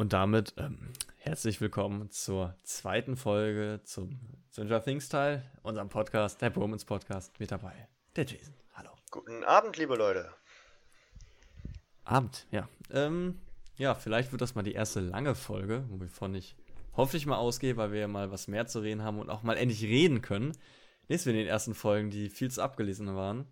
Und damit ähm, herzlich willkommen zur zweiten Folge zum Stranger Things Teil, unserem Podcast, der Bromans Podcast. Mit dabei der Jason. Hallo. Guten Abend, liebe Leute. Abend, ja. Ähm, ja, vielleicht wird das mal die erste lange Folge, wovon ich hoffentlich mal ausgehe, weil wir ja mal was mehr zu reden haben und auch mal endlich reden können. Lesen wir in den ersten Folgen, die viel zu abgelesen waren.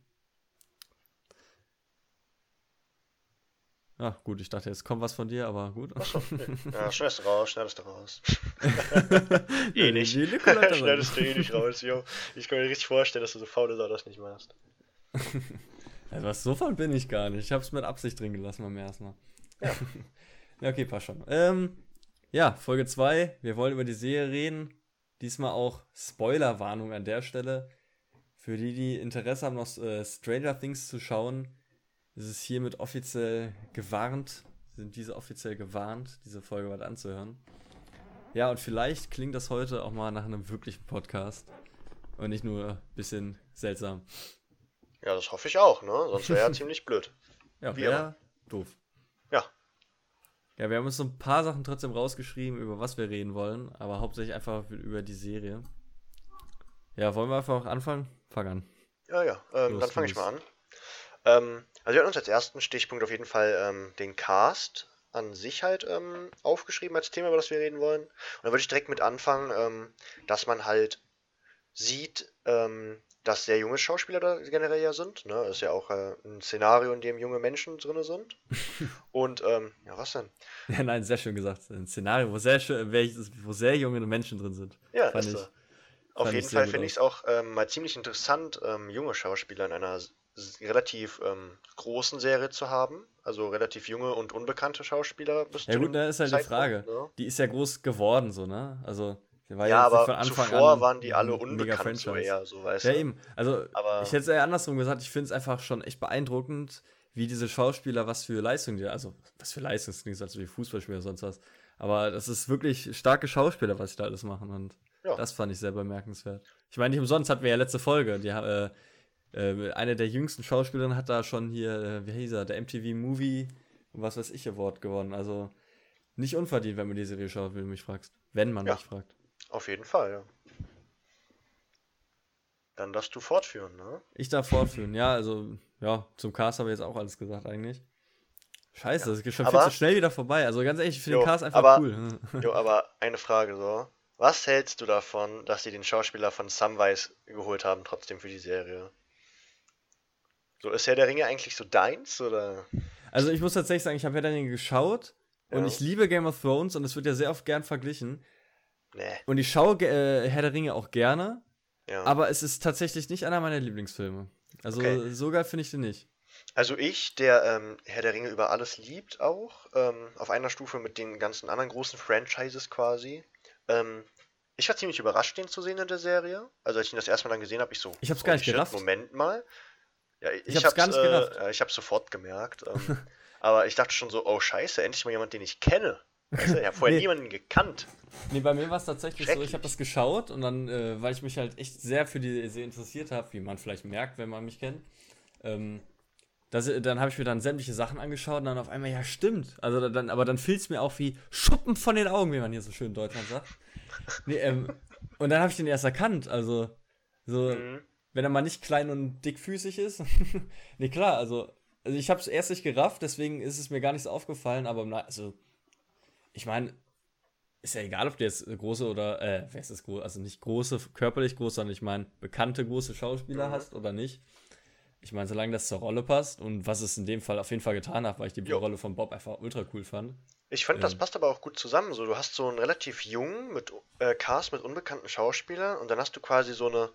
Ja, gut, ich dachte, jetzt kommt was von dir, aber gut. Ja, schneidest du raus, schneidest du raus. eh nicht. schneidest du eh nicht raus, jo. Ich kann mir richtig vorstellen, dass du so faule Sau das nicht machst. ja, was so faul bin ich gar nicht. Ich hab's mit Absicht drin gelassen beim ersten Mal. Ja. ja, okay, passt schon. Ähm, ja, Folge 2. Wir wollen über die Serie reden. Diesmal auch Spoilerwarnung an der Stelle. Für die, die Interesse haben, noch äh, Stranger Things zu schauen, ist es hiermit offiziell gewarnt, sind diese offiziell gewarnt, diese Folge weiter anzuhören. Ja, und vielleicht klingt das heute auch mal nach einem wirklichen Podcast und nicht nur ein bisschen seltsam. Ja, das hoffe ich auch, ne? Sonst wäre ja ziemlich blöd. Ja, wäre doof. Ja. Ja, wir haben uns so ein paar Sachen trotzdem rausgeschrieben, über was wir reden wollen, aber hauptsächlich einfach über die Serie. Ja, wollen wir einfach anfangen? Fang an. Ja, ja, ähm, dann fange ich mal an. Ähm, also wir hatten uns als ersten Stichpunkt auf jeden Fall ähm, den Cast an sich halt ähm, aufgeschrieben als Thema, über das wir reden wollen. Und dann würde ich direkt mit anfangen, ähm, dass man halt sieht, ähm, dass sehr junge Schauspieler da generell ja sind. Ne? Das ist ja auch äh, ein Szenario, in dem junge Menschen drin sind. Und, ähm, ja, was denn? Ja, nein, sehr schön gesagt. Ein Szenario, wo sehr, schön, wo sehr junge Menschen drin sind. Ja, fand ist ich, so. Auf jeden Fall finde ich es auch ähm, mal ziemlich interessant, ähm, junge Schauspieler in einer relativ ähm, großen Serie zu haben. Also relativ junge und unbekannte Schauspieler. Bis ja gut, da ist halt die Frage. Ne? Die ist ja groß geworden, so, ne? Also, ja, ja aber von Anfang zuvor an waren die alle unbekannt so eher, so weißt ja, du. Ja, eben. Also, aber ich hätte es eher andersrum gesagt, ich finde es einfach schon echt beeindruckend, wie diese Schauspieler, was für Leistungen die, also, was für Leistungen, das klingt so wie Fußballspieler sonst was. Aber das ist wirklich starke Schauspieler, was sie da alles machen und ja. das fand ich sehr bemerkenswert. Ich meine, nicht umsonst hatten wir ja letzte Folge, die, äh, äh, eine der jüngsten Schauspielerinnen hat da schon hier, äh, wie hieß er, der MTV Movie und was weiß ich Award gewonnen. Also nicht unverdient, wenn man die Serie schaut, wenn du mich fragst. Wenn man ja, mich fragt. Auf jeden Fall, ja. Dann darfst du fortführen, ne? Ich darf fortführen, ja, also, ja, zum Cast habe ich jetzt auch alles gesagt eigentlich. Scheiße, ja. das geht schon aber, viel zu schnell wieder vorbei. Also ganz ehrlich, ich finde den Cast einfach aber, cool. jo, aber eine Frage so. Was hältst du davon, dass sie den Schauspieler von Samwise geholt haben, trotzdem für die Serie? So, ist Herr der Ringe eigentlich so deins, oder? Also ich muss tatsächlich sagen, ich habe Herr der Ringe geschaut ja. und ich liebe Game of Thrones und es wird ja sehr oft gern verglichen. Nee. Und ich schaue äh, Herr der Ringe auch gerne, ja. aber es ist tatsächlich nicht einer meiner Lieblingsfilme. Also okay. so geil finde ich den nicht. Also ich, der ähm, Herr der Ringe über alles liebt auch, ähm, auf einer Stufe mit den ganzen anderen großen Franchises quasi. Ähm, ich war ziemlich überrascht, den zu sehen in der Serie. Also als ich ihn das erste Mal dann gesehen habe, ich so, ich hab's gar nicht gerafft. Moment mal. Ja, ich, ich hab's, hab's gar nicht gerafft. Äh, ich hab's sofort gemerkt. Ähm, aber ich dachte schon so, oh scheiße, endlich mal jemand, den ich kenne. Weißt du, ich habe vorher nee. niemanden gekannt. Nee, bei mir war es tatsächlich so, ich habe das geschaut und dann, äh, weil ich mich halt echt sehr für die Serie interessiert habe, wie man vielleicht merkt, wenn man mich kennt, ähm, das, dann habe ich mir dann sämtliche Sachen angeschaut und dann auf einmal, ja, stimmt. Also dann, aber dann fiel es mir auch wie Schuppen von den Augen, wie man hier so schön in Deutschland sagt. Nee, ähm, und dann habe ich den erst erkannt. Also, so, mhm wenn er mal nicht klein und dickfüßig ist. nee, klar, also, also ich habe es erst nicht gerafft, deswegen ist es mir gar nicht so aufgefallen, aber also, ich meine, ist ja egal, ob du jetzt große oder, äh, wer ist das groß, also nicht große, körperlich groß, sondern ich meine, bekannte große Schauspieler mhm. hast oder nicht. Ich meine, solange das zur Rolle passt und was es in dem Fall auf jeden Fall getan hat, weil ich die jo. Rolle von Bob einfach ultra cool fand. Ich fand, das ähm. passt aber auch gut zusammen. So, du hast so einen relativ jungen mit, äh, Cast mit unbekannten Schauspielern und dann hast du quasi so eine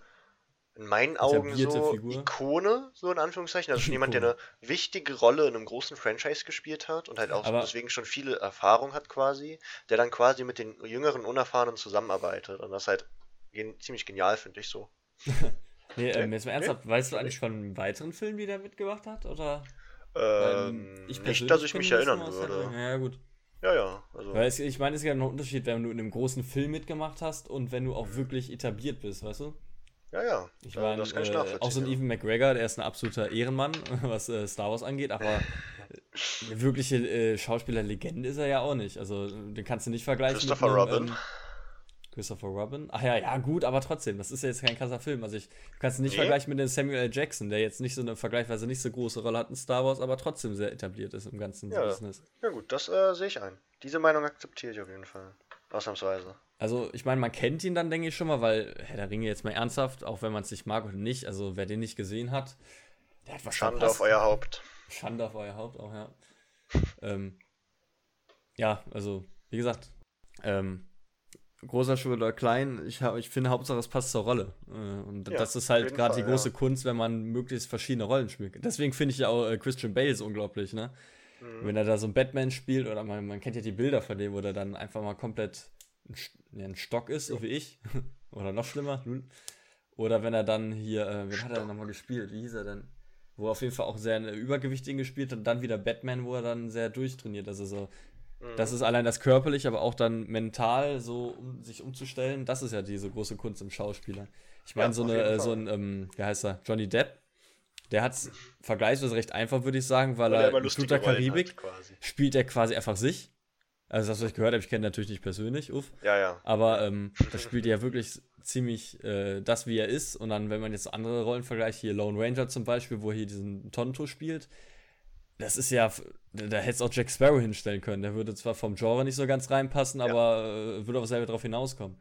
in meinen Augen so Figur. Ikone, so in Anführungszeichen. Also schon jemand, der eine wichtige Rolle in einem großen Franchise gespielt hat und halt auch Aber deswegen schon viele Erfahrung hat quasi, der dann quasi mit den jüngeren Unerfahrenen zusammenarbeitet. Und das halt gen ziemlich genial, finde ich so. nee, ähm, jetzt mal ernsthaft, weißt du eigentlich von einem weiteren Film, wie der mitgemacht hat? Oder? Ähm, ich nicht, dass ich mich erinnern würde. Ja, gut. Ja, ja. Also. Weil es, ich meine, es ist ja noch ein Unterschied, wenn du in einem großen Film mitgemacht hast und wenn du auch wirklich etabliert bist, weißt du? Ja, ja. Ich meine, äh, auch so ein Evan McGregor, der ist ein absoluter Ehrenmann, was äh, Star Wars angeht, aber eine wirkliche äh, Schauspielerlegende ist er ja auch nicht. Also, den kannst du nicht vergleichen Christopher mit einem, Robin. Ähm, Christopher Robin. Ach ja, ja, gut, aber trotzdem, das ist ja jetzt kein krasser Film. Also ich kann es nicht nee. vergleichen mit dem Samuel L. Jackson, der jetzt nicht so eine vergleichsweise nicht so große Rolle hat in Star Wars, aber trotzdem sehr etabliert ist im ganzen ja. Business. Ja gut, das äh, sehe ich ein. Diese Meinung akzeptiere ich auf jeden Fall. Ausnahmsweise. Also, ich meine, man kennt ihn dann, denke ich schon mal, weil Herr der Ringe jetzt mal ernsthaft, auch wenn man es nicht mag oder nicht, also wer den nicht gesehen hat, der hat wahrscheinlich. Schande auf euer Haupt. Schande auf euer Haupt auch, ja. ähm, ja, also, wie gesagt, ähm, großer Schuh oder klein, ich, hab, ich finde Hauptsache es passt zur Rolle. Äh, und ja, das ist halt gerade die große ja. Kunst, wenn man möglichst verschiedene Rollen spielt. Deswegen finde ich ja auch äh, Christian Bale so unglaublich, ne? Mhm. Wenn er da so ein Batman spielt oder man, man kennt ja die Bilder von dem, wo der dann einfach mal komplett ein, ein Stock ist, so wie ich. oder noch schlimmer. Oder wenn er dann hier, äh, wen hat er denn nochmal gespielt? Wie hieß er denn? Wo er auf jeden Fall auch sehr übergewichtigen gespielt hat und dann wieder Batman, wo er dann sehr durchtrainiert. Also so das ist allein das körperlich, aber auch dann mental so, um sich umzustellen. Das ist ja diese große Kunst im Schauspieler. Ich meine, ja, so, eine, äh, so ein, ähm, wie heißt er, Johnny Depp, der hat es vergleichsweise recht einfach, würde ich sagen, weil, weil er in Flut der Karibik spielt er quasi einfach sich. Also das, was ich gehört habe, ich kenne natürlich nicht persönlich, uff. Ja, ja. Aber ähm, das spielt ja wirklich ziemlich äh, das, wie er ist. Und dann, wenn man jetzt andere Rollen vergleicht, hier Lone Ranger zum Beispiel, wo er hier diesen Tonto spielt, das ist ja, da hätte es auch Jack Sparrow hinstellen können. Der würde zwar vom Genre nicht so ganz reinpassen, ja. aber äh, würde auch selber drauf hinauskommen.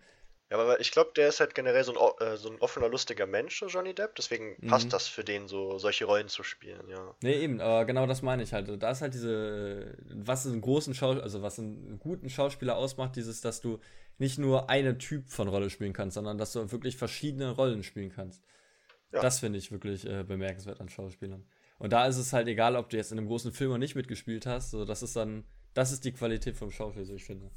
Ja, aber ich glaube, der ist halt generell so ein, äh, so ein offener, lustiger Mensch, so Johnny Depp. Deswegen mhm. passt das für den, so solche Rollen zu spielen, ja. Nee, eben, aber genau das meine ich halt. Da ist halt diese, was einen großen Schauspieler, also was einen guten Schauspieler ausmacht, dieses, dass du nicht nur einen Typ von Rolle spielen kannst, sondern dass du wirklich verschiedene Rollen spielen kannst. Ja. Das finde ich wirklich äh, bemerkenswert an Schauspielern. Und da ist es halt egal, ob du jetzt in einem großen Film oder nicht mitgespielt hast. So, das ist dann, das ist die Qualität vom Schauspiel, so ich finde.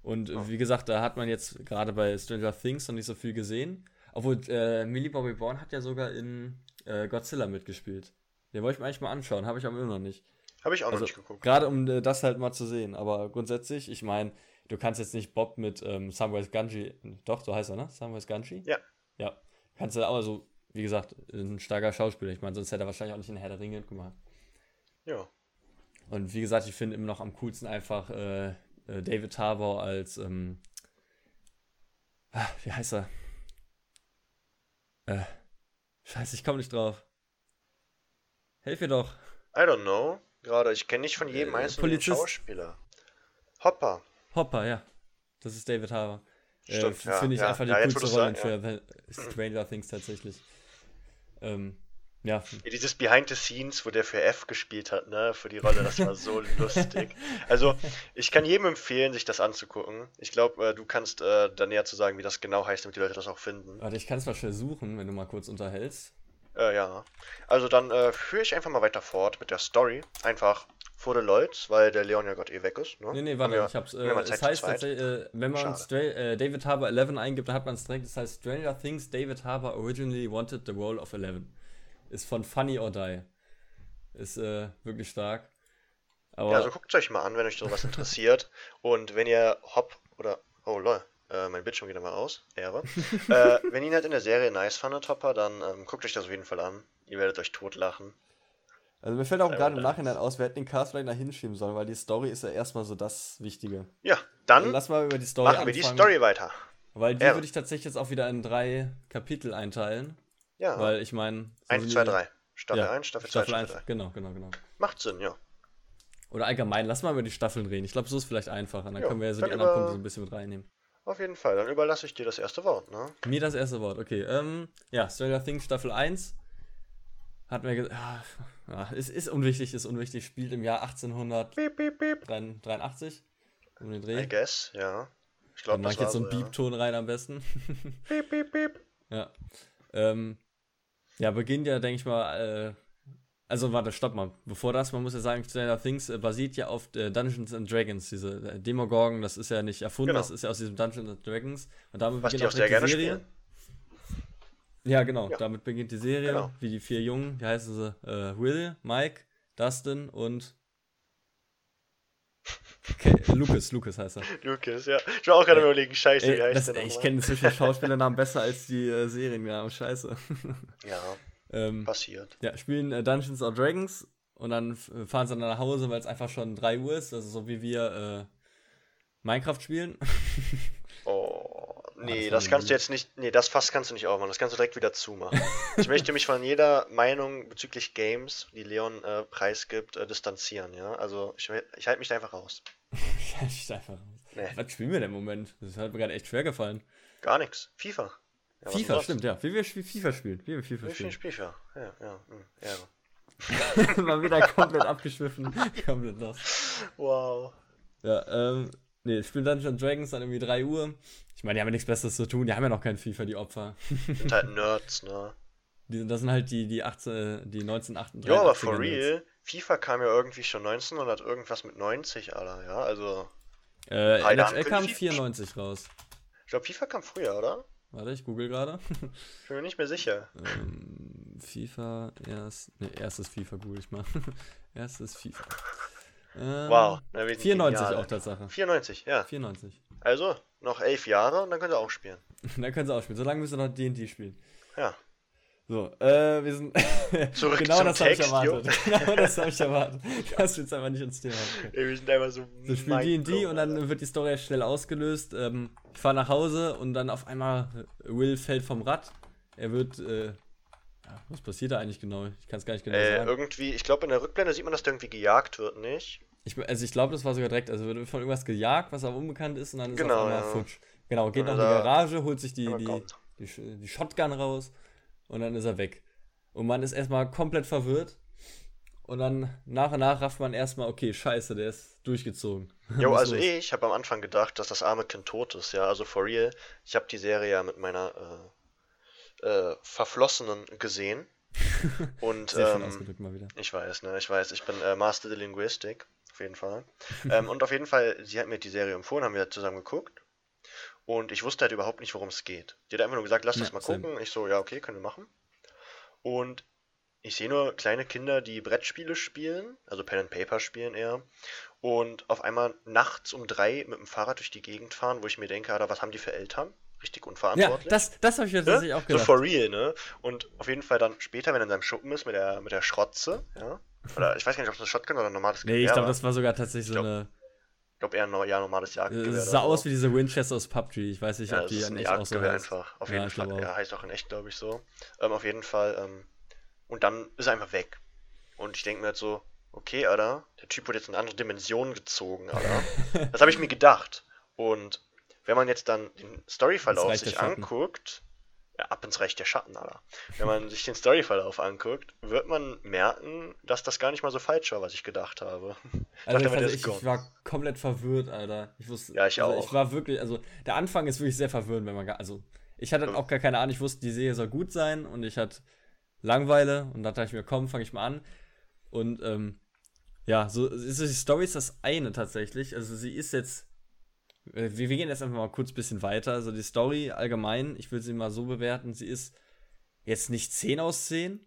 Und äh, wie gesagt, da hat man jetzt gerade bei Stranger Things noch nicht so viel gesehen. Obwohl, äh, Millie Bobby Brown hat ja sogar in äh, Godzilla mitgespielt. Den wollte ich mir eigentlich mal anschauen, habe ich aber immer noch nicht. Habe ich auch also, noch nicht geguckt. Gerade um äh, das halt mal zu sehen. Aber grundsätzlich, ich meine, du kannst jetzt nicht Bob mit ähm, Samwise Ganji, doch, so heißt er, ne? Samwise Ganji? Ja. Ja. Kannst du aber so wie gesagt, ein starker Schauspieler. Ich meine, sonst hätte er wahrscheinlich auch nicht in Herr der Ringe gemacht. Ja. Und wie gesagt, ich finde immer noch am coolsten einfach äh, äh, David Harbour als, ähm, ah, wie heißt er? Äh, scheiße, ich komme nicht drauf. Helf mir doch. I don't know. Gerade, ich kenne nicht von jedem äh, einzelnen Polizist. Schauspieler. Hopper. Hopper, ja. Das ist David Harbour. Äh, Stimmt, äh, Finde ich ja, einfach die coolste Rolle für Stranger Things tatsächlich. Ähm, ja. Dieses Behind the Scenes, wo der für F gespielt hat, ne, für die Rolle, das war so lustig. Also, ich kann jedem empfehlen, sich das anzugucken. Ich glaube, äh, du kannst äh, da näher zu sagen, wie das genau heißt, damit die Leute das auch finden. Warte, ich kann es mal schnell suchen, wenn du mal kurz unterhältst. Äh, ja. Also, dann äh, führe ich einfach mal weiter fort mit der Story. Einfach vor den Leuten, weil der Leon ja gerade eh weg ist. Ne? Nee, nee, warte, wir, ich hab's. Äh, das heißt tatsächlich, äh, wenn man äh, David Harbour 11 eingibt, dann hat man es direkt. Das heißt, Stranger Things David Harbour originally wanted the role of 11. Ist von Funny or Die. Ist äh, wirklich stark. Aber ja, also guckt es euch mal an, wenn euch sowas interessiert. Und wenn ihr Hop oder. Oh lol, äh, mein Bildschirm geht mal aus. Ehre. äh, wenn ihr ihn halt in der Serie nice fandet, Hopper, dann ähm, guckt euch das auf jeden Fall an. Ihr werdet euch totlachen. Also mir fällt auch gerade im Nachhinein aus, wir hätten den Cast vielleicht nach hinschieben sollen, weil die Story ist ja erstmal so das Wichtige. Ja, dann, dann lass mal über die Story machen wir die Story weiter. Weil die ja. würde ich tatsächlich jetzt auch wieder in drei Kapitel einteilen. Ja. Weil ich meine. 1, 2, 3. Staffel 1, Staffel 2, Staffel 3. Genau, genau, genau. Macht Sinn, ja. Oder allgemein, lass mal über die Staffeln reden. Ich glaube, so ist vielleicht einfacher. Dann jo, können wir ja so die anderen Punkte so ein bisschen mit reinnehmen. Auf jeden Fall, dann überlasse ich dir das erste Wort, ne? Mir das erste Wort, okay. Ähm, ja, Stranger Things Staffel 1 hat mir gesagt, ah, ja, es ist unwichtig, ist unwichtig, spielt im Jahr 1883 um den Dreh. I guess, ja. Ich glaube, mache ich jetzt so einen so, Beep-Ton rein am besten. Piep, piep, piep. Ja. Ähm, ja, beginnt ja, denke ich mal, äh, also warte, stopp mal. Bevor das, man muss ja sagen, Stranger Things äh, basiert ja auf äh, Dungeons and Dragons. Diese äh, Demogorgon, das ist ja nicht erfunden, genau. das ist ja aus diesem Dungeons and Dragons. Und damit Was beginnt auch, auch die Serie. Spielen? Ja, genau. Ja. Damit beginnt die Serie. Genau. Wie die vier Jungen, wie heißen sie? Äh, Will, Mike, Dustin und Okay, Lucas, Lucas heißt er. Lucas, ja. Ich war auch gerade überlegen, scheiße, ey, wie heißt das, der Ich kenne inzwischen Schauspielernamen besser als die äh, Seriennamen, scheiße. Ja, ähm, passiert. Ja, spielen äh, Dungeons or Dragons und dann fahren sie dann nach Hause, weil es einfach schon 3 Uhr ist, also so wie wir äh, Minecraft spielen. Nee, das, das kannst du jetzt nicht, nee, das Fass kannst du nicht aufmachen, das kannst du direkt wieder zumachen. ich möchte mich von jeder Meinung bezüglich Games, die Leon äh, preisgibt, äh, distanzieren, ja, also ich, ich halte mich da einfach raus. ich halte mich da einfach raus. Nee. Was spielen wir denn im Moment? Das hat mir gerade echt schwer gefallen. Gar nichts. FIFA. Ja, FIFA, stimmt, ja. Wie wir FIFA spielen. Wie wir FIFA spielen. FIFA. Ja, ja. Hm, Ehre. Mal wieder komplett abgeschwiffen. komplett los. Wow. Ja, ähm, nee, ich spiele Dungeons Dragons dann irgendwie 3 Uhr. Ich meine, die haben ja nichts Besseres zu tun. Die haben ja noch kein FIFA, die Opfer. Sind halt Nerds, ne? Die, das sind halt die, die, 18, die 1938. Ja, aber for real, Nerds. FIFA kam ja irgendwie schon 1900 irgendwas mit 90, Alter, ja, also. Äh, NHL kam 94 raus. Ich glaube, FIFA kam früher, oder? Warte, ich google gerade. ich bin mir nicht mehr sicher. Ähm, FIFA, erst, ne, erstes FIFA google ich mal. erstes FIFA. Ähm, wow. 94 auch Tatsache. 94, ja. 94. Also, noch elf Jahre und dann können sie auch spielen. dann können sie auch spielen. Solange müssen sie noch D&D spielen. Ja. So, äh, wir sind. Zurück genau zum das habe ich erwartet. genau das habe ich erwartet. Das wird jetzt einfach nicht ins Thema. Ey, wir sind einfach so. So, spielen D&D und dann wird die Story schnell ausgelöst. Ähm, ich fahre nach Hause und dann auf einmal Will fällt vom Rad. Er wird. Äh, ja, was passiert da eigentlich genau? Ich kann es gar nicht genau äh, sagen. Irgendwie, ich glaube, in der Rückblende sieht man, dass der irgendwie gejagt wird, nicht? Ich, also, ich glaube, das war sogar direkt. Also, wird von irgendwas gejagt, was aber unbekannt ist und dann ist genau, ja. futsch. Genau, geht nach die Garage, holt sich die, die, die, die Shotgun raus und dann ist er weg. Und man ist erstmal komplett verwirrt. Und dann nach und nach rafft man erstmal, okay, scheiße, der ist durchgezogen. Jo, also ich habe am Anfang gedacht, dass das arme Kind tot ist, ja, also for real. Ich habe die Serie ja mit meiner äh, äh, Verflossenen gesehen. Und ähm, ich weiß, ne, ich weiß, ich bin äh, Master der Linguistik, auf jeden Fall. ähm, und auf jeden Fall, sie hat mir die Serie empfohlen, haben wir zusammen geguckt. Und ich wusste halt überhaupt nicht, worum es geht. Die hat einfach nur gesagt, lass ja, das mal gucken. Same. Ich so, ja, okay, können wir machen. Und ich sehe nur kleine Kinder, die Brettspiele spielen, also Pen and Paper spielen eher, und auf einmal nachts um drei mit dem Fahrrad durch die Gegend fahren, wo ich mir denke, Alter, was haben die für Eltern? Richtig unverantwortlich. Ja, das, das habe ich mir tatsächlich auch gedacht. So for real, ne? Und auf jeden Fall dann später, wenn er in seinem Schuppen ist mit der, mit der Schrotze, ja? Oder ich weiß gar nicht, ob es eine Shotgun oder ein normales Gewehr Nee, ich glaube, das war sogar tatsächlich so eine glaube eher ein ja, normales Jagdgewehr. Es sah aus wie diese Winchester aus PUBG. Ich weiß nicht, ja, ob die ist ein Jagdgewehr so einfach. Auf jeden Fall. Ja, heißt auch in echt, glaube ich, so. Ähm, auf jeden Fall. Ähm, und dann ist er einfach weg. Und ich denke mir halt so, okay, Alter, der Typ wurde jetzt in eine andere Dimension gezogen, Alter. das habe ich mir gedacht. Und wenn man jetzt dann den Storyverlauf sich anguckt, ja, ab ins Reich der Schatten, Alter. Wenn man sich den Storyverlauf anguckt, wird man merken, dass das gar nicht mal so falsch war, was ich gedacht habe. Also, ich, also ich, ich, war komplett verwirrt, Alter. Ich wusste, ja, ich also auch. Ich war wirklich, also der Anfang ist wirklich sehr verwirrend, wenn man gar, also ich hatte auch gar keine Ahnung, ich wusste, die Serie soll gut sein und ich hatte Langweile und da dachte ich mir, komm, fange ich mal an. Und ähm, ja, so ist die Story ist das eine tatsächlich. Also sie ist jetzt wir, wir gehen jetzt einfach mal kurz ein bisschen weiter. Also die Story allgemein, ich will sie mal so bewerten, sie ist jetzt nicht 10 aus 10,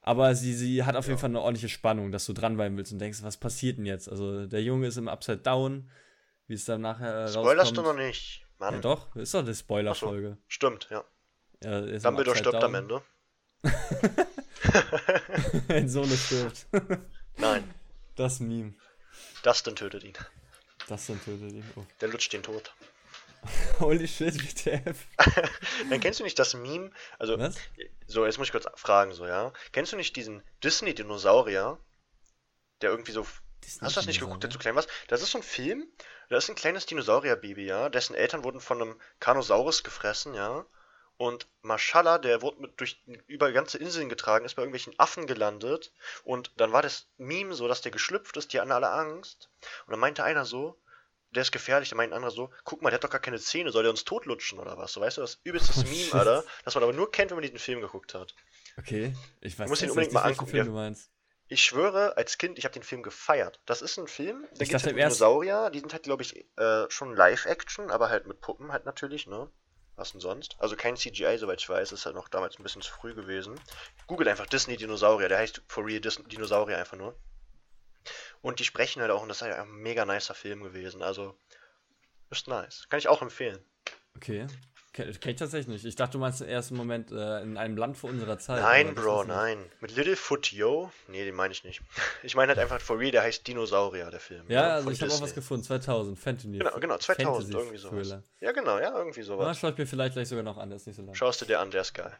aber sie, sie hat auf ja. jeden Fall eine ordentliche Spannung, dass du dranbleiben willst und denkst, was passiert denn jetzt? Also der Junge ist im Upside Down, wie es dann nachher Spoilerst du noch nicht, Mann. Ja doch, ist doch die Spoiler-Folge. So, stimmt, ja. ja Dumbledore stirbt down. am Ende. Ein Sohn stirbt. Nein. Das Meme. Dustin tötet ihn. Dustin tötet ihn. Oh. Der lutscht den tot. Holy shit, WTF. Dann kennst du nicht das Meme? Also, Was? so, jetzt muss ich kurz fragen, so, ja. Kennst du nicht diesen Disney-Dinosaurier, der irgendwie so. Disney hast du das nicht geguckt, der zu klein war? Das ist so ein Film, da ist ein kleines Dinosaurierbaby, ja. Dessen Eltern wurden von einem Carnosaurus gefressen, ja. Und Mashallah, der wurde mit durch über ganze Inseln getragen, ist bei irgendwelchen Affen gelandet. Und dann war das Meme so, dass der geschlüpft ist, die hatten alle Angst. Und dann meinte einer so, der ist gefährlich, dann meinte ein anderer so, guck mal, der hat doch gar keine Zähne, soll der uns totlutschen oder was? So, weißt du, das übelstes oh, Meme. Alter, das man aber nur kennt, wenn man diesen Film geguckt hat. Okay, ich weiß nicht. Du ihn unbedingt mal angucken. Film du meinst. Ich schwöre, als Kind, ich habe den Film gefeiert. Das ist ein Film, da gibt es Dinosaurier, die sind halt, glaube ich, äh, schon Live-Action, aber halt mit Puppen halt natürlich, ne? Was denn sonst? Also kein CGI, soweit ich weiß, ist halt noch damals ein bisschen zu früh gewesen. Google einfach Disney Dinosaurier, der heißt For Real Disney Dinosaurier einfach nur. Und die sprechen halt auch, und das ist halt ein mega nicer Film gewesen. Also, ist nice. Kann ich auch empfehlen. Okay. Kenn ich tatsächlich nicht. Ich dachte, du meinst im ersten Moment äh, in einem Land vor unserer Zeit. Nein, Bro, nein. Mit Littlefoot Yo? Nee, den meine ich nicht. Ich meine halt einfach for real, der heißt Dinosaurier, der Film. Ja, ja also ich habe auch was gefunden, 2000, Fantasy. Genau, genau, 2000, Fantasy irgendwie sowas. Ja, genau, ja, irgendwie sowas. Ja, schaue ich mir vielleicht gleich sogar noch an, der ist nicht so lang. Schaust du dir an, der ist geil.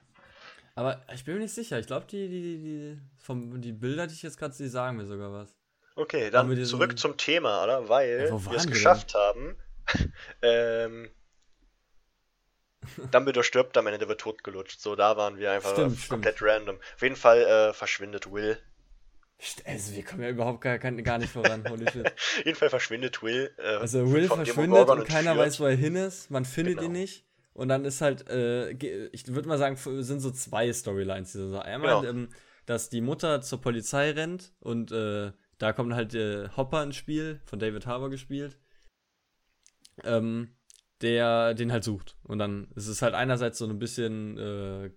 Aber ich bin mir nicht sicher. Ich glaube, die, die, die, vom, die Bilder, die ich jetzt gerade sehe, sagen mir sogar was. Okay, dann zurück zum Thema, oder? Weil ja, wir es geschafft denn? haben, ähm, Dumbledore stirbt am Ende, der wird totgelutscht. So, da waren wir einfach stimmt, komplett stimmt. random. Auf jeden Fall äh, verschwindet Will. Also, wir kommen ja überhaupt gar, gar nicht voran. Holy shit. Auf jeden Fall verschwindet Will. Äh, also, Will verschwindet und keiner weiß, wo er hin ist. Man findet genau. ihn nicht. Und dann ist halt, äh, ich würde mal sagen, sind so zwei Storylines. Diese Einmal, genau. ähm, dass die Mutter zur Polizei rennt und äh, da kommt halt äh, Hopper ins Spiel, von David Harbour gespielt. Ähm, der den halt sucht. Und dann ist es halt einerseits so ein bisschen äh,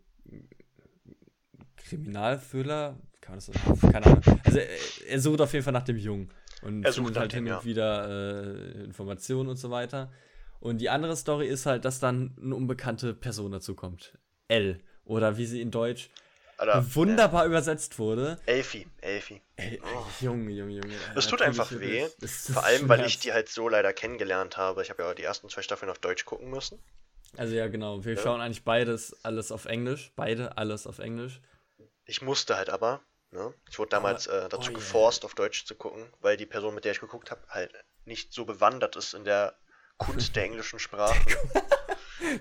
Kriminalfüller, kann man das so Keine Ahnung. Also er, er, sucht auf jeden Fall nach dem Jungen und er findet halt hin und ja. wieder äh, Informationen und so weiter. Und die andere Story ist halt, dass dann eine unbekannte Person dazu kommt. L. Oder wie sie in Deutsch Alter, wunderbar äh, übersetzt wurde. Elfi, Elfi. Oh. Junge, Junge, Junge. Es tut einfach weh. Vor allem, weil ich die halt so leider kennengelernt habe. Ich habe ja die ersten zwei Staffeln auf Deutsch gucken müssen. Also ja, genau. Wir ja. schauen eigentlich beides alles auf Englisch. Beide alles auf Englisch. Ich musste halt aber. Ne? Ich wurde damals aber, äh, dazu oh, geforst, yeah. auf Deutsch zu gucken, weil die Person, mit der ich geguckt habe, halt nicht so bewandert ist in der Kunst der englischen Sprache.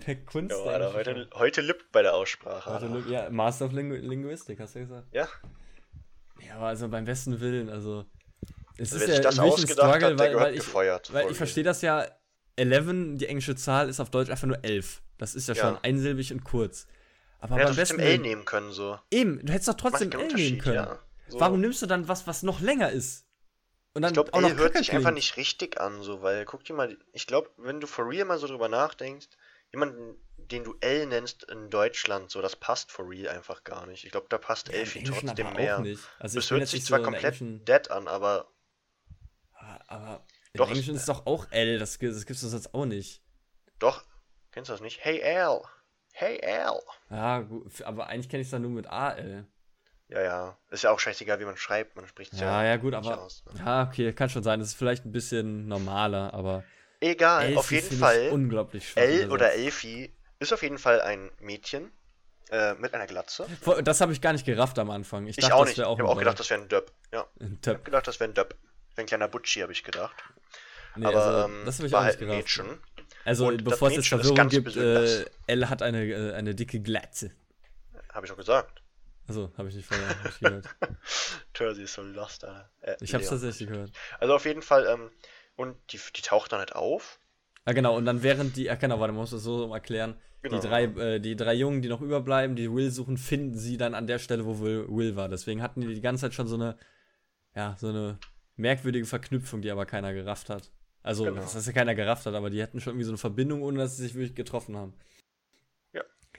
der Kunst ja, der Alter, heute, heute lippt bei der Aussprache. Heute, ja, Master of Lingu Linguistik, hast du gesagt? Ja. Ja, aber also beim besten Willen, also. Es also, ist ja das ausgedacht Struggle, hat, weil, weil ich, gefeuert. Weil ich verstehe das ja, 11, die englische Zahl, ist auf Deutsch einfach nur 11. Das ist ja, ja. schon einsilbig und kurz. Aber ja, beim besten L nehmen können, so. Eben, du hättest doch trotzdem L nehmen können. Ja. So. Warum nimmst du dann was, was noch länger ist? Und dann ich glaube, L hört sich einfach nicht richtig an, so, weil guck dir mal, ich glaube, wenn du for real mal so drüber nachdenkst, jemanden, den du L nennst in Deutschland, so, das passt for real einfach gar nicht. Ich glaube, da passt ja, Elfie trotzdem mehr. Nicht. Also das hört sich zwar so komplett Englischen... dead an, aber. Ah, aber in doch, Englischen ist es doch auch L, das, das gibt es sonst auch nicht. Doch, kennst du das nicht? Hey L. Hey L. Ja, gut, aber eigentlich kenne ich es dann nur mit AL. Ja, ja. Ist ja auch scheißegal, wie man schreibt. Man spricht es ja. Ja, ja, gut, aber. Aus, ne? Ja, okay, kann schon sein. Das ist vielleicht ein bisschen normaler, aber. Egal, Elfie auf jeden Fall. Unglaublich schwach. L oder Elfie ist auf jeden Fall ein Mädchen äh, mit einer Glatze. Das habe ich gar nicht gerafft am Anfang. Ich, ich dachte, auch nicht. Auch ich habe auch gedacht, das wäre ein Döpp. Ja. Ein Döpp. Ich habe gedacht, das wäre ein Döpp. Ein kleiner Butschi, habe ich gedacht. Nee, aber also, ähm, das habe ich war auch nicht halt ein Mädchen. Also, Und bevor es jetzt Verwirrung gibt, äh, L hat eine, äh, eine dicke Glatze. Habe ich auch gesagt. Also, habe ich nicht vorher nicht gehört. Tursi ist so lost, Alter. Äh, ich habe es tatsächlich gehört. Also auf jeden Fall, ähm, und die, die taucht dann halt auf. Ah, genau, und dann während die, ach genau, warte, man muss das so erklären. Genau. Die, drei, äh, die drei Jungen, die noch überbleiben, die Will suchen, finden sie dann an der Stelle, wo Will, Will war. Deswegen hatten die die ganze Zeit schon so eine, ja, so eine merkwürdige Verknüpfung, die aber keiner gerafft hat. Also, genau. das heißt ja keiner gerafft hat, aber die hatten schon irgendwie so eine Verbindung, ohne dass sie sich wirklich getroffen haben.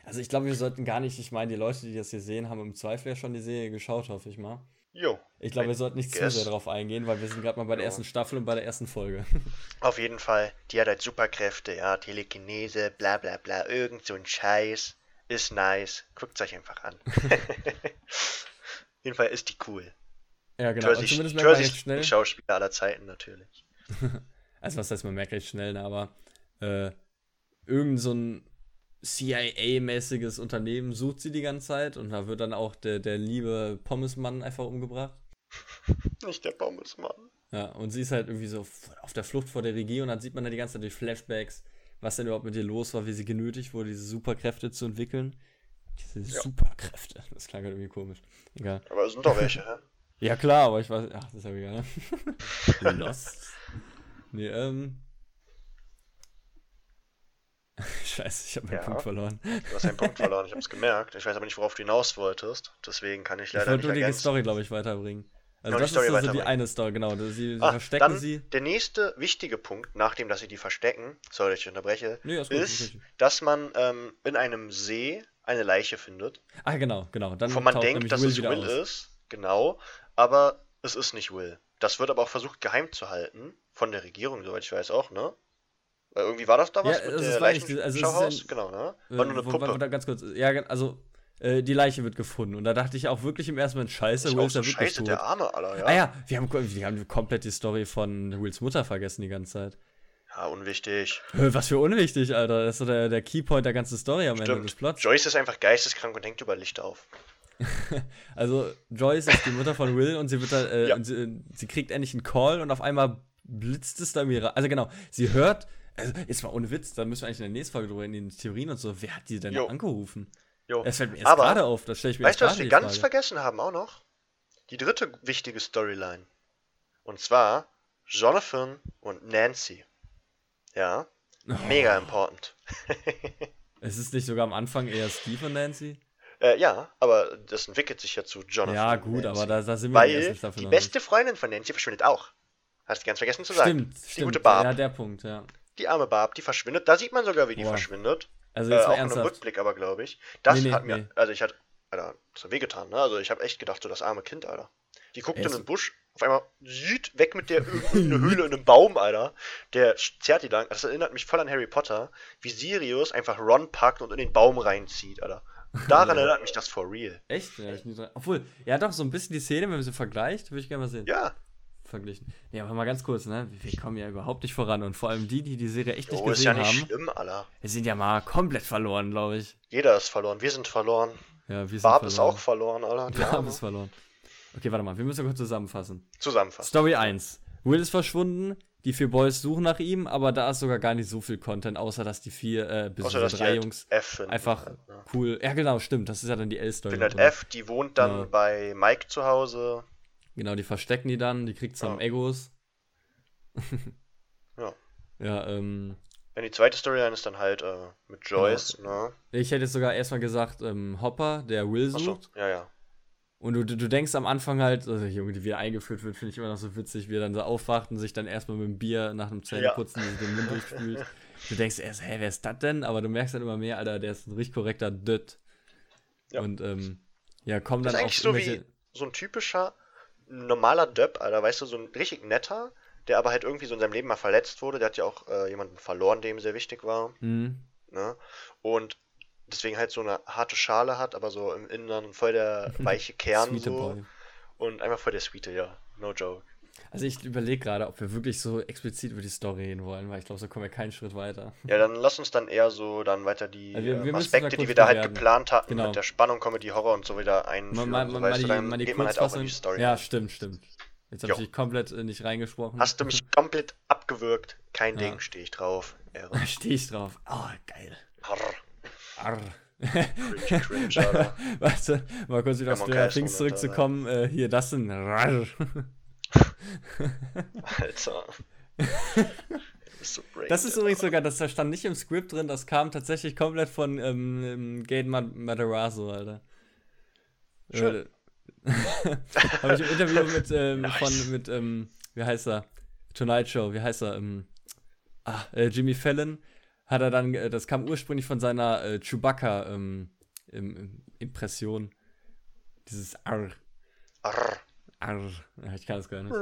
Also ich glaube, wir sollten gar nicht, ich meine, die Leute, die das hier sehen, haben im Zweifel ja schon die Serie geschaut, hoffe ich mal. Jo. Ich glaube, wir sollten nicht guess. zu sehr drauf eingehen, weil wir sind gerade mal bei der jo. ersten Staffel und bei der ersten Folge. Auf jeden Fall, die hat halt Superkräfte, ja, Telekinese, bla bla bla, irgend so ein Scheiß. Ist nice. Guckt euch einfach an. Auf jeden Fall ist die cool. Ja, genau. Jersey, zumindest merkt man recht schnell. Schauspieler aller Zeiten natürlich. also was heißt, man merkt recht schnell, ne, aber äh, irgend so ein CIA-mäßiges Unternehmen sucht sie die ganze Zeit und da wird dann auch der, der liebe Pommesmann einfach umgebracht. Nicht der Pommesmann. Ja, und sie ist halt irgendwie so auf der Flucht vor der Regie und dann sieht man da die ganze Zeit durch Flashbacks, was denn überhaupt mit ihr los war, wie sie genötigt wurde, diese Superkräfte zu entwickeln. Diese ja. Superkräfte. Das klang halt irgendwie komisch. Egal. Aber es sind doch welche, hä? Ja, klar, aber ich weiß. Ach, das ist ja egal. Ne? Lost. Nee, ähm. Scheiße, ich habe meinen ja, Punkt verloren. Du hast einen Punkt verloren, ich habe es gemerkt. Ich weiß aber nicht, worauf du hinaus wolltest. Deswegen kann ich leider ich wollte nur die Story, glaube ich, weiterbringen. Also das ist also die eine Story, genau. Sie, sie ah, verstecken sie. Der nächste wichtige Punkt, nachdem dass sie die verstecken, sorry, ich unterbreche, nee, ist, ist dass man ähm, in einem See eine Leiche findet. Ah, genau, genau. Dann wo man denkt, dass Will es Will aus. ist, genau, aber es ist nicht Will. Das wird aber auch versucht geheim zu halten, von der Regierung, soweit ich weiß auch, ne? Weil irgendwie war das da was ja, mit der Leichen also Schauhaus? Ein, genau, ne? War nur eine Puppe. Wo, wo, ganz kurz, ja, also äh, die Leiche wird gefunden. Und da dachte ich auch wirklich im ersten Moment, scheiße, Will ist da so wirklich scheiße, tot. der Arme, Alter, ja. Ah ja, wir haben, wir haben komplett die Story von Wills Mutter vergessen die ganze Zeit. Ja, unwichtig. Was für unwichtig, Alter. Das ist so der, der Keypoint der ganzen Story am Stimmt. Ende des Plots. Joyce ist einfach geisteskrank und hängt über Licht auf. also, Joyce ist die Mutter von Will und sie wird da, äh, ja. sie, sie, kriegt endlich einen Call und auf einmal blitzt es da mir. Also genau, sie hört, also jetzt mal ohne Witz, da müssen wir eigentlich in der nächsten Folge drüber in den Theorien und so, wer hat die denn jo. angerufen? Jo. Das fällt mir jetzt gerade auf, das stelle ich mir Weißt du, was wir ganz Frage. vergessen haben auch noch? Die dritte wichtige Storyline. Und zwar Jonathan und Nancy. Ja. Oh. Mega important. es ist nicht sogar am Anfang eher Steve und Nancy? Äh, ja, aber das entwickelt sich ja zu Jonathan. Ja, gut, aber da, da sind wir Weil die beste Freundin von Nancy verschwindet auch. Hast du ganz vergessen zu sagen. Stimmt, die stimmt. gute Barb. Ja, der Punkt, ja. Die arme Barb, die verschwindet. Da sieht man sogar, wie die Boah. verschwindet. Also jetzt äh, auch ernsthaft. in einem Rückblick aber, glaube ich. Das nee, nee, hat mir, nee. also ich hatte, Alter, das hat wehgetan, ne? Also ich habe echt gedacht, so das arme Kind, Alter. Die guckt in den Busch, auf einmal sieht weg mit der in eine Höhle in einem Baum, Alter. Der zerrt die lang. Das erinnert mich voll an Harry Potter, wie Sirius einfach Ron packt und in den Baum reinzieht, Alter. Daran erinnert mich das for real. Echt? Ja. Obwohl, ja doch, so ein bisschen die Szene, wenn man sie vergleicht, würde ich gerne mal sehen. Ja. Verglichen. Ja, aber mal ganz kurz, ne? Wir kommen ja überhaupt nicht voran und vor allem die, die die Serie echt jo, nicht gesehen ist ja nicht haben. schlimm, Alter. Wir sind ja mal komplett verloren, glaube ich. Jeder ist verloren. Wir sind verloren. Ja, wir sind Barb verloren. ist auch verloren, Alter. Barb ist verloren. Okay, warte mal, wir müssen kurz zusammenfassen. Zusammenfassen. Story 1. Will ist verschwunden, die vier Boys suchen nach ihm, aber da ist sogar gar nicht so viel Content, außer dass die vier, äh, bis außer, drei halt Jungs einfach halt, ne? cool. Ja, genau, stimmt. Das ist ja dann die L-Story. Halt F, die wohnt dann genau. bei Mike zu Hause. Genau, die verstecken die dann, die kriegt zusammen ja. Egos. ja. Ja, ähm. Ja, die zweite Storyline ist dann halt äh, mit Joyce, genau. ne? Ich hätte jetzt sogar erstmal gesagt, ähm, Hopper, der Will sucht. So, ja, ja. Und du, du, denkst am Anfang halt, also Junge, die wieder eingeführt wird, finde ich immer noch so witzig, wie er dann so aufwacht und sich dann erstmal mit dem Bier nach dem Zähneputzen ja. den Mund durchspült. Du denkst erst, hä, wer ist das denn? Aber du merkst dann immer mehr, Alter, der ist ein richtig korrekter Dött. Ja. Und ähm, ja, kommen dann das ist eigentlich so wie so ein typischer normaler Döpp, Alter, weißt du, so ein richtig netter, der aber halt irgendwie so in seinem Leben mal verletzt wurde. Der hat ja auch äh, jemanden verloren, dem sehr wichtig war. Mhm. Ne? Und deswegen halt so eine harte Schale hat, aber so im Inneren voll der weiche Kern so. Boy. Und einfach voll der Sweete, ja. No joke. Also ich überlege gerade, ob wir wirklich so explizit über die Story reden wollen, weil ich glaube, so kommen wir keinen Schritt weiter. Ja, dann lass uns dann eher so dann weiter die also wir, wir Aspekte, die wir da halt geplant hatten, genau. mit der Spannung, Comedy, Horror und so wieder einführen. Mal, mal, so, mal die, dann mal die geht man halt auch in die Story. Ja, stimmt, stimmt. Jetzt habe ich komplett äh, nicht reingesprochen. Hast du mich komplett abgewürgt? Kein ja. Ding, stehe ich drauf. Stehe ich drauf. Oh, geil. Arr. Arr. Cringe, cringe, Warte, mal kurz wieder auf Stranger Things zurückzukommen. Äh, hier, das sind. Alter. so das ist übrigens sogar, das stand nicht im Skript drin, das kam tatsächlich komplett von ähm, Gaten Matarazzo, Alter. Schön. Äh, Habe ich im Interview mit, ähm, nice. von, mit, ähm, wie heißt er? Tonight Show, wie heißt er? Ähm, ah, äh, Jimmy Fallon hat er dann, äh, das kam ursprünglich von seiner äh, Chewbacca ähm, Impression. Dieses Arr. Arr. Arr. Ich kann es gar nicht.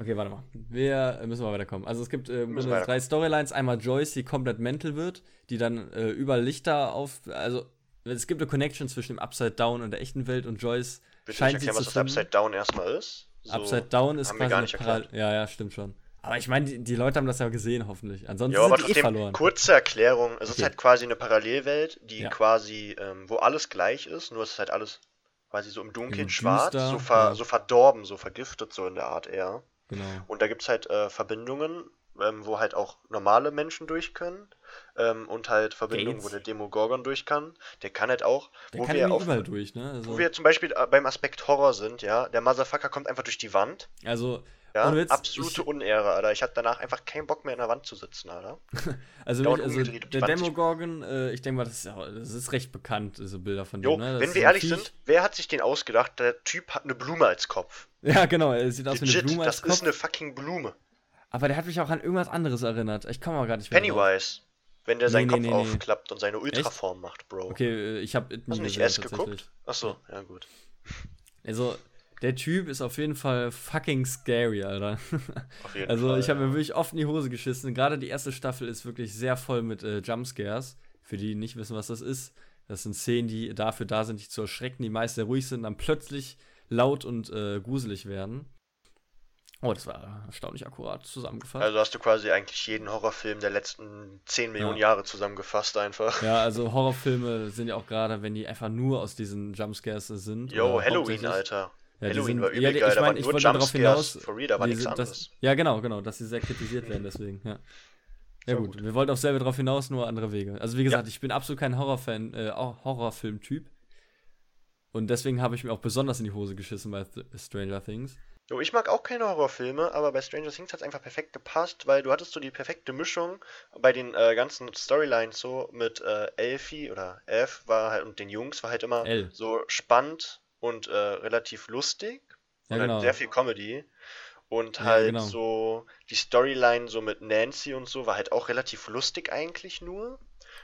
Okay, warte mal. Wir müssen mal weiterkommen. Also es gibt äh, drei Storylines. Einmal Joyce, die komplett mental wird, die dann äh, überall Lichter auf. Also es gibt eine Connection zwischen dem Upside Down und der echten Welt und Joyce Bitte scheint erklären, sie was das Upside Down erstmal ist. So Upside Down ist quasi. Ja, ja, stimmt schon. Aber ich meine, die, die, Leute haben das ja gesehen, hoffentlich. Ansonsten ja, sind die eh verloren. Kurze Erklärung: Es okay. ist halt quasi eine Parallelwelt, die ja. quasi, ähm, wo alles gleich ist, nur es ist halt alles quasi so im Dunkeln schwarz, düster, so, ver, ja. so verdorben, so vergiftet, so in der Art eher. Genau. Und da gibt es halt äh, Verbindungen, ähm, wo halt auch normale Menschen durch können. Ähm, und halt Verbindungen, Gates. wo der Demogorgon durch kann. Der kann halt auch. Der wo kann wir auf, durch, ne? Also wo wir zum Beispiel äh, beim Aspekt Horror sind, ja. Der Motherfucker kommt einfach durch die Wand. Also, ja, Witz, absolute ich, Unehre, Alter. Ich hatte danach einfach keinen Bock mehr in der Wand zu sitzen, Alter. also, ich, also der Demogorgon, äh, ich denke mal, das ist, das ist, recht bekannt, diese Bilder von dem. ne? wenn wir ehrlich Viech. sind, wer hat sich den ausgedacht? Der Typ hat eine Blume als Kopf. Ja, genau, er sieht aus wie eine Blume als Kopf. Das ist eine fucking Blume. Aber der hat mich auch an irgendwas anderes erinnert. Ich komme mal gar nicht mehr Pennywise. Drauf. Wenn der seinen nee, Kopf nee, aufklappt und seine Ultraform Echt? macht, Bro. Okay, äh, ich habe Hast du nicht S geguckt? Achso, ja gut. Also, der Typ ist auf jeden Fall fucking scary, Alter. Auf jeden also Fall, ich habe mir wirklich oft in die Hose geschissen. Gerade die erste Staffel ist wirklich sehr voll mit äh, Jumpscares. Für die, die nicht wissen, was das ist. Das sind Szenen, die dafür da sind, dich zu erschrecken, die meist sehr ruhig sind, dann plötzlich laut und äh, gruselig werden. Oh, das war erstaunlich akkurat zusammengefasst. Also hast du quasi eigentlich jeden Horrorfilm der letzten 10 Millionen ja. Jahre zusammengefasst einfach. Ja, also Horrorfilme sind ja auch gerade, wenn die einfach nur aus diesen Jumpscares sind. Jo, Halloween, Alter. Ja, Halloween sind, war übel ja, geil, ich, mein, ich wollte darauf hinaus, for real, da war nichts anderes. ja, genau, genau, dass sie sehr kritisiert werden, deswegen, ja. Ja gut. gut. wir wollten auch selber darauf hinaus, nur andere Wege. Also wie gesagt, ja. ich bin absolut kein Horrorfan, äh, Horrorfilm-Typ. Und deswegen habe ich mir auch besonders in die Hose geschissen bei Stranger Things. Jo, ich mag auch keine Horrorfilme, aber bei Stranger Things hat es einfach perfekt gepasst, weil du hattest so die perfekte Mischung bei den äh, ganzen Storylines so mit äh, Elfie oder Elf war halt und den Jungs war halt immer L. so spannend und äh, relativ lustig ja, und halt genau. halt sehr viel Comedy. Und halt ja, genau. so die Storyline so mit Nancy und so war halt auch relativ lustig eigentlich nur.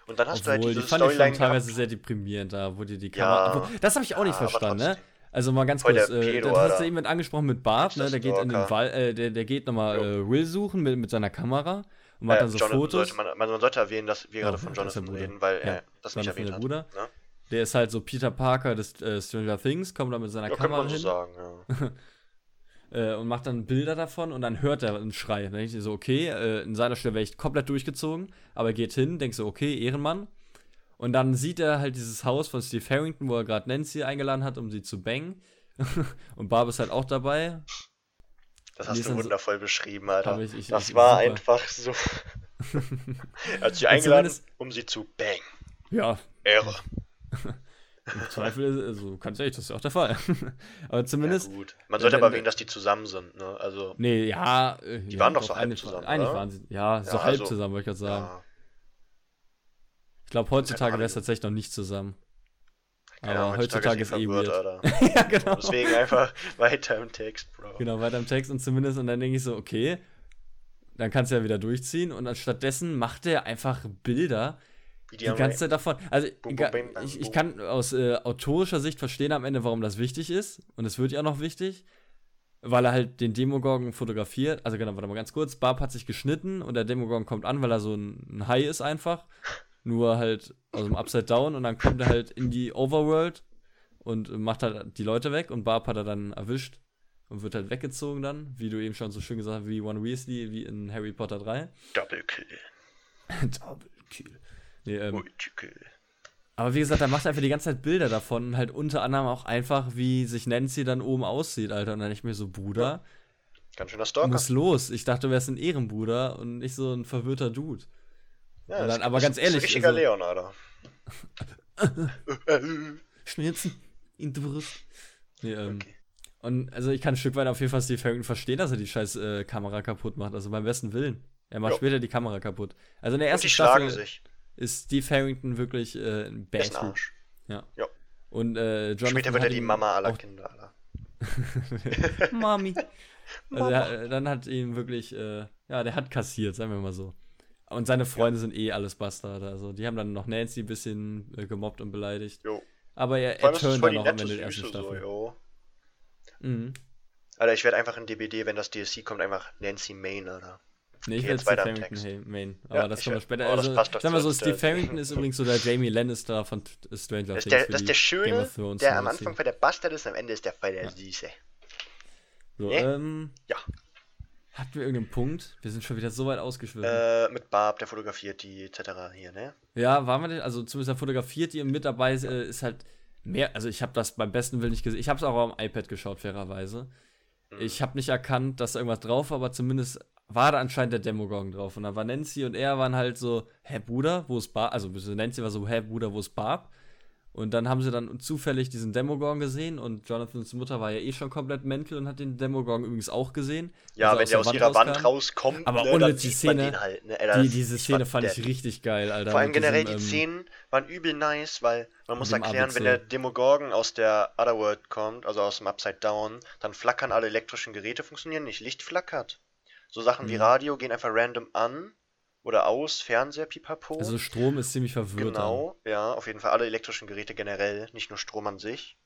Und dann hast Obwohl, du halt diese die fand Storyline ich teilweise sehr deprimierend da, wo dir die Kamera. Ja, das habe ich auch nicht verstanden, ne? Also mal ganz kurz, äh, da hast du jemand angesprochen mit Bart, ne? Der geht in den Wald, äh, der, der geht nochmal äh, Will suchen mit, mit seiner Kamera und macht dann so Jonathan Fotos. Sollte man, man, sollte erwähnen, dass wir gerade von Jonathan reden, weil er das nicht erwähnt hat. Bruder. Ne? Der ist halt so Peter Parker des äh, Stranger Things, kommt da mit seiner ja, Kamera hin. So sagen, ja. äh, und macht dann Bilder davon und dann hört er einen Schrei. Dann denke ich so, okay, äh, in seiner Stelle wäre ich komplett durchgezogen, aber er geht hin, denkt so, okay, Ehrenmann. Und dann sieht er halt dieses Haus von Steve Harrington, wo er gerade Nancy eingeladen hat, um sie zu bangen. und Barb ist halt auch dabei. Das hast du wundervoll so, beschrieben, Alter. Ich, ich, das ich, war super. einfach so. er hat sie eingeladen, um sie zu bang. Ja. Ehre. Im Zweifel, also ganz ehrlich, das ist ja auch der Fall. aber zumindest. Ja, gut. Man sollte äh, aber erwähnen, dass die zusammen sind, ne? Also. Nee, ja. Äh, die ja, waren doch so halb zusammen. Eigentlich oder? waren sie, ja, so ja, halb also, zusammen, wollte ich gerade sagen. Ich glaube, heutzutage wäre es tatsächlich noch nicht zusammen. aber Ahnung, heutzutage, ist, eh weird. ja, genau. Deswegen einfach weiter im Text, Bro. Genau, weiter im Text und zumindest, und dann denke ich so, okay, dann kannst du ja wieder durchziehen und anstattdessen macht er einfach Bilder, die, die ganze Zeit davon. Also, boom, boom, bam, bam, ich, ich kann aus äh, autorischer Sicht verstehen am Ende, warum das wichtig ist. Und es wird ja auch noch wichtig. Weil er halt den Demogorgon fotografiert. Also, genau, warte mal ganz kurz. Barb hat sich geschnitten und der Demogorgon kommt an, weil er so ein, ein Hai ist einfach. Nur halt aus dem Upside Down. Und dann kommt er halt in die Overworld und macht halt die Leute weg. Und Barb hat er dann erwischt und wird halt weggezogen dann. Wie du eben schon so schön gesagt hast, wie One Weasley, wie in Harry Potter 3. Double Kill. Double Kill. Nee, ähm, aber wie gesagt, er macht einfach die ganze Zeit Bilder davon, halt unter anderem auch einfach, wie sich Nancy dann oben aussieht, Alter. Und dann ich mir so, Bruder. Ganz schöner Stalker. Muss los. Ich dachte, du wärst ein Ehrenbruder und nicht so ein verwirrter Dude. Ja, dann, aber ganz ehrlich. Richtiger also, Leon, Alter. Schmerzen in die Brust. Nee, ähm, okay. Und also ich kann ein Stück weit auf jeden Fall Steve Harrington verstehen, dass er die scheiß äh, Kamera kaputt macht. Also beim besten Willen. Er macht jo. später die Kamera kaputt. Also in der ersten und die Staffel. Schlagen sich ist Steve Harrington wirklich äh, ein Bad Arsch. Ja. ja. Und äh, Jonathan Später wird er die Mama aller Kinder, aller. Mami. Also er, dann hat ihn wirklich, äh, ja, der hat kassiert, sagen wir mal so. Und seine Freunde ja. sind eh alles Bastarde. Also die haben dann noch Nancy ein bisschen äh, gemobbt und beleidigt. Jo. Aber er, er turnt dann noch am Ende der ersten Staffel. So, mhm. Alter, ich werde einfach in DBD, wenn das DLC kommt, einfach Nancy Main, Alter. Nee, ich will Steve Farrington Main. Aber ja, das kommen wir später. Oh, also, sagen wir so, Steve Farrington ist übrigens so der Jamie Lannister von Stranger Things. Das, das ist der Schöne, der am Anfang voll der Bastard ist, am Ende ist der voll der ja. Süße. So, nee? ähm. Ja. Hatten wir irgendeinen Punkt? Wir sind schon wieder so weit ausgeschwimmt. Äh, mit Barb, der fotografiert die etc. hier, ne? Ja, waren wir denn? Also zumindest der fotografiert die und mit dabei ist, äh, ist halt mehr. Also ich habe das beim besten Willen nicht gesehen. Ich habe es auch am iPad geschaut, fairerweise. Mhm. Ich habe nicht erkannt, dass da irgendwas drauf war, aber zumindest war da anscheinend der Demogorgon drauf. Und dann war Nancy und er waren halt so, hä, Bruder, wo ist Barb? Also Nancy war so, hä, Bruder, wo ist Barb? Und dann haben sie dann zufällig diesen Demogorgon gesehen und Jonathans Mutter war ja eh schon komplett mental und hat den Demogorgon übrigens auch gesehen. Ja, wenn der aus Wand ihrer rauskam. Wand rauskommt, aber ne, ohne die Szene, halt, ne? Ey, die, diese Szene fand ich richtig geil, Alter. Vor allem generell diesem, die ähm, Szenen waren übel nice, weil man muss erklären, ABC. wenn der Demogorgon aus der Otherworld kommt, also aus dem Upside Down, dann flackern alle elektrischen Geräte funktionieren nicht, Licht flackert. So Sachen mhm. wie Radio gehen einfach random an oder aus, Fernseher, pipapo. Also Strom ist ziemlich verwirrend. Genau, ja, auf jeden Fall alle elektrischen Geräte generell, nicht nur Strom an sich.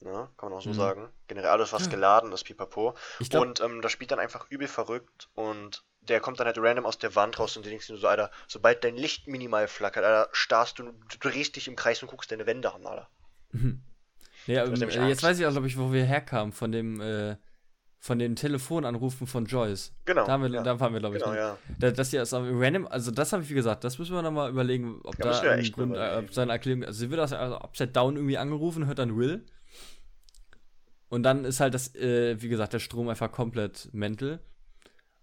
ne? kann man auch so mhm. sagen. Generell alles, was geladen ist, pipapo. Glaub, und ähm, das spielt dann einfach übel verrückt und der kommt dann halt random aus der Wand raus und du denkst dir so, Alter, sobald dein Licht minimal flackert, Alter, starrst du, du drehst dich im Kreis und guckst deine Wände an, Alter. Mhm. Ja, ähm, jetzt weiß ich auch, glaube ich, wo wir herkamen, von dem, äh, von den Telefonanrufen von Joyce. Genau. Da, haben wir, ja. da waren wir, glaube ich. Genau, ja. Da, das hier ist random, also das habe ich wie gesagt, das müssen wir nochmal überlegen, ob ja, da ein Grund, äh, ob seine Erklärung, also sie wird das also upside down irgendwie angerufen, hört dann Will. Und dann ist halt das, äh, wie gesagt, der Strom einfach komplett mental.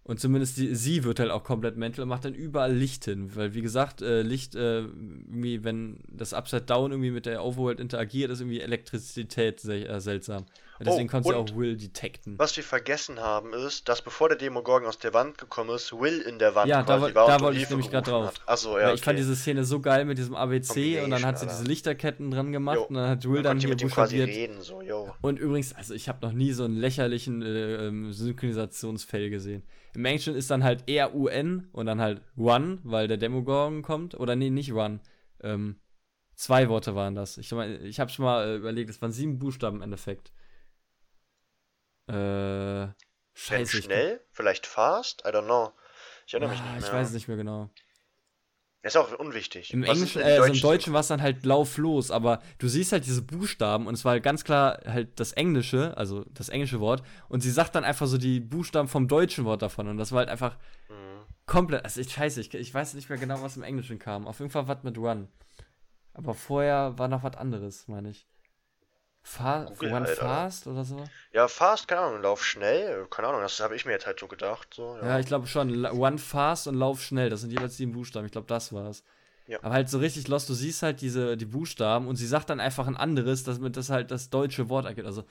Und zumindest die, sie wird halt auch komplett mental und macht dann überall Licht hin. Weil, wie gesagt, äh, Licht, äh, irgendwie, wenn das Upside Down irgendwie mit der Overworld interagiert, ist irgendwie Elektrizität sel äh, seltsam. Deswegen oh, konnte sie auch Will detecten. Was wir vergessen haben, ist, dass bevor der Demogorgon aus der Wand gekommen ist, Will in der Wand ja, da, war. Da wollte ich nämlich gerade drauf. Achso, ja. Okay. Ich fand diese Szene so geil mit diesem ABC und dann hat sie diese Lichterketten dran gemacht jo. und dann hat Will dann, dann hier mit quasi reden, so, yo. Und übrigens, also ich habe noch nie so einen lächerlichen äh, ähm, Synchronisationsfail gesehen. Im Englischen ist dann halt eher UN und dann halt One, weil der Demogorgon kommt. Oder nee, nicht One. Ähm, zwei Worte waren das. Ich, ich habe schon mal äh, überlegt, es waren sieben Buchstaben im Endeffekt. Äh, scheiße. Wenn schnell? Vielleicht fast? I don't know. Ich erinnere ah, mich nicht mehr. Ich weiß es nicht mehr genau. Ist auch unwichtig. Im Englischen, äh, also im Deutschen war es dann halt lauf los, aber du siehst halt diese Buchstaben und es war halt ganz klar halt das Englische, also das englische Wort, und sie sagt dann einfach so die Buchstaben vom deutschen Wort davon und das war halt einfach mhm. komplett, also ich scheiße, ich, ich weiß nicht mehr genau, was im Englischen kam. Auf jeden Fall was mit Run. Aber vorher war noch was anderes, meine ich. Fa Google One halt, Fast oder so? Ja, Fast, keine Ahnung, Lauf schnell, keine Ahnung, das habe ich mir jetzt halt so gedacht. So, ja. ja ich glaube schon, One Fast und Lauf schnell, das sind jeweils sieben Buchstaben, ich glaube, das war's. Ja. Aber halt so richtig lost, du siehst halt diese, die Buchstaben und sie sagt dann einfach ein anderes, damit das halt das deutsche Wort ergibt. Also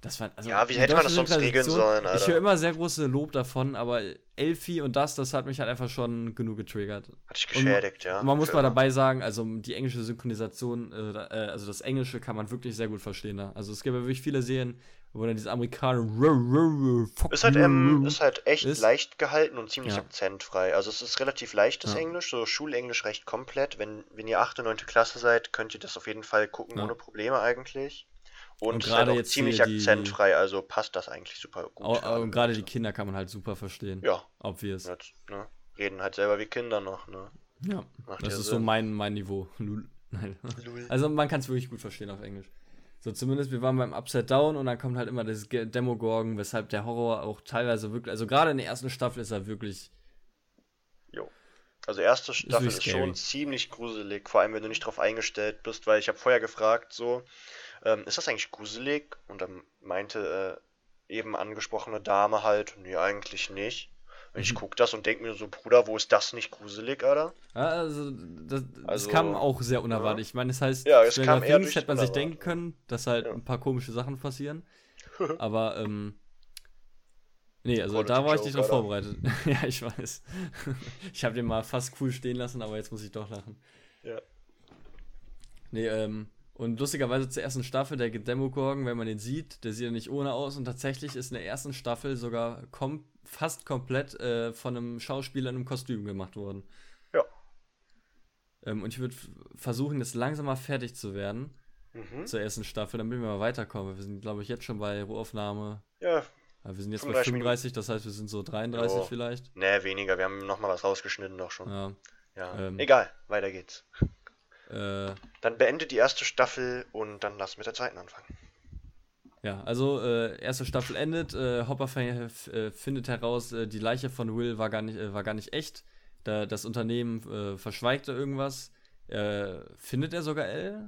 das war, also ja, wie hätte man das sonst regeln sollen, Alter? Ich höre immer sehr große Lob davon, aber Elfie und das, das hat mich halt einfach schon genug getriggert. Hat dich geschädigt, und, ja. man muss mal dabei sagen, also die englische Synchronisation, äh, äh, also das Englische kann man wirklich sehr gut verstehen. Da. Also es gibt ja wirklich viele Serien, wo dann diese Amerikaner ist halt, ähm, ist halt echt ist. leicht gehalten und ziemlich ja. akzentfrei. Also es ist relativ leichtes ja. Englisch, so Schulenglisch recht komplett. Wenn, wenn ihr 8. und 9. Klasse seid, könnt ihr das auf jeden Fall gucken, ja. ohne Probleme eigentlich. Und, und gerade halt jetzt ziemlich akzentfrei, also passt das eigentlich super gut. und gerade die Kinder kann man halt super verstehen. Ja. Obvious. Jetzt, ne? Reden halt selber wie Kinder noch, ne? Ja. Macht das ist Sinn. so mein, mein Niveau. Nein. Also man kann es wirklich gut verstehen auf Englisch. So, zumindest wir waren beim Upside Down und dann kommt halt immer das Demogorgon, weshalb der Horror auch teilweise wirklich, also gerade in der ersten Staffel ist er wirklich. Jo. Also erste Staffel ist, ist schon ziemlich gruselig, vor allem wenn du nicht drauf eingestellt bist, weil ich habe vorher gefragt, so, ähm, ist das eigentlich gruselig? Und dann meinte äh, eben angesprochene Dame halt, nee, eigentlich nicht. Und ich mhm. guck das und denke mir so, Bruder, wo ist das nicht gruselig, oder? Also, das, also, das kam auch sehr unerwartet. Ja. Ich meine, das heißt, ja, es kam eher Things hätte man sich denken können, dass halt ja. ein paar komische Sachen passieren. Aber, ähm, Nee, also da war ich nicht drauf vorbereitet. ja, ich weiß. ich habe den mal fast cool stehen lassen, aber jetzt muss ich doch lachen. Ja. Nee, ähm, und lustigerweise zur ersten Staffel, der Demogorgon, wenn man den sieht, der sieht ja nicht ohne aus. Und tatsächlich ist in der ersten Staffel sogar kom fast komplett äh, von einem Schauspieler in einem Kostüm gemacht worden. Ja. Ähm, und ich würde versuchen, jetzt langsam mal fertig zu werden mhm. zur ersten Staffel, damit wir mal weiterkommen. Wir sind, glaube ich, jetzt schon bei Rohaufnahme. Ja. ja wir sind jetzt bei 35, Minuten. das heißt, wir sind so 33 jo. vielleicht. Nee, weniger. Wir haben noch mal was rausgeschnitten noch schon. Ja. ja. Ähm, Egal, weiter geht's. Äh, dann beende die erste Staffel und dann lass mit der zweiten anfangen. Ja, also äh, erste Staffel endet. Äh, Hopper äh, findet heraus, äh, die Leiche von Will war gar nicht, äh, war gar nicht echt. Da, das Unternehmen äh, verschweigte irgendwas. findet er sogar L?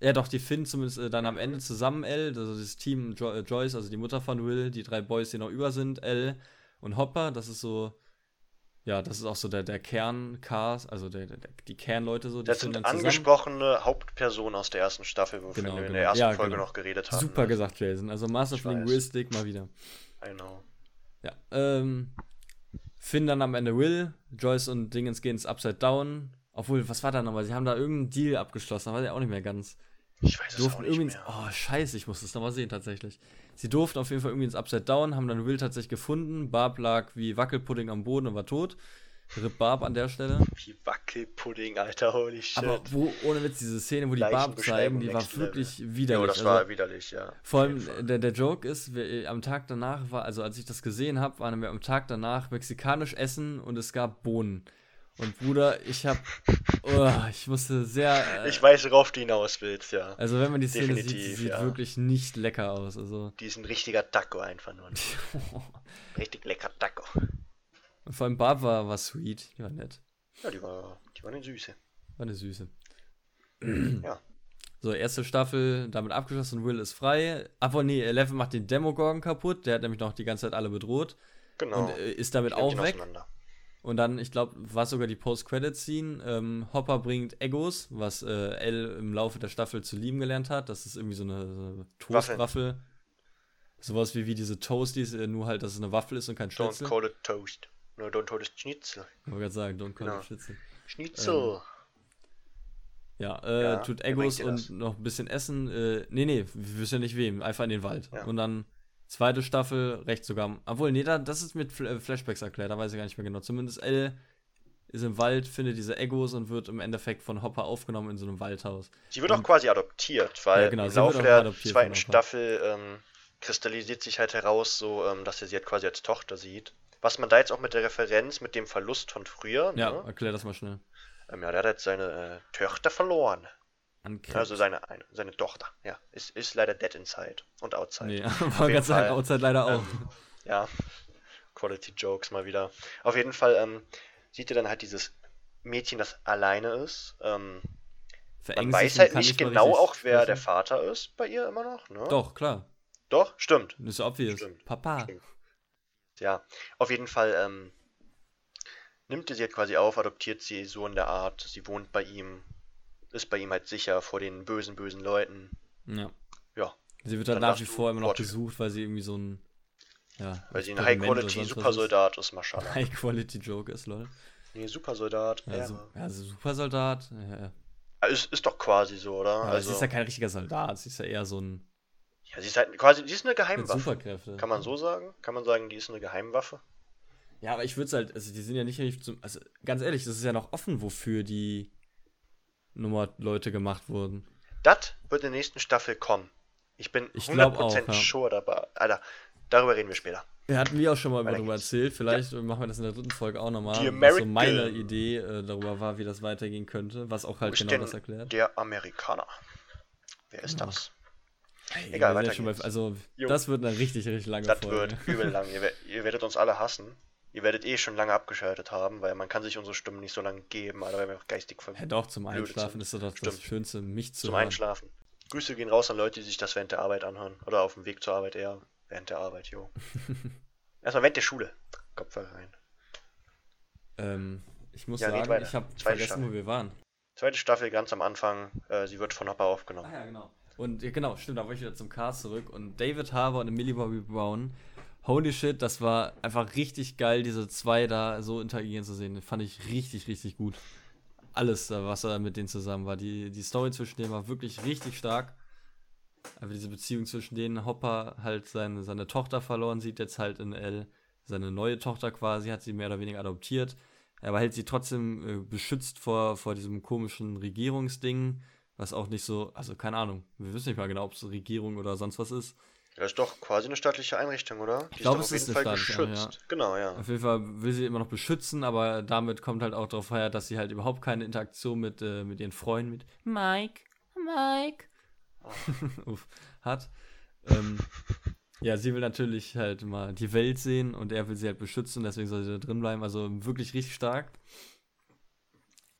Ja, doch, die finden zumindest dann am Ende zusammen L. Also das Team jo Joyce, also die Mutter von Will, die drei Boys, die noch über sind, L und Hopper. Das ist so ja, das ist auch so der, der Kern-Cast, also der, der, die Kernleute so. Die das sind angesprochene Hauptpersonen aus der ersten Staffel, wovon genau, wir in der genau. ersten ja, Folge genau. noch geredet haben. Super ne? gesagt, Jason. Also Master of Linguistic mal wieder. Know. Ja, ähm, Finn dann am Ende Will, Joyce und Dingens gehen ins Upside Down. Obwohl, was war da nochmal? Sie haben da irgendeinen Deal abgeschlossen, da weiß ich auch nicht mehr ganz. Ich weiß es auch nicht mehr. Oh, scheiße, ich muss das nochmal sehen, tatsächlich. Sie durften auf jeden Fall irgendwie ins Upside Down, haben dann Will tatsächlich gefunden. Barb lag wie Wackelpudding am Boden und war tot. Rip Barb an der Stelle. Wie Wackelpudding, Alter, holy shit. Aber wo, ohne Witz, diese Szene, wo die Barb zeigen, die war wirklich Level. widerlich. Ja, das also, war widerlich, ja. Vor allem, der, der Joke ist, wir, am Tag danach war, also als ich das gesehen habe, waren wir am Tag danach mexikanisch essen und es gab Bohnen. Und Bruder, ich hab. Oh, ich musste sehr. Äh, ich weiß, worauf du hinaus willst, ja. Also, wenn man die Szene Definitiv, sieht, sie sieht ja. wirklich nicht lecker aus. Also. Die ist ein richtiger Taco einfach nur. Richtig lecker Taco. Und vor allem Barb war, war sweet, die war nett. Ja, die war, die war eine Süße. War eine Süße. ja. So, erste Staffel damit abgeschlossen, Will ist frei. Aber nee, Eleven macht den Demogorgon kaputt, der hat nämlich noch die ganze Zeit alle bedroht. Genau. Und äh, ist damit auch weg. Und dann, ich glaube, war sogar die Post-Credit-Scene. Ähm, Hopper bringt Egos, was äh, L im Laufe der Staffel zu lieben gelernt hat. Das ist irgendwie so eine, so eine Toastwaffel. Sowas wie, wie diese Toasties, äh, nur halt, dass es eine Waffel ist und kein Schnitzel. Don't call it Toast. No, don't call it Schnitzel. Ich wollte gerade sagen, don't call genau. it Schnitzel. Schnitzel. Ähm, ja, äh, ja, tut Egos und noch ein bisschen Essen. Äh, nee, nee, wir wissen ja nicht wem. Einfach in den Wald. Ja. Und dann zweite Staffel, recht sogar. Obwohl, nee, da, das ist mit äh, Flashbacks erklärt, da weiß ich gar nicht mehr genau. Zumindest L ist im Wald, findet diese Egos und wird im Endeffekt von Hopper aufgenommen in so einem Waldhaus. Sie wird und, auch quasi adoptiert, weil ja, genau, im Laufe der zweiten Staffel ähm, kristallisiert sich halt heraus, so ähm, dass er sie halt quasi als Tochter sieht. Was man da jetzt auch mit der Referenz, mit dem Verlust von früher. Ja, ne? erklär das mal schnell. Ähm, ja, der hat jetzt seine äh, Töchter verloren. Also seine, eine, seine Tochter, ja. Ist, ist leider dead inside und outside. Nee, war ganz sagen, outside leider auch. Ähm, ja, Quality Jokes mal wieder. Auf jeden Fall ähm, sieht ihr dann halt dieses Mädchen, das alleine ist. Ähm, man weiß halt nicht genau auch, wer sprechen. der Vater ist bei ihr immer noch, ne? Doch, klar. Doch, stimmt. Das ist obvious. Stimmt. Papa. Stimmt. Ja, auf jeden Fall ähm, nimmt er sie halt quasi auf, adoptiert sie so in der Art. Sie wohnt bei ihm, ist bei ihm halt sicher vor den bösen, bösen Leuten. Ja. Ja. Sie wird halt nach wie vor immer noch gesucht, weil sie irgendwie so ein. Ja, weil sie ein High-Quality-Supersoldat ist, Maschallah. High-Quality-Joke ist, lol. Nee, Supersoldat. Ja, ja. Ja Supersoldat. Ja. Ist, ist doch quasi so, oder? Ja, also, sie ist ja kein richtiger Soldat, sie ist ja eher so ein ja, sie ist halt quasi, die ist eine Geheimwaffe. Superkräfte. Kann man so sagen? Kann man sagen, die ist eine Geheimwaffe? Ja, aber ich würde es halt, also die sind ja nicht zum, also ganz ehrlich, das ist ja noch offen, wofür die Nummer Leute gemacht wurden. Das wird in der nächsten Staffel kommen. Ich bin ich 100% auch, ja. sure dabei. Alter, darüber reden wir später. Wir hatten wir auch schon mal darüber erzählt. Vielleicht ja. machen wir das in der dritten Folge auch nochmal. Was so meine Idee äh, darüber war, wie das weitergehen könnte, was auch halt genau das erklärt. Der Amerikaner. Wer ist ja. das? Hey, Egal, weiter mal, Also, jo. das wird eine richtig, richtig lange das Folge. Das wird übel lang. ihr, ihr, werdet uns alle hassen. Ihr werdet eh schon lange abgeschaltet haben, weil man kann sich unsere Stimmen nicht so lange geben, aber wir einfach geistig verwirrt. Ja doch, zum Einschlafen ist das Stimmt. das Schönste, mich zu Zum hören. Einschlafen. Grüße gehen raus an Leute, die sich das während der Arbeit anhören. Oder auf dem Weg zur Arbeit eher. Während der Arbeit, jo. Erstmal während der Schule. Kopfhörer rein. Ähm, ich muss ja, sagen, ich habe vergessen, Staffel. wo wir waren. Zweite Staffel ganz am Anfang. Äh, sie wird von Hopper aufgenommen. Ah ja, genau. Und ja, genau, stimmt, da war ich wieder zum Cast zurück. Und David Harbour und Millie Bobby Brown, holy shit, das war einfach richtig geil, diese zwei da so interagieren zu sehen. Fand ich richtig, richtig gut. Alles, was da mit denen zusammen war. Die, die Story zwischen denen war wirklich richtig stark. Aber diese Beziehung zwischen denen, Hopper halt seine, seine Tochter verloren sieht, jetzt halt in L seine neue Tochter quasi, hat sie mehr oder weniger adoptiert. Aber hält sie trotzdem äh, beschützt vor, vor diesem komischen Regierungsding was auch nicht so, also keine Ahnung, wir wissen nicht mal genau, ob es Regierung oder sonst was ist. Ja, ist doch quasi eine staatliche Einrichtung, oder? Die ich glaube, es ist eine Fall staatliche geschützt. Ja. Genau, ja. Auf jeden Fall will sie immer noch beschützen, aber damit kommt halt auch darauf her, dass sie halt überhaupt keine Interaktion mit, äh, mit ihren Freunden, mit Mike, Mike, oh. hat. Ähm, ja, sie will natürlich halt mal die Welt sehen und er will sie halt beschützen, deswegen soll sie da drin bleiben. Also wirklich richtig stark.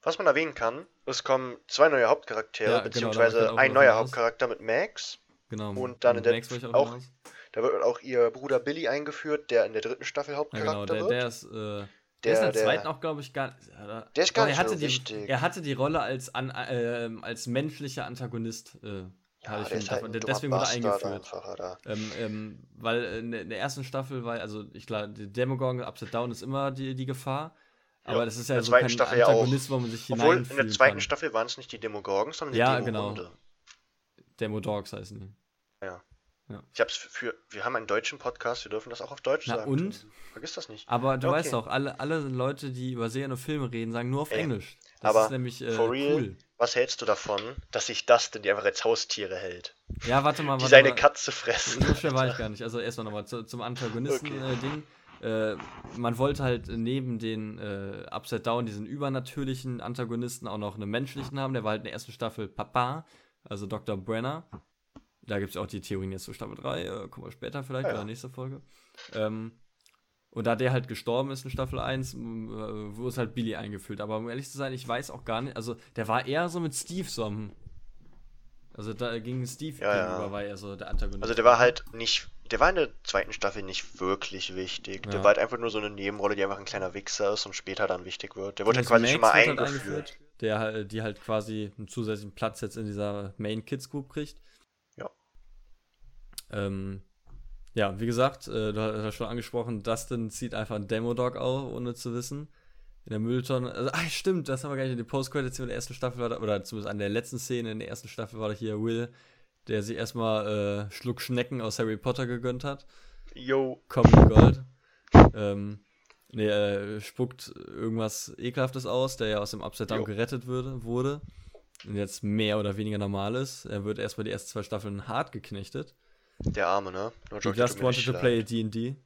Was man erwähnen kann, es kommen zwei neue Hauptcharaktere, ja, genau, beziehungsweise genau, ein neuer Hauptcharakter mit Max. Genau. Und dann in der auch, auch da wird auch ihr Bruder Billy eingeführt, der in der dritten Staffel Hauptcharakter ja, genau, der, der ist, äh, der, der, ist in der, der zweiten auch, glaube ich, gar äh, Der ist gar nicht so die, wichtig. Er hatte die Rolle als, an, äh, als menschlicher Antagonist. Äh, ja, der ist halt ein deswegen wurde er eingeführt. ähm, ähm, weil in der ersten Staffel war, also ich glaube, Demogorgon Upside Down ist immer die, die Gefahr. Aber ja, das ist ja so kein Staffel Antagonist, ja wo man sich Obwohl, in der zweiten kann. Staffel waren es nicht die Demogorgons, sondern die ja, Demogorgon. genau. Demodogs heißen die. Ja. Ja. Ich hab's für, wir haben einen deutschen Podcast, wir dürfen das auch auf Deutsch Na sagen. Und? Vergiss das nicht. Aber du okay. weißt auch, alle, alle Leute, die über Serien und Filme reden, sagen nur auf Ey. Englisch. Das aber ist nämlich äh, for real, cool. Was hältst du davon, dass sich Dustin die einfach als Haustiere hält? Ja, warte mal. Die warte seine mal. Katze fressen. So schwer war ich gar nicht. Also erstmal nochmal zu, zum Antagonisten-Ding. Okay. Äh, äh, man wollte halt neben den äh, Upside Down, diesen übernatürlichen Antagonisten, auch noch einen menschlichen haben. Der war halt in der ersten Staffel Papa, also Dr. Brenner. Da gibt es auch die Theorien jetzt zu Staffel 3, äh, kommen wir später vielleicht, ja, oder nächste Folge. Ähm, und da der halt gestorben ist in Staffel 1, äh, wurde es halt Billy eingeführt. Aber um ehrlich zu sein, ich weiß auch gar nicht, also der war eher so mit Steve so am. Also da ging Steve ja, gegenüber, ja. war er so der Antagonist. Also der war halt nicht der war in der zweiten Staffel nicht wirklich wichtig. Ja. Der war halt einfach nur so eine Nebenrolle, die einfach ein kleiner Wichser ist und später dann wichtig wird. Der wurde halt quasi Max schon mal eingeführt. Halt eingeführt. Der, die halt quasi einen zusätzlichen Platz jetzt in dieser Main Kids Group kriegt. Ja. Ähm, ja, wie gesagt, äh, du hast schon angesprochen, Dustin zieht einfach einen Demo-Dog auf, ohne zu wissen. In der Mülltonne. Also, ach, stimmt, das haben wir gar nicht in die Post-Credits in der ersten Staffel, war da, oder zumindest an der letzten Szene in der ersten Staffel war da hier Will der sich erstmal äh, Schluck Schnecken aus Harry Potter gegönnt hat. Yo. Comedy Gold. ähm, nee, er spuckt irgendwas Ekelhaftes aus, der ja aus dem Upside Down gerettet würde, wurde. Und jetzt mehr oder weniger normal ist. Er wird erstmal die ersten zwei Staffeln hart geknechtet. Der Arme, ne? No He just wanted to play D&D.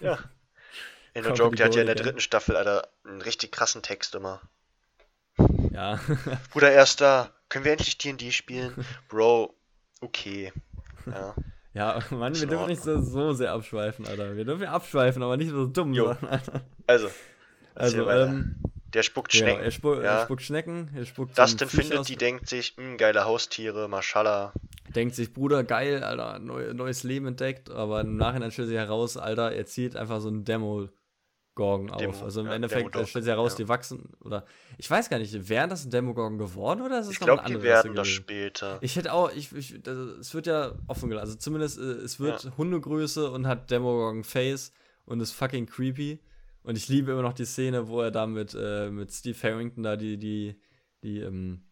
Ja. In No Joke, der hat ja in der dritten Staffel, Alter, einen richtig krassen Text immer. Ja. Bruder, Erster, können wir endlich D&D spielen? Bro, okay. Ja. Ja, Mann, wir dürfen nicht so, so sehr abschweifen, Alter. Wir dürfen abschweifen, aber nicht so dumm jo. sein, Alter. Also, also ähm, der spuckt Schnecken. Ja, er, spu ja. er, spuckt Schnecken, er spuckt Dustin findet aus. die, denkt sich, hm, geile Haustiere, Maschallah. Denkt sich, Bruder, geil, Alter, neu, neues Leben entdeckt, aber im Nachhinein stellt sich heraus, Alter, er zieht einfach so ein Demo Demogorgon auf. Demo, also im ja, Endeffekt stellt sich heraus, die wachsen. Oder ich weiß gar nicht, wären das ein Demogorgon geworden oder ist es Ich glaube, die werden das später. Ich hätte auch, ich, ich das, es wird ja offen gelassen. Also zumindest, äh, es wird. Hundegröße und hat Demogorgon Face und ist fucking creepy. Und ich liebe immer noch die Szene, wo er da mit, äh, mit Steve Harrington da die, die, die, ähm,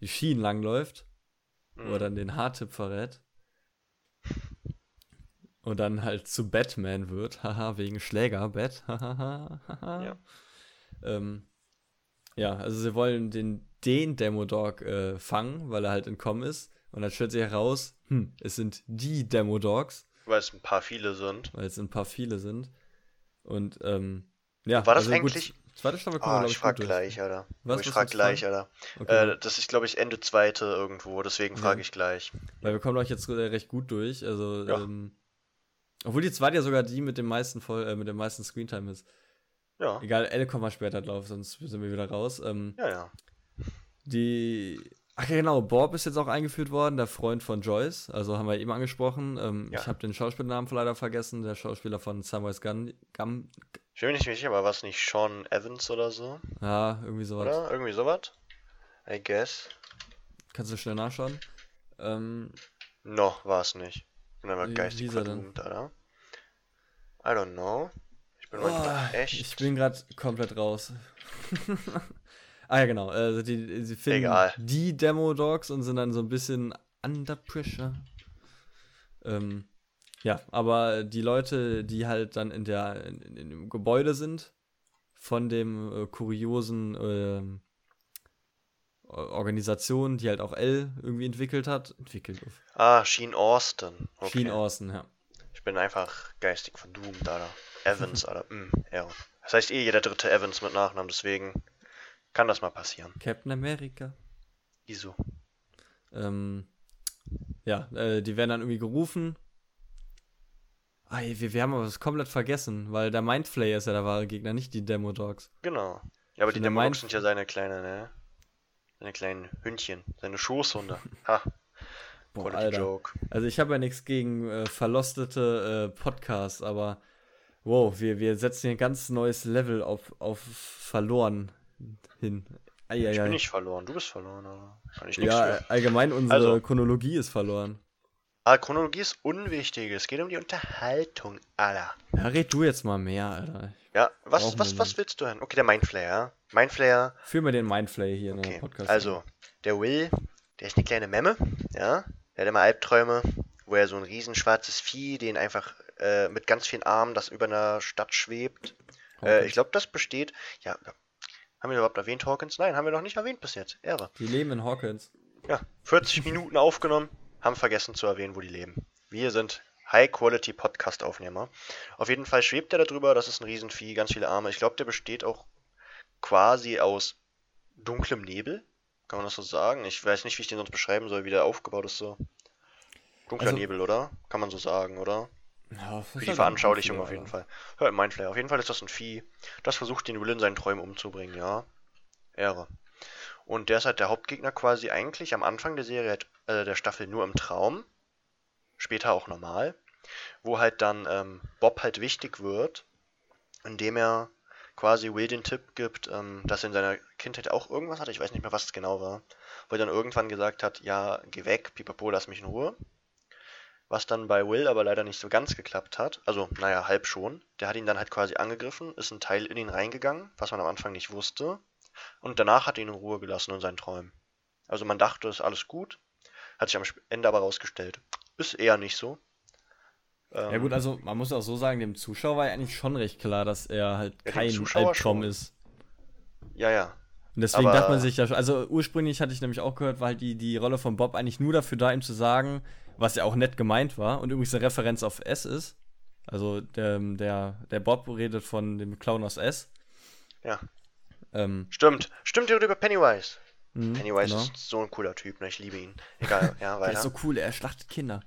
die Schienen langläuft. Mhm. Wo er mhm. dann den Haartipp verrät und dann halt zu Batman wird, haha, wegen Schlägerbett, haha, ja. Ähm, ja, also sie wollen den, den Demodog äh, fangen, weil er halt entkommen ist. Und dann stellt sich heraus, hm, es sind die Demodogs. Weil es ein paar viele sind. Weil es ein paar viele sind. Und, ähm, ja. War das also eigentlich. Gut, zweite Staffel kommen oh, ich, ich frag gleich, Alter. Was, ich frag gleich, Alter. Okay. Äh, das ist, glaube ich, Ende zweite irgendwo, deswegen frage ja. ich gleich. Weil wir kommen euch jetzt recht gut durch. Also, ja. ähm, obwohl die zweite ja sogar die mit dem meisten Voll, äh, mit dem meisten Screentime ist. Ja. Egal, L kommt mal später drauf, sonst sind wir wieder raus. Ähm, ja, ja. Die. Ach ja, genau, Bob ist jetzt auch eingeführt worden, der Freund von Joyce. Also haben wir eben angesprochen. Ähm, ja. Ich habe den Schauspielnamen leider vergessen, der Schauspieler von Samwise Gun. Gum, ich bin nicht sicher, aber war es nicht Sean Evans oder so? Ja, irgendwie sowas. Oder? Irgendwie sowas? I guess. Kannst du schnell nachschauen? Ähm, no, war es nicht bin aber geistig verdummt, oder? I don't know. Ich bin oh, echt. Ich bin gerade komplett raus. ah ja, genau. Also die, sie finden Egal. die Demo-Dogs und sind dann so ein bisschen under pressure. Ähm, ja, aber die Leute, die halt dann in der in, in dem Gebäude sind, von dem äh, kuriosen äh, Organisation, die halt auch L irgendwie entwickelt hat. Entwickelt. Ah, Sheen Austin. Okay. Sheen Austin, ja. Ich bin einfach geistig verdoomt, Alter. Evans, Alter. Mm, ja. Das heißt eh jeder dritte Evans mit Nachnamen, deswegen kann das mal passieren. Captain America. Wieso? Ähm, ja, äh, die werden dann irgendwie gerufen. Ah, wir, wir haben aber was komplett vergessen, weil der Mindflayer ist ja der wahre Gegner, nicht die Demo-Dogs. Genau. Ja, aber die Demo-Dogs sind ja seine kleine, ne? Seine kleinen Hündchen, seine Schoßhunde. Ha. Boah, Alter. Joke. Also ich habe ja nichts gegen äh, verlostete äh, Podcasts, aber wow, wir, wir setzen hier ein ganz neues Level auf, auf verloren hin. Eieiei. Ich bin nicht verloren, du bist verloren, aber kann ich nichts Ja, für. allgemein unsere also, Chronologie ist verloren. Ah, Chronologie ist unwichtig. Es geht um die Unterhaltung, Alter. Ja, red du jetzt mal mehr, Alter. Ja, was, was, was willst du denn? Okay, der Mindflayer. Mindflayer. Führ mir den Mindflayer hier okay. in der Podcast. Also, der Will, der ist eine kleine Memme, ja. Der hat immer Albträume wo er so ein riesen schwarzes Vieh, den einfach äh, mit ganz vielen Armen, das über einer Stadt schwebt. Äh, ich glaube, das besteht. Ja, haben wir überhaupt erwähnt, Hawkins? Nein, haben wir noch nicht erwähnt bis jetzt. Ehre. Die leben in Hawkins. Ja, 40 Minuten aufgenommen, haben vergessen zu erwähnen, wo die leben. Wir sind High-Quality-Podcast-Aufnehmer. Auf jeden Fall schwebt er darüber, das ist ein Riesenvieh, ganz viele Arme. Ich glaube, der besteht auch quasi aus dunklem Nebel. Kann man das so sagen? Ich weiß nicht, wie ich den sonst beschreiben soll, wie der aufgebaut ist so. Dunkler also, Nebel, oder? Kann man so sagen, oder? Ja, Für die halt Veranschaulichung auf jeden Fall. Hör, Mindflayer. Auf jeden Fall ist das ein Vieh, das versucht, den Will in seinen Träumen umzubringen, ja. Ehre. Und der ist halt der Hauptgegner quasi eigentlich am Anfang der Serie, äh, der Staffel nur im Traum. Später auch normal. Wo halt dann ähm, Bob halt wichtig wird, indem er quasi Will den Tipp gibt, ähm, dass er in seiner Kindheit auch irgendwas hatte. Ich weiß nicht mehr, was es genau war. Wo er dann irgendwann gesagt hat, ja, geh weg, pipapo, lass mich in Ruhe. Was dann bei Will aber leider nicht so ganz geklappt hat. Also, naja, halb schon. Der hat ihn dann halt quasi angegriffen, ist ein Teil in ihn reingegangen, was man am Anfang nicht wusste. Und danach hat er ihn in Ruhe gelassen in seinen Träumen. Also man dachte, ist alles gut. Hat sich am Ende aber rausgestellt. Ist eher nicht so. Ähm, ja gut, also man muss auch so sagen, dem Zuschauer war ja eigentlich schon recht klar, dass er halt ja, kein Albtraum ist. Ja, ja. Und deswegen aber dachte man sich ja schon, also ursprünglich hatte ich nämlich auch gehört, war halt die, die Rolle von Bob eigentlich nur dafür da, ihm zu sagen, was ja auch nett gemeint war und übrigens eine Referenz auf S ist. Also der, der, der Bob redet von dem Clown aus S. Ja. Ähm, Stimmt. Stimmt, über Pennywise. Mh, Pennywise genau. ist so ein cooler Typ, ne? ich liebe ihn. Egal, ja, weiter. Der ist so cool, er schlachtet Kinder.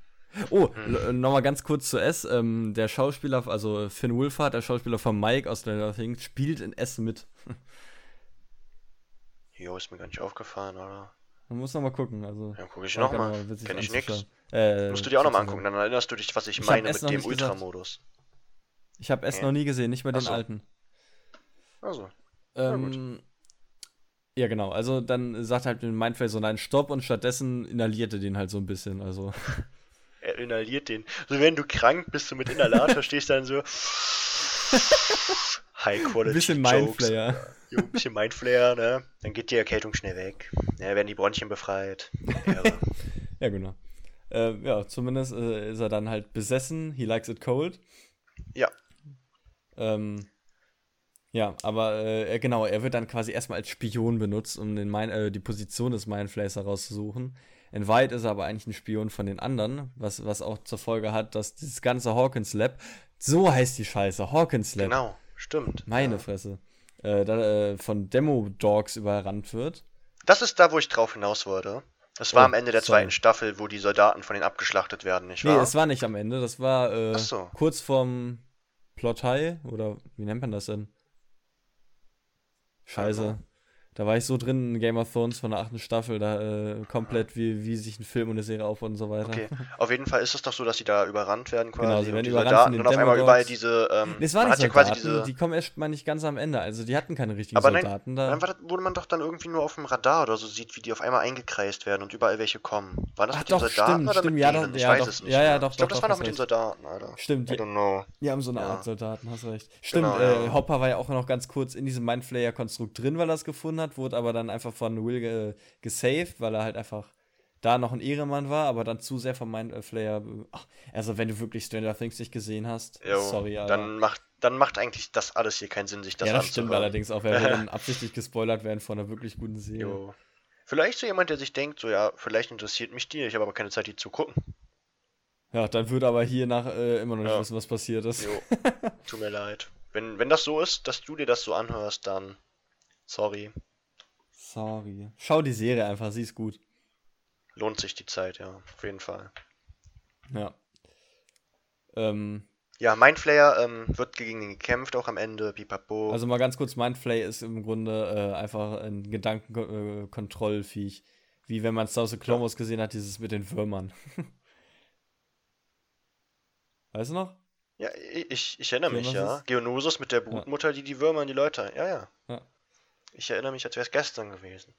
Oh, hm. nochmal ganz kurz zu S. Ähm, der Schauspieler, also Finn Wolfhard, der Schauspieler von Mike aus Stranger Things, spielt in S mit. jo, ist mir gar nicht aufgefallen, oder? Man muss nochmal gucken. Also, ja, gucke ich nochmal. Kenn ich nix. Äh, Musst du dir auch nochmal angucken, dann erinnerst du dich, was ich, ich meine mit dem Ultramodus. Ich habe S ja. noch nie gesehen, nicht mal den so. alten. Also. Ähm, ja, genau. Also dann sagt halt Mindflayer so nein, stopp und stattdessen inhaliert er den halt so ein bisschen. Also. Er inhaliert den. So wenn du krank bist, du mit Inhalator stehst dann so. High Quality. Ein bisschen Mindflayer. Jo, ein bisschen Mindflayer, ne? Dann geht die Erkältung schnell weg. Ja, werden die Bronchien befreit. ja, genau. Äh, ja, zumindest äh, ist er dann halt besessen. He likes it cold. Ja. Ähm, ja, aber äh, genau, er wird dann quasi erstmal als Spion benutzt, um den Mind, äh, die Position des Mindflayers herauszusuchen. In Wahrheit ist er aber eigentlich ein Spion von den anderen, was, was auch zur Folge hat, dass dieses ganze Hawkins Lab, so heißt die Scheiße, Hawkins Lab. Genau, stimmt. Meine ja. Fresse. Äh, da, äh, von Demo-Dogs überrannt wird. Das ist da, wo ich drauf hinaus wollte. Das war oh, am Ende der sorry. zweiten Staffel, wo die Soldaten von denen abgeschlachtet werden, nicht wahr? Nee, es war nicht am Ende, das war äh, so. kurz vorm Plot High, oder wie nennt man das denn? Scheiße. Da war ich so drin in Game of Thrones von der achten Staffel, da äh, komplett wie, wie sich ein Film und eine Serie aufbaut und so weiter. Okay, auf jeden Fall ist es doch so, dass sie da überrannt werden quasi. Genau, sie werden überrannt Soldaten und auf einmal überall diese. Ähm, nee, es waren nicht Soldaten, diese... die kommen erst mal nicht ganz am Ende, also die hatten keine richtigen Aber Soldaten. Nein, da. Dann wurde man doch dann irgendwie nur auf dem Radar oder so sieht, wie die auf einmal eingekreist werden und überall welche kommen. Waren das Ach, mit doch, den Soldaten stimmt, oder stimmt, mit ja, denen? Doch, ich ja, weiß doch, es nicht. Ja, ja, doch, ich glaube, das war noch mit den Soldaten, Alter. Stimmt, I don't know. Die haben so eine ja. Art Soldaten, hast recht. Stimmt, genau, äh, Hopper war ja auch noch ganz kurz in diesem Mindflayer-Konstrukt drin, weil er es gefunden hat, wurde aber dann einfach von Will ge gesaved, weil er halt einfach da noch ein Ehremann war, aber dann zu sehr von Mindflayer. Ach, also wenn du wirklich Stranger Things nicht gesehen hast, jo, sorry, aber. Dann macht, dann macht eigentlich das alles hier keinen Sinn, sich das Ja, das stimmt allerdings auch, wenn wir dann absichtlich gespoilert werden von einer wirklich guten Serie. Jo. Vielleicht so jemand, der sich denkt, so ja, vielleicht interessiert mich die, ich habe aber keine Zeit, die zu gucken. Ja, dann würde aber hier nach äh, immer noch nicht ja. wissen, was passiert ist. Jo. Tut mir leid. Wenn, wenn das so ist, dass du dir das so anhörst, dann sorry. Sorry. Schau die Serie einfach, sie ist gut. Lohnt sich die Zeit, ja, auf jeden Fall. Ja. Ähm, ja, Mindflayer ähm, wird gegen ihn gekämpft, auch am Ende, pipapo. Also mal ganz kurz, Mindflay ist im Grunde äh, einfach ein Gedankenkontrollviech. Wie wenn man Star Clomos ja. gesehen hat, dieses mit den Würmern. weißt du noch? Ja, ich, ich erinnere mich, ja. Geonosus mit der Brutmutter, ja. die die Würmer in die Leute. Ja, ja. Ich erinnere mich, als wäre es gestern gewesen.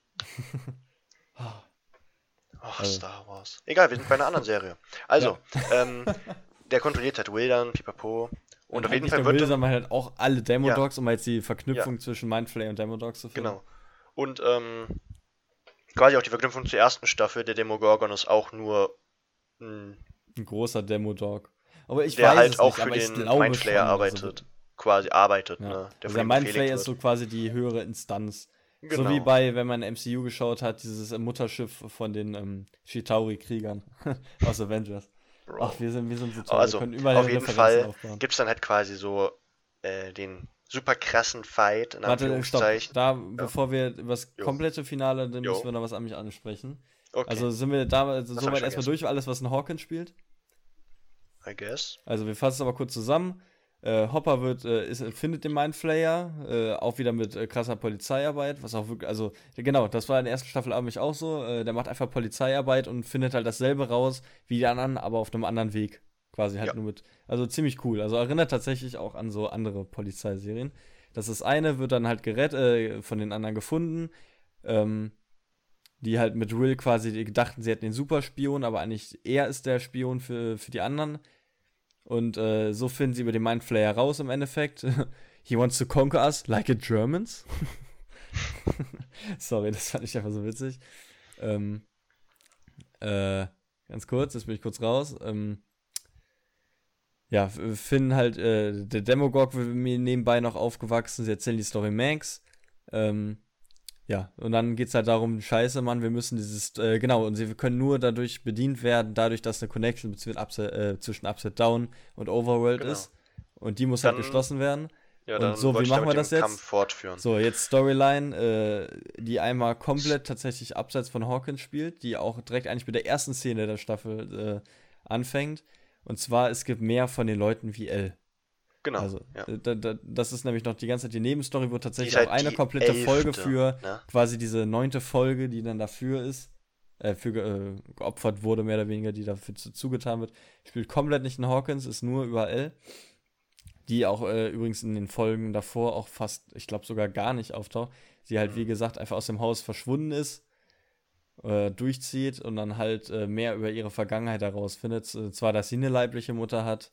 Ach, also. Star Wars. Egal, wir sind bei einer anderen Serie. Also, ja. ähm, der kontrolliert halt Will dann, pipapo. Und auf jeden Fall wird. Will man halt auch alle Demo-Dogs, ja. um jetzt die Verknüpfung ja. zwischen Mindflay und Demo-Dogs zu finden. Genau. Und ähm, quasi auch die Verknüpfung zur ersten Staffel, der Demogorgon ist auch nur ein Ein großer Demo-Dog. Aber ich der weiß halt es auch nicht, für den Mindflayer arbeitet. Also, quasi arbeitet, ja. ne? Der, also der Mindflayer ist so quasi die höhere Instanz. Genau. So wie bei, wenn man MCU geschaut hat, dieses Mutterschiff von den ähm, Chitauri-Kriegern aus Avengers. Bro. Ach, wir sind, wir sind so toll. Also, auf jeden Fall gibt es dann halt quasi so äh, den super krassen Fight. In Warte, stopp. Da, ja. bevor wir über das komplette Finale, dann jo. müssen wir noch was an mich ansprechen. Okay. Also sind wir da also soweit erstmal durch, alles, was in Hawkins spielt? I guess. Also wir fassen es aber kurz zusammen. Äh, Hopper wird, äh, ist, findet den Mindflayer, äh, auch wieder mit äh, krasser Polizeiarbeit, was auch wirklich, also genau, das war in der ersten Staffel eigentlich auch so. Äh, der macht einfach Polizeiarbeit und findet halt dasselbe raus wie die anderen, aber auf einem anderen Weg. Quasi halt ja. nur mit, also ziemlich cool. Also erinnert tatsächlich auch an so andere Polizeiserien. Das ist eine, wird dann halt gerettet, äh, von den anderen gefunden. Ähm, die halt mit Will quasi dachten, sie hätten den Superspion, aber eigentlich er ist der Spion für, für die anderen. Und äh, so finden sie über den Mindflayer raus im Endeffekt. He wants to conquer us like a Germans. Sorry, das fand ich einfach so witzig. Ähm, äh, ganz kurz, jetzt bin ich kurz raus. Ähm, ja, Finn halt, äh, der Demogorg wird mir nebenbei noch aufgewachsen. Sie erzählen die Story Max. Ähm, ja, und dann geht es halt darum, scheiße, Mann, wir müssen dieses, äh, genau, und sie können nur dadurch bedient werden, dadurch, dass eine Connection zwischen Upside, äh, zwischen Upside Down und Overworld genau. ist. Und die muss halt dann, halt geschlossen werden. Ja, und so, wie machen wir das jetzt? So, jetzt Storyline, äh, die einmal komplett tatsächlich abseits von Hawkins spielt, die auch direkt eigentlich mit der ersten Szene der Staffel äh, anfängt. Und zwar, es gibt mehr von den Leuten wie L. Genau. Also, ja. Äh, da, da, das ist nämlich noch die ganze Zeit die Nebenstory, wo tatsächlich halt auch eine komplette Elfte, Folge für ne? quasi diese neunte Folge, die dann dafür ist, äh, für äh, geopfert wurde, mehr oder weniger, die dafür zu, zugetan wird. Spielt komplett nicht in Hawkins, ist nur überall. Die auch äh, übrigens in den Folgen davor auch fast, ich glaube sogar gar nicht auftaucht. Sie halt, mhm. wie gesagt, einfach aus dem Haus verschwunden ist, äh, durchzieht und dann halt äh, mehr über ihre Vergangenheit herausfindet. Zwar, dass sie eine leibliche Mutter hat,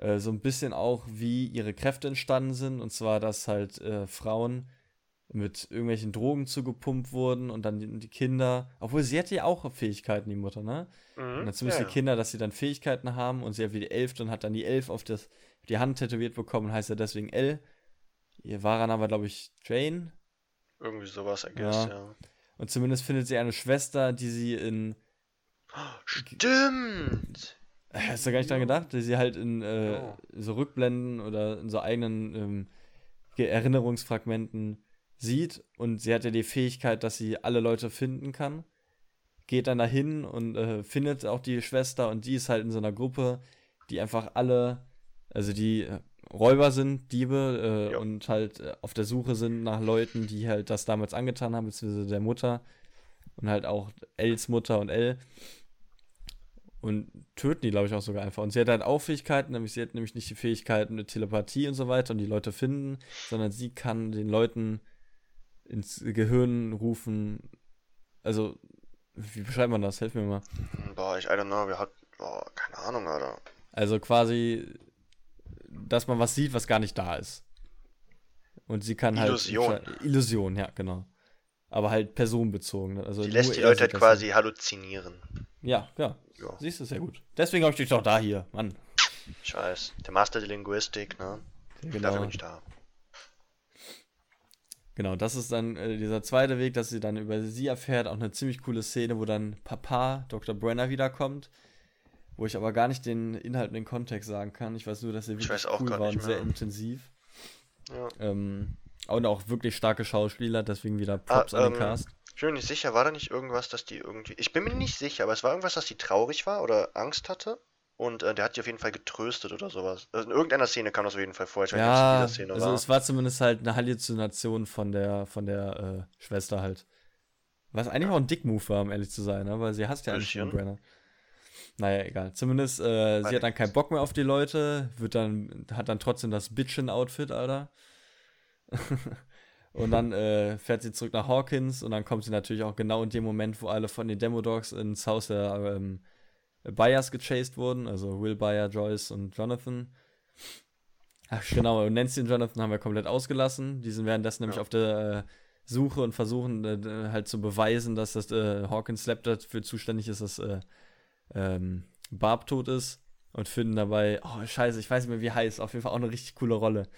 äh, so ein bisschen auch, wie ihre Kräfte entstanden sind. Und zwar, dass halt äh, Frauen mit irgendwelchen Drogen zugepumpt wurden und dann die, die, Kinder, obwohl sie hatte ja auch Fähigkeiten, die Mutter, ne? Mhm, und dann zumindest ja, die Kinder, dass sie dann Fähigkeiten haben und sie hat wie die Elf und hat dann die Elf auf das, die Hand tätowiert bekommen, heißt ja deswegen L. Ihr waren aber, glaube ich, Jane. Irgendwie sowas, I guess, ja. ja. Und zumindest findet sie eine Schwester, die sie in. Stimmt! Hast du gar nicht dran gedacht, dass sie halt in äh, oh. so Rückblenden oder in so eigenen ähm, Erinnerungsfragmenten sieht und sie hat ja die Fähigkeit, dass sie alle Leute finden kann. Geht dann dahin und äh, findet auch die Schwester und die ist halt in so einer Gruppe, die einfach alle, also die äh, Räuber sind, Diebe äh, und halt äh, auf der Suche sind nach Leuten, die halt das damals angetan haben, beziehungsweise der Mutter und halt auch Els Mutter und Elle und töten die, glaube ich, auch sogar einfach. Und sie hat halt auch Fähigkeiten, nämlich sie hat nämlich nicht die Fähigkeiten mit Telepathie und so weiter und die Leute finden, sondern sie kann den Leuten ins Gehirn rufen. Also, wie beschreibt man das? Helf mir mal. Boah, ich, I don't know, wir hat, boah, keine Ahnung, Alter. Also quasi, dass man was sieht, was gar nicht da ist. Und sie kann Illusion. halt. Illusion. Ja, genau. Aber halt personenbezogen. Ne? Also sie lässt die Leute halt quasi halluzinieren. Ja, ja. Ja. Siehst du, sehr gut. Deswegen habe ich dich doch da hier, Mann. Scheiß. Der Master der Linguistik, ne? Genau. Dafür bin ich da. Genau, das ist dann äh, dieser zweite Weg, dass sie dann über sie erfährt. Auch eine ziemlich coole Szene, wo dann Papa, Dr. Brenner, wiederkommt. Wo ich aber gar nicht den Inhalt und den Kontext sagen kann. Ich weiß nur, dass er wirklich cool war und sehr intensiv. Ja. Ähm, und auch wirklich starke Schauspieler, deswegen wieder Props ah, an den ähm, Cast. Ich bin mir nicht sicher, war da nicht irgendwas, dass die irgendwie. Ich bin mir nicht sicher, aber es war irgendwas, dass die traurig war oder Angst hatte. Und äh, der hat die auf jeden Fall getröstet oder sowas. Also in irgendeiner Szene kam das auf jeden Fall vor. Ich weiß ja, nicht, Szene also war. es war zumindest halt eine Halluzination von der, von der äh, Schwester halt. Was eigentlich auch ein Dick-Move war, um ehrlich zu sein, ne? weil sie hasst ja eigentlich den Brenner. Naja, egal. Zumindest, äh, sie hat dann keinen Bock mehr auf die Leute, wird dann, hat dann trotzdem das Bitchin-Outfit, Alter. Und dann äh, fährt sie zurück nach Hawkins und dann kommt sie natürlich auch genau in dem Moment, wo alle von den Demo-Dogs ins Haus der ähm, Byers gechased wurden, also Will Bayer, Joyce und Jonathan. Ach, genau, und Nancy und Jonathan haben wir komplett ausgelassen. Die sind währenddessen ja. nämlich auf der äh, Suche und versuchen äh, halt zu beweisen, dass das äh, Hawkins Lab dafür zuständig ist, dass äh, ähm, Barb tot ist und finden dabei, oh scheiße, ich weiß nicht mehr wie heißt, auf jeden Fall auch eine richtig coole Rolle.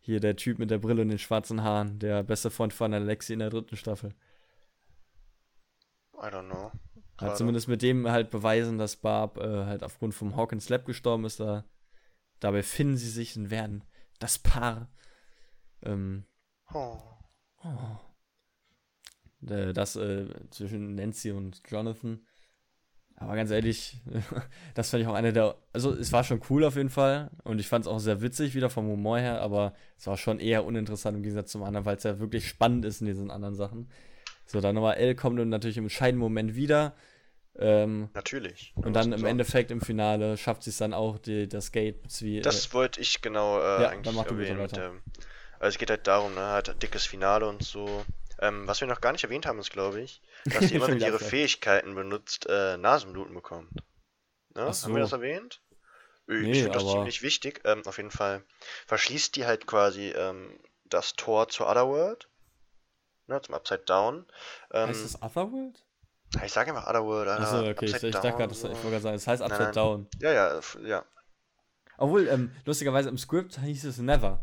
Hier der Typ mit der Brille und den schwarzen Haaren, der beste Freund von Alexi in der dritten Staffel. I don't know. Hat zumindest mit dem halt beweisen, dass Barb äh, halt aufgrund vom Hawkins Lab gestorben ist. Da, dabei finden sie sich und werden das Paar. Ähm, oh. Oh, das äh, zwischen Nancy und Jonathan. Aber ganz ehrlich, das fand ich auch eine der. Also, es war schon cool auf jeden Fall. Und ich fand es auch sehr witzig, wieder vom Humor her. Aber es war schon eher uninteressant im Gegensatz zum anderen, weil es ja wirklich spannend ist in diesen anderen Sachen. So, dann nochmal L kommt dann natürlich im entscheidenden Moment wieder. Ähm, Natürlich. Und dann im Endeffekt im Finale schafft sie es dann auch, die, das Gate wie. Das äh, wollte ich genau äh, ja, eigentlich erwähnen. Mit, ähm, also es geht halt darum, ne, halt ein dickes Finale und so. Ähm, was wir noch gar nicht erwähnt haben, ist, glaube ich, dass wenn ihre Fähigkeiten benutzt, äh, Nasenbluten bekommt. Ne? So. Haben wir das erwähnt? Ich nee, finde das ziemlich wichtig. Ähm, auf jeden Fall verschließt die halt quasi ähm, das Tor zur Otherworld. Ne, zum Upside Down. Ähm, heißt das Otherworld? Ich sage einfach Otherworld. Achso, okay, ich, ich, dachte gerade, ich wollte sagen, es heißt Upside nein, nein. Down. Ja, ja, ja. Obwohl, ähm, lustigerweise im Skript hieß es Never.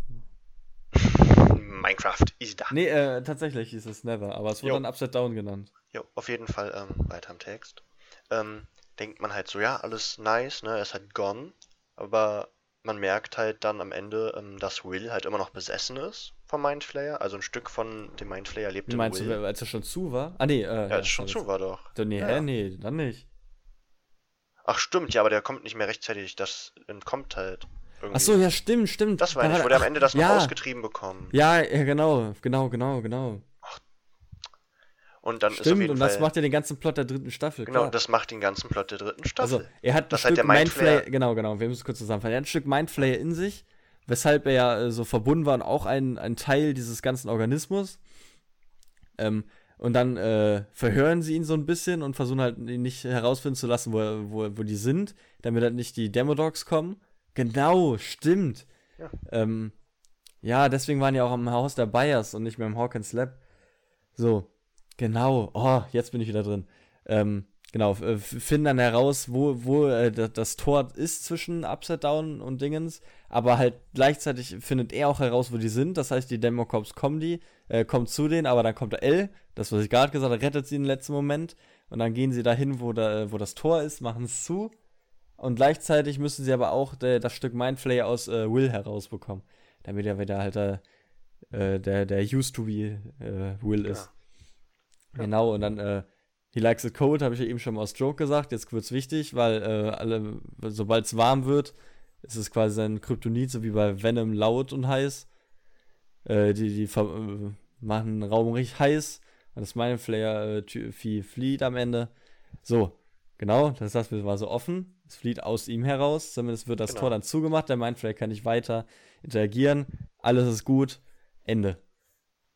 Minecraft, easy da. Nee, äh, tatsächlich hieß es Never, aber es wurde jo. dann Upside Down genannt. Jo, auf jeden Fall ähm, weiter im Text. Ähm, denkt man halt so, ja, alles nice, ne, ist halt gone, aber man merkt halt dann am Ende, ähm, dass Will halt immer noch besessen ist vom Mindflayer. Also ein Stück von dem Mindflayer lebt Wie meinst Will. du, als er schon zu war? Ah, nee, äh, ja, als er schon zu war doch. Nee, ja. nee, dann nicht. Ach, stimmt, ja, aber der kommt nicht mehr rechtzeitig. Das entkommt halt. Irgendwie. Ach so, ja, stimmt, stimmt. Das war ja nicht, wo der am Ende das ja. noch ausgetrieben bekommen. Ja, ja, genau, genau, genau, genau. Und dann Stimmt, und das Fall, macht ja den ganzen Plot der dritten Staffel. Genau, klar. das macht den ganzen Plot der dritten Staffel. Also, er hat das ein Stück Mindflayer, Mindflayer, genau, genau, wir müssen es kurz zusammenfassen. Er hat ein Stück Mindflayer in sich, weshalb er ja äh, so verbunden war und auch ein, ein Teil dieses ganzen Organismus. Ähm, und dann äh, verhören sie ihn so ein bisschen und versuchen halt ihn nicht herausfinden zu lassen, wo, wo, wo die sind, damit halt nicht die Demodogs kommen. Genau, stimmt. Ja. Ähm, ja, deswegen waren die auch am Haus der Bayers und nicht mehr im Hawkins Lab. So, Genau, oh, jetzt bin ich wieder drin. Ähm, genau, finden dann heraus, wo, wo äh, das Tor ist zwischen Upside Down und Dingens, aber halt gleichzeitig findet er auch heraus, wo die sind. Das heißt, die Democops kommen die, äh, kommen zu denen, aber dann kommt der L, das, was ich gerade gesagt habe, rettet sie im letzten Moment und dann gehen sie dahin, wo, da, wo das Tor ist, machen es zu und gleichzeitig müssen sie aber auch de, das Stück Mindflayer aus äh, Will herausbekommen, damit er wieder halt äh, der, der used to be äh, Will ist. Ja. Genau, und dann äh, He likes it cold, habe ich ja eben schon mal aus Joke gesagt. Jetzt wird es wichtig, weil äh, alle, sobald es warm wird, ist es quasi sein Kryptonit, so wie bei Venom laut und heiß. Äh, die die äh, machen den Raum richtig heiß. Und das meine Flare äh, flieht am Ende. So, genau, das es war so offen. Es flieht aus ihm heraus. Zumindest wird das genau. Tor dann zugemacht. Der Mindflayer kann nicht weiter interagieren. Alles ist gut. Ende.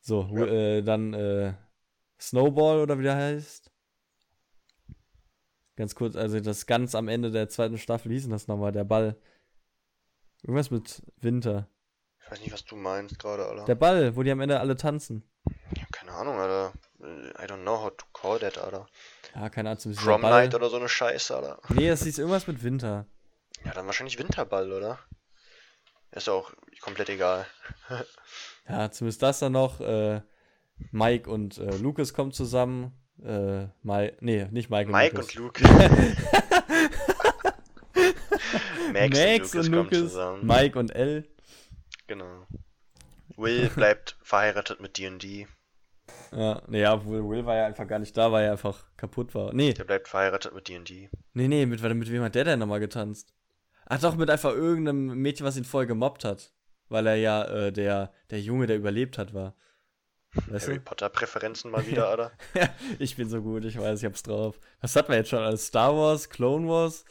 So, ja. äh, dann äh, Snowball oder wie der heißt. Ganz kurz, also das ganz am Ende der zweiten Staffel hieß das nochmal, der Ball. Irgendwas mit Winter. Ich weiß nicht, was du meinst gerade, Alter. Der Ball, wo die am Ende alle tanzen. Keine Ahnung, Alter. I don't know how to call that, Alter. Ja, keine Ahnung. Zum Prom Night oder so eine Scheiße, Alter. Nee, das hieß irgendwas mit Winter. Ja, dann wahrscheinlich Winterball, oder? Ist auch komplett egal. ja, zumindest das dann noch. Äh, Mike und äh, Lucas kommen zusammen. Äh, Mike, nee, nicht Mike und Mike Lucas. und Lucas. Max, Max, und Lucas, und Lucas zusammen. Mike und L. Genau. Will bleibt verheiratet mit D&D. Ja, nee, ja, Will, war ja einfach gar nicht da, weil er einfach kaputt war. Nee. Der bleibt verheiratet mit D&D. Nee, nee, mit, mit wem hat der denn nochmal getanzt? Ach doch, mit einfach irgendeinem Mädchen, was ihn voll gemobbt hat. Weil er ja äh, der, der Junge, der überlebt hat, war. Weißt Harry Potter-Präferenzen mal wieder, oder? ich bin so gut, ich weiß, ich hab's drauf. Was hatten wir jetzt schon? Alles Star Wars, Clone Wars,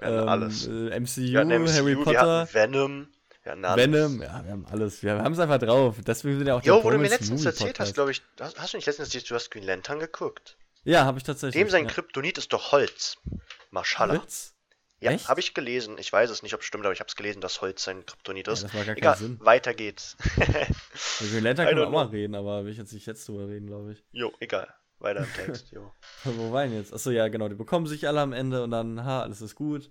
ähm, alles. Äh, MCU, MCU, Harry Potter. Venom. Wir Venom, ja, wir haben alles. Wir haben es einfach drauf. Deswegen sind ja auch Jo, wo du mir letztens erzählt hast, glaube ich, hast, hast, du nicht letztens erzählt, du hast Green Lantern geguckt? Ja, habe ich tatsächlich. Dem sein ja. Kryptonit ist doch Holz. Maschallah. Holz? Ja, habe ich gelesen. Ich weiß es nicht, ob es stimmt, aber ich habe es gelesen, dass Holz sein Kryptonit ist. Ja, das war gar Egal, Sinn. weiter geht's. Green Lantern können wir auch mal reden, aber will ich jetzt nicht jetzt drüber reden, glaube ich. Jo, egal. weiter im Text, jo. Wo waren jetzt? Achso, ja, genau, die bekommen sich alle am Ende und dann, ha, alles ist gut.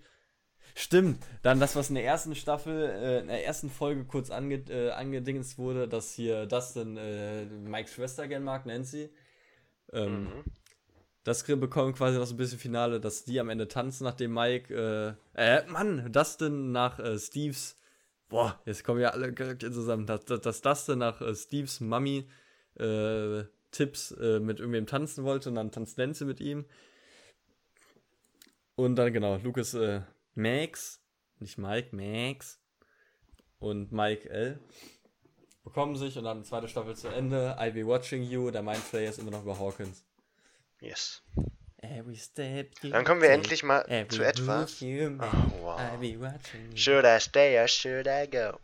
Stimmt, dann das, was in der ersten Staffel, äh, in der ersten Folge kurz ange, äh, angedingst wurde, dass hier Dustin äh, Mikes Schwester gern mag, Nancy. Ähm, mhm. Das bekommen quasi noch so ein bisschen Finale, dass die am Ende tanzen, nachdem Mike, äh, äh, Mann, Dustin nach äh, Steves, boah, jetzt kommen ja alle Charaktere zusammen, dass, dass Dustin nach äh, Steves Mami äh, Tipps mit irgendwem tanzen wollte und dann tanzt Nancy mit ihm. Und dann, genau, Lucas äh, Max, nicht Mike, Max und Mike L. bekommen sich und dann zweite Staffel zu Ende. I'll be watching you. Der Mindflayer ist immer noch über Hawkins. Yes. Dann kommen wir endlich mal zu etwas. Oh, wow. Should I stay or should I go?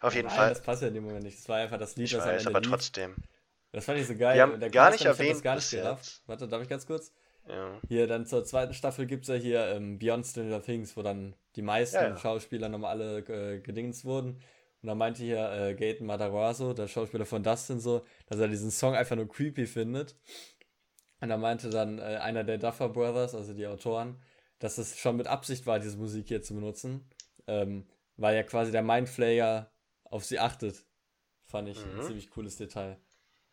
Auf jeden Nein, Fall. Das passt ja in dem Moment nicht. Das war einfach das Lied, ich was weiß, aber lief. trotzdem. Das fand ich so geil. Wir haben gar nicht erwähnt. Gar nicht. Warte, darf ich ganz kurz? Ja. Hier, dann zur zweiten Staffel gibt es ja hier ähm, Beyond Stranger Things, wo dann die meisten ja, ja. Schauspieler nochmal alle äh, gedingst wurden. Und dann meinte hier äh, Gaten Matarazzo, der Schauspieler von Dustin, so, dass er diesen Song einfach nur creepy findet. Und da meinte dann äh, einer der Duffer Brothers, also die Autoren, dass es schon mit Absicht war, diese Musik hier zu benutzen. Ähm, weil ja quasi der Mindflayer auf sie achtet. Fand ich mhm. ein ziemlich cooles Detail.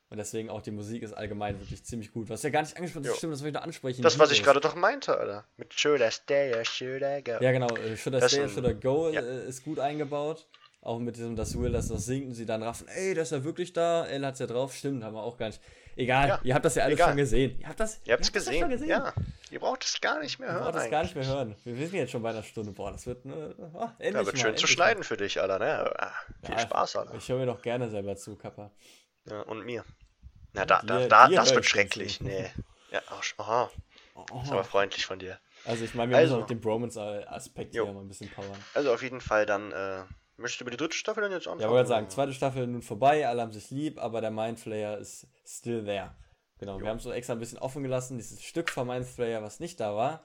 Und deswegen auch die Musik ist allgemein wirklich ziemlich gut. Was ja gar nicht angesprochen ist, stimmt, das wollte ich noch ansprechen. Das, was ich gerade doch meinte, Alter. Mit Should I Stay or Should I Go? Ja, genau. Äh, should I Stay or Should I Go ja. Äh, ist gut eingebaut. Auch mit diesem, dass Will das, das singt und sie dann raffen, ey, der ist ja wirklich da, El hat's ja drauf. Stimmt, haben wir auch gar nicht. Egal, ja, ihr habt das ja alles schon gesehen. Ihr habt das ihr habt's ihr gesehen. gesehen. Ja. Ihr braucht es gar nicht mehr hören. Ihr braucht es gar nicht mehr hören. Wir wissen jetzt schon bei einer Stunde. Boah, das wird ne, oh, endlich ja, wird mal, schön zu schneiden mal. für dich, Alter. Ne? Ah, viel ja, Spaß, Alter. Ich höre mir doch gerne selber zu, Kappa. Ja, und mir. Na, da, da, dir, da dir das wird schrecklich. Nee. Ja, aha. Oh. Ist aber freundlich von dir. Also, ich meine, wir also, müssen auch den Bromance-Aspekt hier mal ein bisschen powern. Also, auf jeden Fall dann, äh, möchtest du über die dritte Staffel dann jetzt anfangen? Ja, wollte sagen, zweite Staffel nun vorbei, alle haben sich lieb, aber der Mindflayer ist still there. Genau, jo. wir haben es so extra ein bisschen offen gelassen, dieses Stück von Mindflayer, was nicht da war,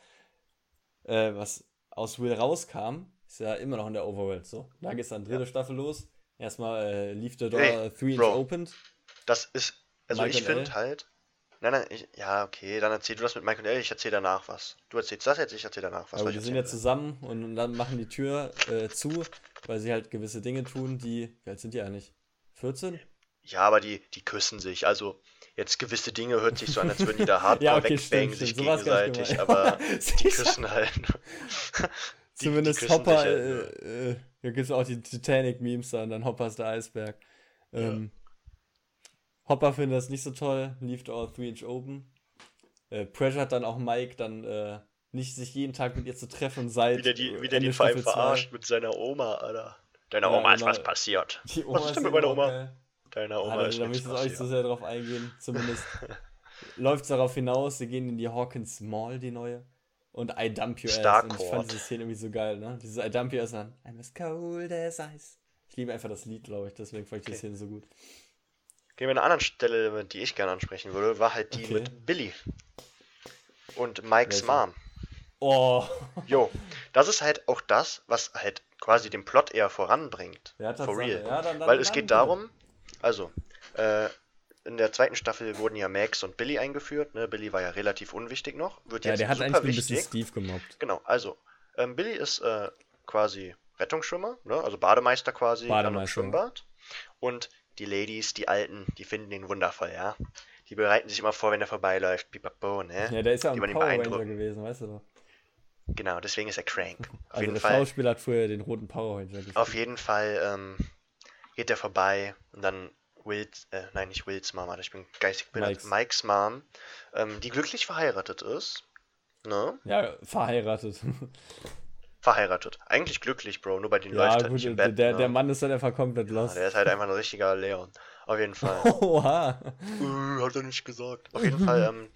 äh, was aus Will rauskam, ist ja immer noch in der Overworld so. Da geht es dann dritte ja. Staffel los. Erstmal äh, lief the door hey, three inch opened. Das ist also Mike ich finde halt. Nein, nein, ich, ja, okay, dann erzähl du das mit und L, ich erzähl danach was. Du erzählst das jetzt, ich erzähl danach was. Aber wir sind ja zusammen und dann machen die Tür äh, zu, weil sie halt gewisse Dinge tun, die. Wie alt sind die eigentlich? 14? Ja, aber die, die küssen sich. Also, jetzt gewisse Dinge hört sich so an, als würden die da hardcore ja, okay, wegbangen sich so gegenseitig, aber die küssen halt. die, Zumindest die Hopper, halt, äh, äh, da gibt es auch die Titanic-Memes da und dann Hopper ist der Eisberg. Ähm, ja. Hopper findet das nicht so toll, lief all 3 Inch Open. Äh, Pressure hat dann auch Mike dann äh, nicht sich jeden Tag mit ihr zu treffen seit. Wie der die, wie der die allem verarscht mit seiner Oma, Alter. Deiner ja, Oma genau. ist was passiert. Oma was ist denn mit meiner Oma? Geil. Deiner Oma Alter, ist Da möchte ich auch nicht so sehr drauf eingehen. Zumindest läuft es darauf hinaus, sie gehen in die Hawkins Mall, die neue. Und I dump you ass. Und ich fand diese Szene irgendwie so geil, ne? Dieses I dump you ass an. I'm as cold as ice. Ich liebe einfach das Lied, glaube ich, deswegen fand ich okay. die Szene so gut. Gehen wir an einer anderen Stelle, die ich gerne ansprechen würde, war halt die okay. mit Billy. Und Mikes Welche? Mom. Oh. Jo, das ist halt auch das, was halt quasi den Plot eher voranbringt. Ja, For real. Ja, dann, dann, Weil es geht darum, also, äh, in der zweiten Staffel wurden ja Max und Billy eingeführt. Ne? Billy war ja relativ unwichtig noch. Wird ja, der hat eigentlich ein bisschen Steve gemobbt. Genau, also, ähm, Billy ist äh, quasi Rettungsschwimmer, ne? also Bademeister quasi Bademeister. im Schwimmbad. Und die Ladies, die Alten, die finden ihn wundervoll, ja. Die bereiten sich immer vor, wenn er vorbeiläuft. Pipapo, ne? Ja, der ist ja ein Power Ranger gewesen, weißt du. Genau, deswegen ist er crank. Auf also jeden der Fall, Schauspieler hat früher den roten Power Ranger gespielt. Auf jeden Fall ähm, geht er vorbei und dann Wills, äh, nein, nicht Wills Mom, ich bin geistig behindert. Mikes Mom, ähm, die glücklich verheiratet ist. Ne? Ja, verheiratet. Verheiratet. Eigentlich glücklich, Bro, nur bei den ja, läuft halt nicht im Bett. Der, ne? der Mann ist halt einfach komplett lost. Ja, der ist halt einfach ein richtiger Leon. Auf jeden Fall. Oha. Uh, hat er nicht gesagt. Auf jeden Fall, ähm,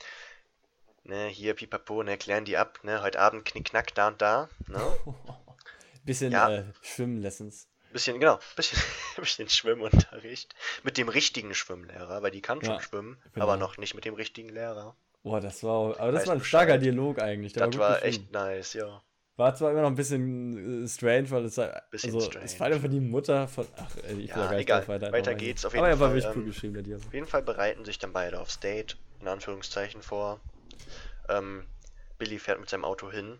ne, hier Pipapo, ne, klären die ab, ne, heute Abend knickknack da und da, ne. Bisschen ja. äh, Schwimmlessons. Bisschen, genau, bisschen, bisschen Schwimmunterricht. Mit dem richtigen Schwimmlehrer, weil die kann schon ja, schwimmen, genau. aber noch nicht mit dem richtigen Lehrer. Boah, das war, aber das war ein starker Dialog eigentlich. Das war, war echt nice, ja. War zwar immer noch ein bisschen äh, strange, weil es halt, also, strange. es war einfach die Mutter von, ach, ich ja, will gar nicht egal. weiter. Weiter geht's auf jeden Aber Fall. Aber er war richtig cool ähm, geschrieben, der Dialog. Auf jeden Fall bereiten sich dann beide aufs Date in Anführungszeichen, vor. Ähm, Billy fährt mit seinem Auto hin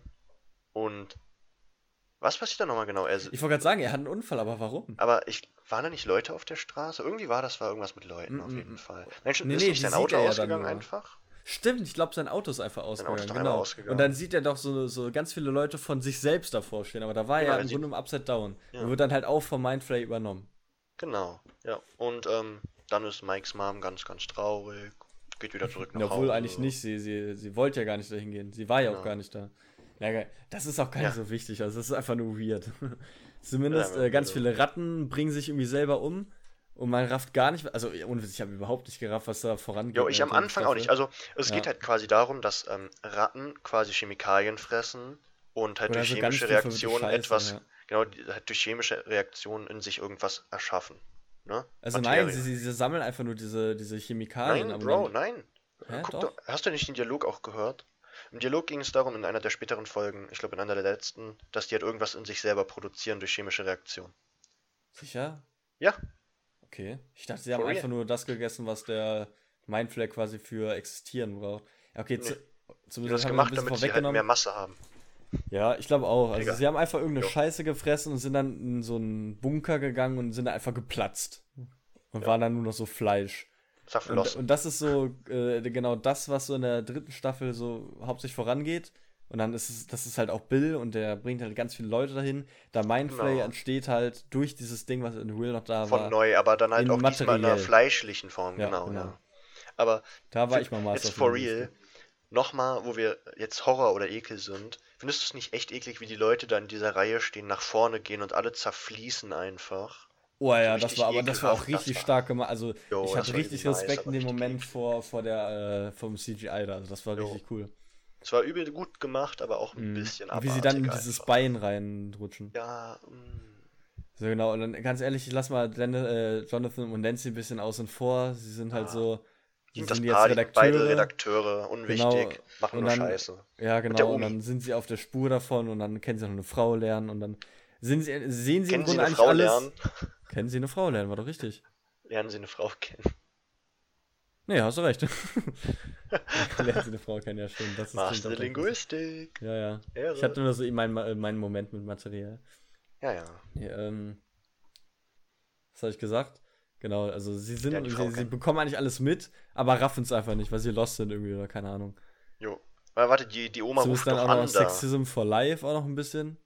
und was passiert da nochmal genau? Er, ich wollte gerade sagen, er hat einen Unfall, aber warum? Aber ich, waren da nicht Leute auf der Straße? Irgendwie war das war irgendwas mit Leuten mm -mm. auf jeden Fall. Menschen, nee, ist nee, nicht sein Auto ausgegangen ja einfach? Stimmt, ich glaube, sein Auto ist einfach ausgegangen. Ist genau. Ausgegangen. Und dann sieht er doch so, so ganz viele Leute von sich selbst davor stehen, aber da war genau, er im Grunde im Upside Down. Ja. Und wird dann halt auch vom Mindflay übernommen. Genau, ja. Und ähm, dann ist Mikes Mom ganz, ganz traurig, geht wieder zurück nach ja, Hause. Obwohl eigentlich nicht, sie, sie, sie wollte ja gar nicht dahin gehen. Sie war ja genau. auch gar nicht da. Ja, das ist auch gar nicht ja. so wichtig, also das ist einfach nur weird. Zumindest ja, äh, ganz viele Ratten bringen sich irgendwie selber um und man rafft gar nicht, also ohne ich habe überhaupt nicht gerafft, was da vorangeht. Ja, ich am Anfang auch nicht. Also es ja. geht halt quasi darum, dass ähm, Ratten quasi Chemikalien fressen und halt Oder durch also chemische Reaktionen Scheiße, etwas, ja. genau, halt durch chemische Reaktionen in sich irgendwas erschaffen. Ne? Also Materie. nein, sie, sie, sammeln einfach nur diese, diese Chemikalien. Nein, Bro, nein. Hä, doch. hast du nicht den Dialog auch gehört? Im Dialog ging es darum, in einer der späteren Folgen, ich glaube in einer der letzten, dass die halt irgendwas in sich selber produzieren durch chemische Reaktion. Sicher? Ja. Okay. Ich dachte, sie haben For einfach nur das gegessen, was der Mindflare quasi für existieren braucht. Okay, nee. zumindest haben gemacht, wir ein bisschen damit sie halt mehr Masse haben. Ja, ich glaube auch. Also Digga. sie haben einfach irgendeine jo. Scheiße gefressen und sind dann in so einen Bunker gegangen und sind da einfach geplatzt. Und ja. waren dann nur noch so Fleisch. Und, und, das ist so äh, genau das, was so in der dritten Staffel so hauptsächlich vorangeht. Und dann ist es, das ist halt auch Bill und der bringt halt ganz viele Leute dahin. Da Mindflay genau. entsteht halt durch dieses Ding, was in Will noch da Von war. Von neu, aber dann halt auch materiell. diesmal in einer fleischlichen Form, ja, genau, genau. Ja. Aber da war ich mal Jetzt for real, nochmal, wo wir jetzt Horror oder Ekel sind, findest du es nicht echt eklig, wie die Leute da in dieser Reihe stehen, nach vorne gehen und alle zerfließen einfach? Oh ja, das war aber das war auch richtig stark gemacht. Also jo, ich hatte richtig Respekt nice, in dem Moment vor, vor der äh, vom CGI da. Also das war jo. richtig cool. Es war übel gut gemacht, aber auch ein mm. bisschen Wie sie dann in dieses Bein reinrutschen. Ja, mm. So genau, und dann ganz ehrlich, ich lass mal Dan, äh, Jonathan und Nancy ein bisschen außen vor. Sie sind halt ah. so. Sie sind, sind jetzt Paar, Redakteure. Beide Redakteure, unwichtig, genau. machen nur dann, Scheiße. Ja, genau, und dann sind sie auf der Spur davon und dann kennen sie noch eine Frau lernen und dann sind sie, sehen sie Kennen im Grunde eigentlich Frau alles. Lernen? Kennen sie eine Frau lernen, war doch richtig. Lernen sie eine Frau kennen. Nee, hast du recht. Eine Frau kennen, ja stimmt. Das ist Master Linguistik. Ja, ja. Ehre. Ich hatte nur so meinen mein Moment mit Material. Ja, ja. Nee, ähm, was habe ich gesagt? Genau, also sie sind, sie, sie, bekommen eigentlich alles mit, aber raffen es einfach nicht, weil sie lost sind irgendwie oder keine Ahnung. Jo. Aber warte, die, die Oma so ruft ist dann auch noch Sexism for Life auch noch ein bisschen.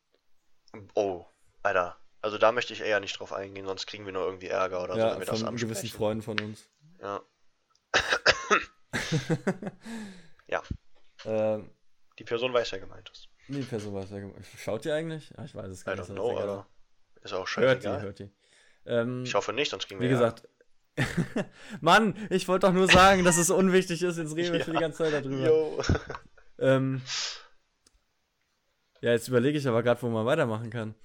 Oh, Alter. Also da möchte ich eher nicht drauf eingehen, sonst kriegen wir nur irgendwie Ärger oder ja, so, wenn wir das ansprechen. gewissen Freunden von uns. Ja. Ja. Ähm, die Person weiß ja gemeint ist. Die Person weiß ja gemeint. Schaut die eigentlich? Ja, ich weiß es gar nicht. I don't know, aber ist auch scheiße. Hört die, hört die. Ähm, ich hoffe nicht, sonst kriegen wir Wie gesagt, Mann, ich wollte doch nur sagen, dass es unwichtig ist. Jetzt reden wir ja. schon die ganze Zeit darüber. ähm, ja, jetzt überlege ich aber gerade, wo man weitermachen kann.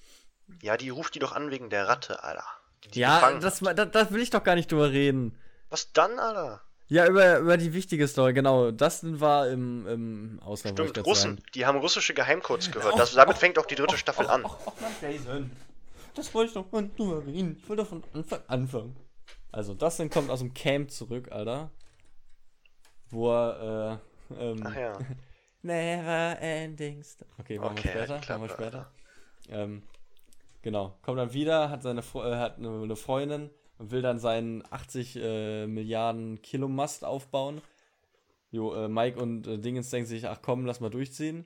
Ja, die ruft die doch an wegen der Ratte, Alter. Die ja, das, das, das, will ich doch gar nicht drüber reden. Was dann, Alter? Ja, über, über die wichtige Story, genau. Das war im, im Ausland. Stimmt, Russen. Sagen. Die haben russische Geheimcodes gehört. Oh, das, damit oh, fängt auch die dritte oh, Staffel an. Ach, Mann, Jason. Das wollte ich doch mal drüber reden. Ich wollte von Anfang anfangen. Also, Dustin kommt aus dem Camp zurück, Alter. Wo er, äh, ähm, Ach ja. Never ending. Okay, machen okay, wir später. Machen wir später. Ähm, Genau, kommt dann wieder, hat seine äh, hat eine Freundin und will dann seinen 80 äh, Milliarden Kilo Mast aufbauen. Jo, äh, Mike und äh, Dingens denken sich, ach komm, lass mal durchziehen.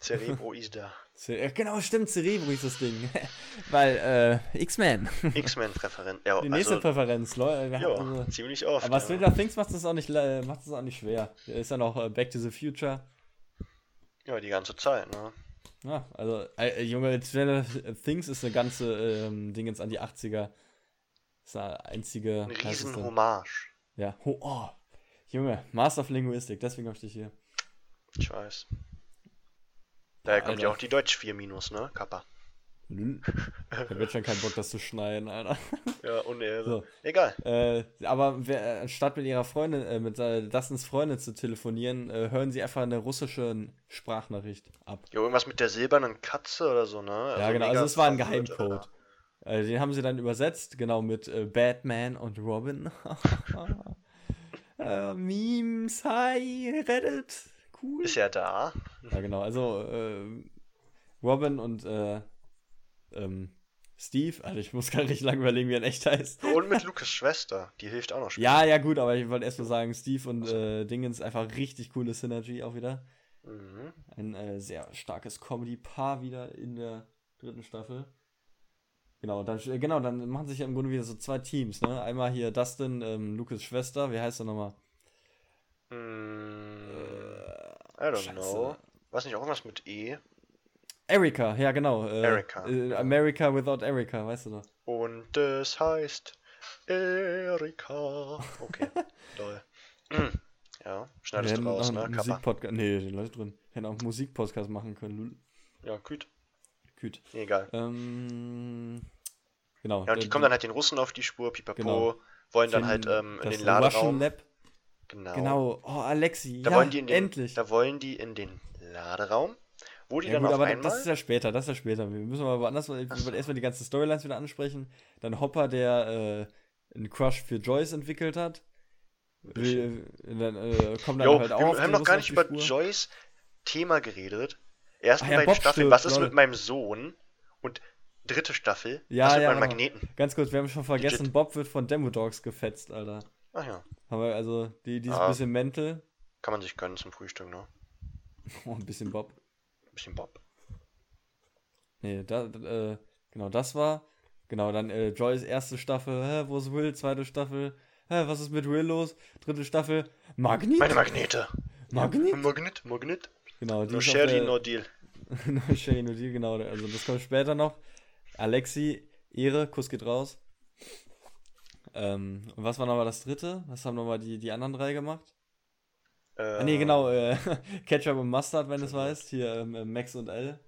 Cerebro ist da. Ja, genau, stimmt, Cerebro ist das Ding. Weil, äh, X-Men. X-Men-Präferenz. Ja, Die nächste also, Präferenz, Leute. Ja, also, ziemlich oft. Aber ja. Stranger Things macht das auch nicht, äh, macht das auch nicht schwer. Ist ja noch äh, Back to the Future. Ja, die ganze Zeit, ne? Ja, also, äh, Junge, Stranger Things ist eine ganze ähm, Ding jetzt an die 80er. Das ist eine einzige. Ein riesen Hommage. Ja, oh, oh, Junge, Master of Linguistik, deswegen hab ich dich hier. Ich weiß. Daher ja, kommt ja auch die Deutsch 4 Minus, ne? Kappa. Ich hab jetzt schon keinen Bock, das zu schneiden, Alter. Ja, unehre. So. Egal. Äh, aber wer, anstatt mit ihrer Freundin, äh, mit äh, Dustins Freundin zu telefonieren, äh, hören sie einfach eine russische Sprachnachricht ab. Ja, irgendwas mit der silbernen Katze oder so, ne? Also ja, genau, also es war ein Geheimcode. Äh, den haben sie dann übersetzt, genau, mit äh, Batman und Robin. Äh, Memes, hi, Reddit. Cool. Ist ja da. Ja, genau. Also, äh, Robin und äh, ähm, Steve, also ich muss gar nicht lange überlegen, wie er in echt heißt. Und mit Lukas Schwester, die hilft auch noch später. Ja, ja, gut, aber ich wollte erst mal sagen, Steve und äh, Dingens einfach richtig coole Synergy auch wieder. Mhm. Ein äh, sehr starkes Comedy-Paar wieder in der dritten Staffel. Genau, dann, äh, genau, dann machen sich ja im Grunde wieder so zwei Teams, ne? Einmal hier Dustin, ähm, Lukas Schwester, wie heißt er nochmal? Mm, I don't Scheiße. know. Was nicht auch irgendwas mit E? Erika, ja genau. Äh, Erika. Äh, America without Erika, weißt du doch. Und es heißt Erika. Okay, toll. ja, schneidest du raus, ne? Musikpodcast. Nee, den Leute drin. Hätten auch einen Musikpodcast machen können. Ja, küt. Küt. Nee, egal. Ähm, genau. Ja, und die kommen dann halt den Russen auf die Spur, pipapo, genau. wollen dann halt ähm, in den Laderaum. Lab. Genau. Genau. Oh, Alexi. Da ja, wollen die in den, endlich. Da wollen die in den Laderaum wo die ja, dann gut, auf aber einmal... das ist ja später, das ist ja später. Wir müssen mal woanders, wir wollen erstmal die ganzen Storylines wieder ansprechen. Dann Hopper, der äh, einen Crush für Joyce entwickelt hat. Wir, dann, äh, kommen dann jo, halt auch wir haben noch gar nicht über Joyce Thema geredet. Ersten Ach, ja, beiden Staffeln, was ist Leute. mit meinem Sohn? Und dritte Staffel, ja, mit ja, Magneten? Ganz kurz, wir haben schon vergessen, Legit. Bob wird von Demodogs gefetzt, Alter. Ach ja. Aber also, die, die ist ah, ein bisschen mental. Kann man sich gönnen zum Frühstück, ne? Oh, ein bisschen Bob. Ein bisschen Bob. Nee, da, äh, genau, das war. Genau, dann äh, Joyce erste Staffel, hä, wo ist Will? Zweite Staffel, hä, was ist mit Will los? Dritte Staffel, Magnet? Meine Magnete. Magnet? Magnet, Magnet. Genau, die no Sherry, no Deal. no Sherry, no Deal, genau. Also das kommt später noch. Alexi, Ehre, Kuss geht raus. Ähm, und was war nochmal das dritte? Was haben nochmal die, die anderen drei gemacht? Äh, ah, nee, genau, äh, Ketchup und Mustard, wenn du es weißt. Hier ähm, äh, Max und L.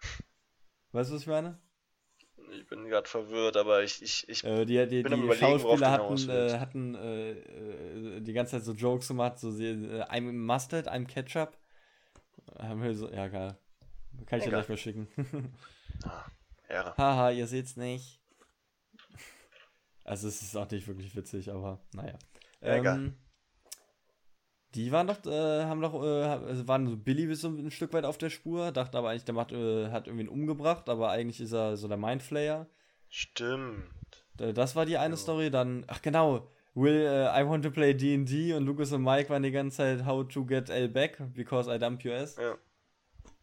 Weißt du, was ich meine? Ich bin gerade verwirrt, aber ich, ich, ich äh, die, die, bin die Schauspieler hatten, äh, hatten äh, äh, die ganze Zeit so Jokes gemacht, so äh, I'm Mustard, I'm Ketchup. Haben wir so, ja, geil. Kann ich dir gleich mal schicken. ah, ja. Haha, ihr seht's nicht. Also es ist auch nicht wirklich witzig, aber naja. Ja, ähm, die waren doch, äh, haben doch, äh, also waren so Billy bis so ein Stück weit auf der Spur, dachten aber eigentlich, der macht, äh, hat irgendwie umgebracht, aber eigentlich ist er so der Mindflayer. Stimmt. Das war die eine ja. Story, dann, ach genau, Will, uh, I want to play D&D und Lucas und Mike waren die ganze Zeit How to get L back, because I dump US. Ja.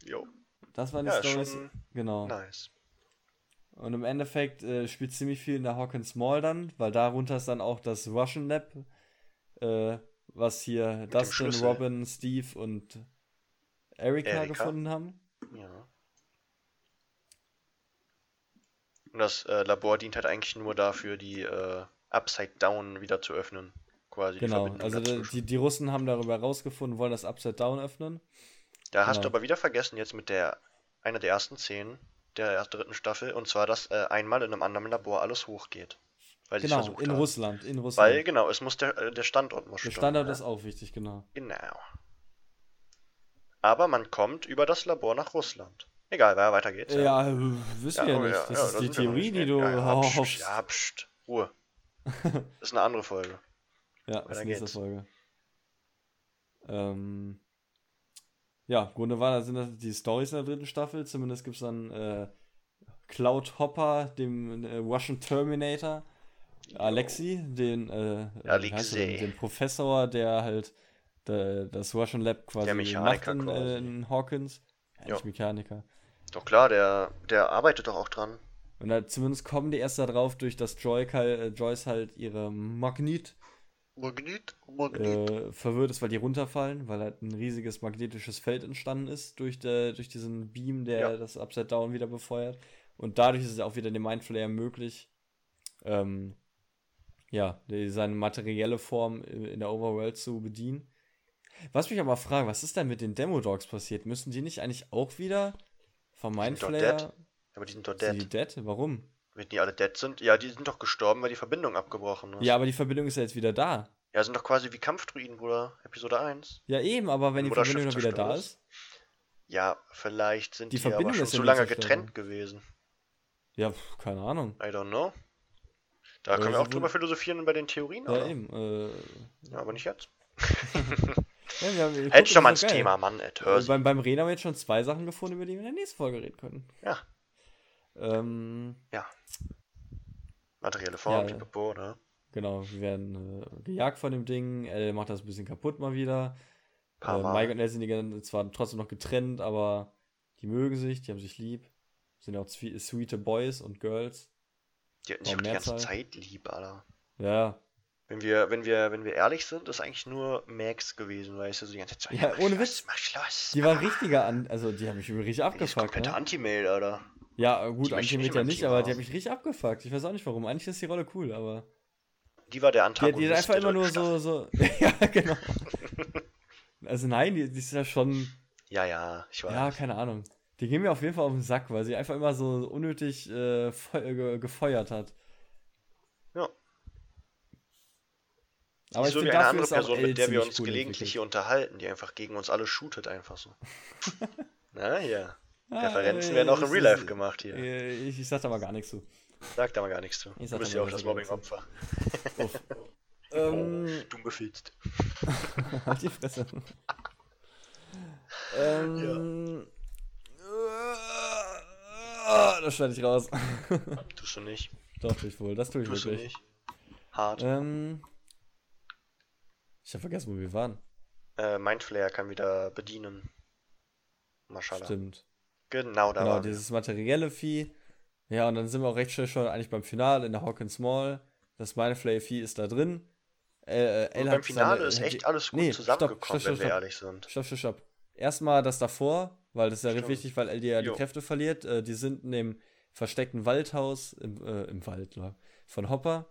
Jo. Das waren die ja, Stories. Genau. Nice. Und im Endeffekt äh, spielt ziemlich viel in der Hawkins Mall dann, weil darunter ist dann auch das Russian Lab, äh, was hier Mit Dustin, Robin, Steve und Erika, Erika, gefunden haben. Ja. Und das äh, Labor dient halt eigentlich nur dafür, die äh, Upside Down wieder zu öffnen. Quasi. Genau, also die, die Russen haben darüber herausgefunden, wollen das Upside Down öffnen. Da hast genau. du aber wieder vergessen, jetzt mit der einer der ersten Szenen der dritten Staffel, und zwar, dass äh, einmal in einem anderen Labor alles hochgeht. Weil genau, in haben. Russland, in Russland. Weil, genau, es muss der, äh, der Standort muss Der Standort ja. ist auch wichtig, genau. Genau. Aber man kommt über das Labor nach Russland. Egal, wer weiter geht's. Ja, ja äh, wissen wir ja, nicht. Das ja, ist die Theorie, die du ja, pst, ja, pst, Ruhe. das ist eine andere Folge. Ja, das ist eine nächste Folge. Ähm, ja, im Grunde war, sind das die Stories in der dritten Staffel. Zumindest gibt es dann äh, Cloud Hopper, dem äh, Russian Terminator, Alexi, den, äh, Alexei. Den, Professor, der halt der, das Russian Lab quasi der Mechaniker macht in, äh, in Hawkins. Ja, nicht Mechaniker. Doch klar, der, der arbeitet doch auch dran. Und da, zumindest kommen die erst darauf, durch das Joy, äh, Joyce halt ihre Magnet Magnet, Magnet. Äh, verwirrt ist, weil die runterfallen, weil halt ein riesiges magnetisches Feld entstanden ist durch, der, durch diesen Beam, der ja. das Upside Down wieder befeuert. Und dadurch ist es auch wieder dem Mindflayer möglich, ähm, ja, seine materielle Form in der Overworld zu bedienen. Was mich aber frage, was ist denn mit den Demo-Dogs passiert? Müssen die nicht eigentlich auch wieder vom Mindflayer... Aber die sind doch dead. Sind die dead? Warum? Wenn die alle dead sind? Ja, die sind doch gestorben, weil die Verbindung abgebrochen ist. Ja, aber die Verbindung ist ja jetzt wieder da. Ja, sind doch quasi wie Kampfdruiden, Bruder. Episode 1. Ja, eben, aber wenn die Verbindung noch wieder da ist. Ja, vielleicht sind die, die Verbindung aber schon ist so lange getrennt gewesen. Ja, keine Ahnung. I don't know. Da können wir auch drüber philosophieren bei den Theorien, Ja, eben. Äh, ja, aber nicht jetzt. ja, ich doch mal ins Thema, Mann, hör beim, beim Reden haben wir jetzt schon zwei Sachen gefunden, über die wir in der nächsten Folge reden können. Ja. Ähm, ja. Materielle Form, Ja, pipapo, ne? Genau, wir werden äh, gejagt von dem Ding. Elle macht das ein bisschen kaputt mal wieder. Äh. Mike und Elle sind zwar trotzdem noch getrennt, aber die mögen sich, die haben sich lieb. Sind ja auch sweete Boys und Girls. Die hatten sich auch die ganze. Zeit lieb, Alter. Ja, Wenn wir, wenn wir, wenn wir ehrlich sind, ist eigentlich nur Max gewesen, weißt du, so die ganze Zeit. Ja, mach ohne Schluss, Witz. Mach Schluss. die war richtiger an, also die haben mich richtig Die ist abgefuckt. komplette Ne? Anti-Mail, Alter. Ja, Die gut, ich Antimeter in meinem nicht, aber die haben. haben mich richtig abgefuckt. Ich weiß auch nicht warum. Eigentlich ist die Rolle cool, aber. Die war der Die, Antagonist. die ist einfach immer nur so, so. ja, genau. Also nein, die, die ist ja schon. Ja, ja, ich weiß. Ja, keine Ahnung. Die gehen mir auf jeden Fall auf den Sack, weil sie einfach immer so unnötig äh, ge gefeuert hat. Ja. Aber die ich so finde, wie eine andere Person, mit der wir uns cool gelegentlich hier unterhalten, die einfach gegen uns alle shootet, einfach so. Na ja. Ah, Referenzen werden auch im Real Life gemacht hier. Ich, ich sag da mal gar nichts zu. Sag da mal gar nichts zu. Ich Du bist ja auch das. Mobbing-Opfer. Uff. ähm, Dumm gefilzt. halt die Fresse. ähm, äh, das schneide ich raus. Tust du nicht. Doch, tue ich wohl. Das tue ich Tust du wirklich. nicht. Hart. Ähm, ich habe vergessen, wo wir waren. Äh, Mindflayer kann wieder bedienen. Maschallah. Stimmt. Genau, da Genau, dieses materielle Vieh. Ja, und dann sind wir auch recht schnell schon eigentlich beim Finale in der Hawkins Mall. Das Mindflay-Vieh ist da drin. Äh, äh, beim Finale seine- ist echt alles gut Nee, stopp, zusammengekommen, stopp, stopp, wenn wir stopp. ehrlich sind. Stopp, stopp, stopp. Erstmal das davor, weil das ist ja Stimmt. wichtig, weil Elle ja die. Kräfte verliert. Äh, die sind in dem versteckten Waldhaus im, äh, im Wald ja, von Hopper.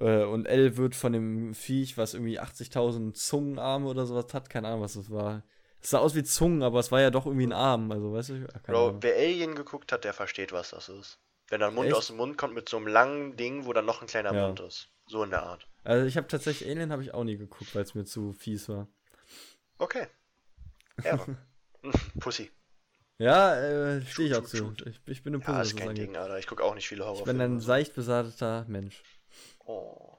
Äh, und Elle wird von dem Viech, was irgendwie 80.000 Zungenarme oder sowas hat, keine Ahnung, was das war. Es sah aus wie Zungen, aber es war ja doch irgendwie ein Arm, also weißt du? Ja, keine Bro, Ahnung. wer Alien geguckt hat, der versteht, was das ist. Wenn da ein Mund Echt? aus dem Mund kommt mit so einem langen Ding, wo dann noch ein kleiner Ja. Mund ist. So in der Art. Also ich habe tatsächlich Alien habe ich auch nie geguckt, weil es mir zu fies war. Okay. Ehre. Hm, Pussy. Ja, äh, stehe ich auch zu. Ich, ich bin eine Ja, Pussy, was ist kein. Ding, Alter. Ich gucke auch nicht viele Ich Horrorfilme. bin ein seicht besateter Mensch. Oh.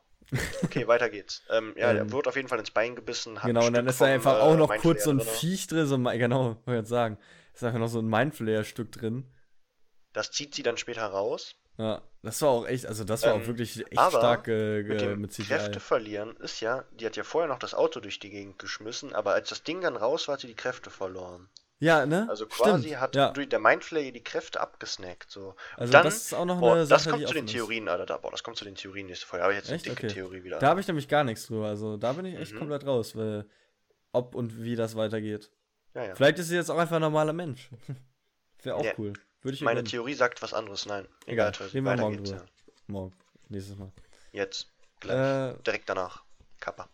Okay, weiter geht's. Ähm, ja, der Ähm, wird auf jeden Fall ins Bein gebissen. Genau, und dann ist da einfach äh, auch noch Mindflayer kurz so ein drinne. Viech drin, so ein, genau, wollte ich jetzt sagen. Ist einfach noch so ein Mindflayer-Stück drin. Das zieht sie dann später raus. Ja, das war auch echt, also das war Ähm, auch wirklich echt aber stark äh, Mit dem mit CGI. Kräfte verlieren ist ja, die hat ja vorher noch das Auto durch die Gegend geschmissen, aber als das Ding dann raus war, hat sie die Kräfte verloren. Ja, ne? Also quasi Stimmt, hat ja. durch der Mindflayer die Kräfte abgesnackt. So. Und Also dann, das ist auch noch boah, eine das Sache, kommt die zu den. Theorien, Alter. Da, boah, das kommt zu den Theorien nächste Folge. Aber jetzt eine Echt? dicke Okay. Theorie wieder. Da habe ich nämlich gar nichts drüber. Also da bin ich echt Mhm. komplett raus, weil ob und wie das weitergeht. ja, ja. Vielleicht ist sie jetzt auch einfach ein normaler Mensch. Wäre auch cool. Würde ich Meine. Theorie sagt was anderes. Nein, Egal, egal. Reden wir morgen drüber. ja. Morgen. Nächstes Mal. Jetzt. Gleich. Äh, Direkt danach. Kappa.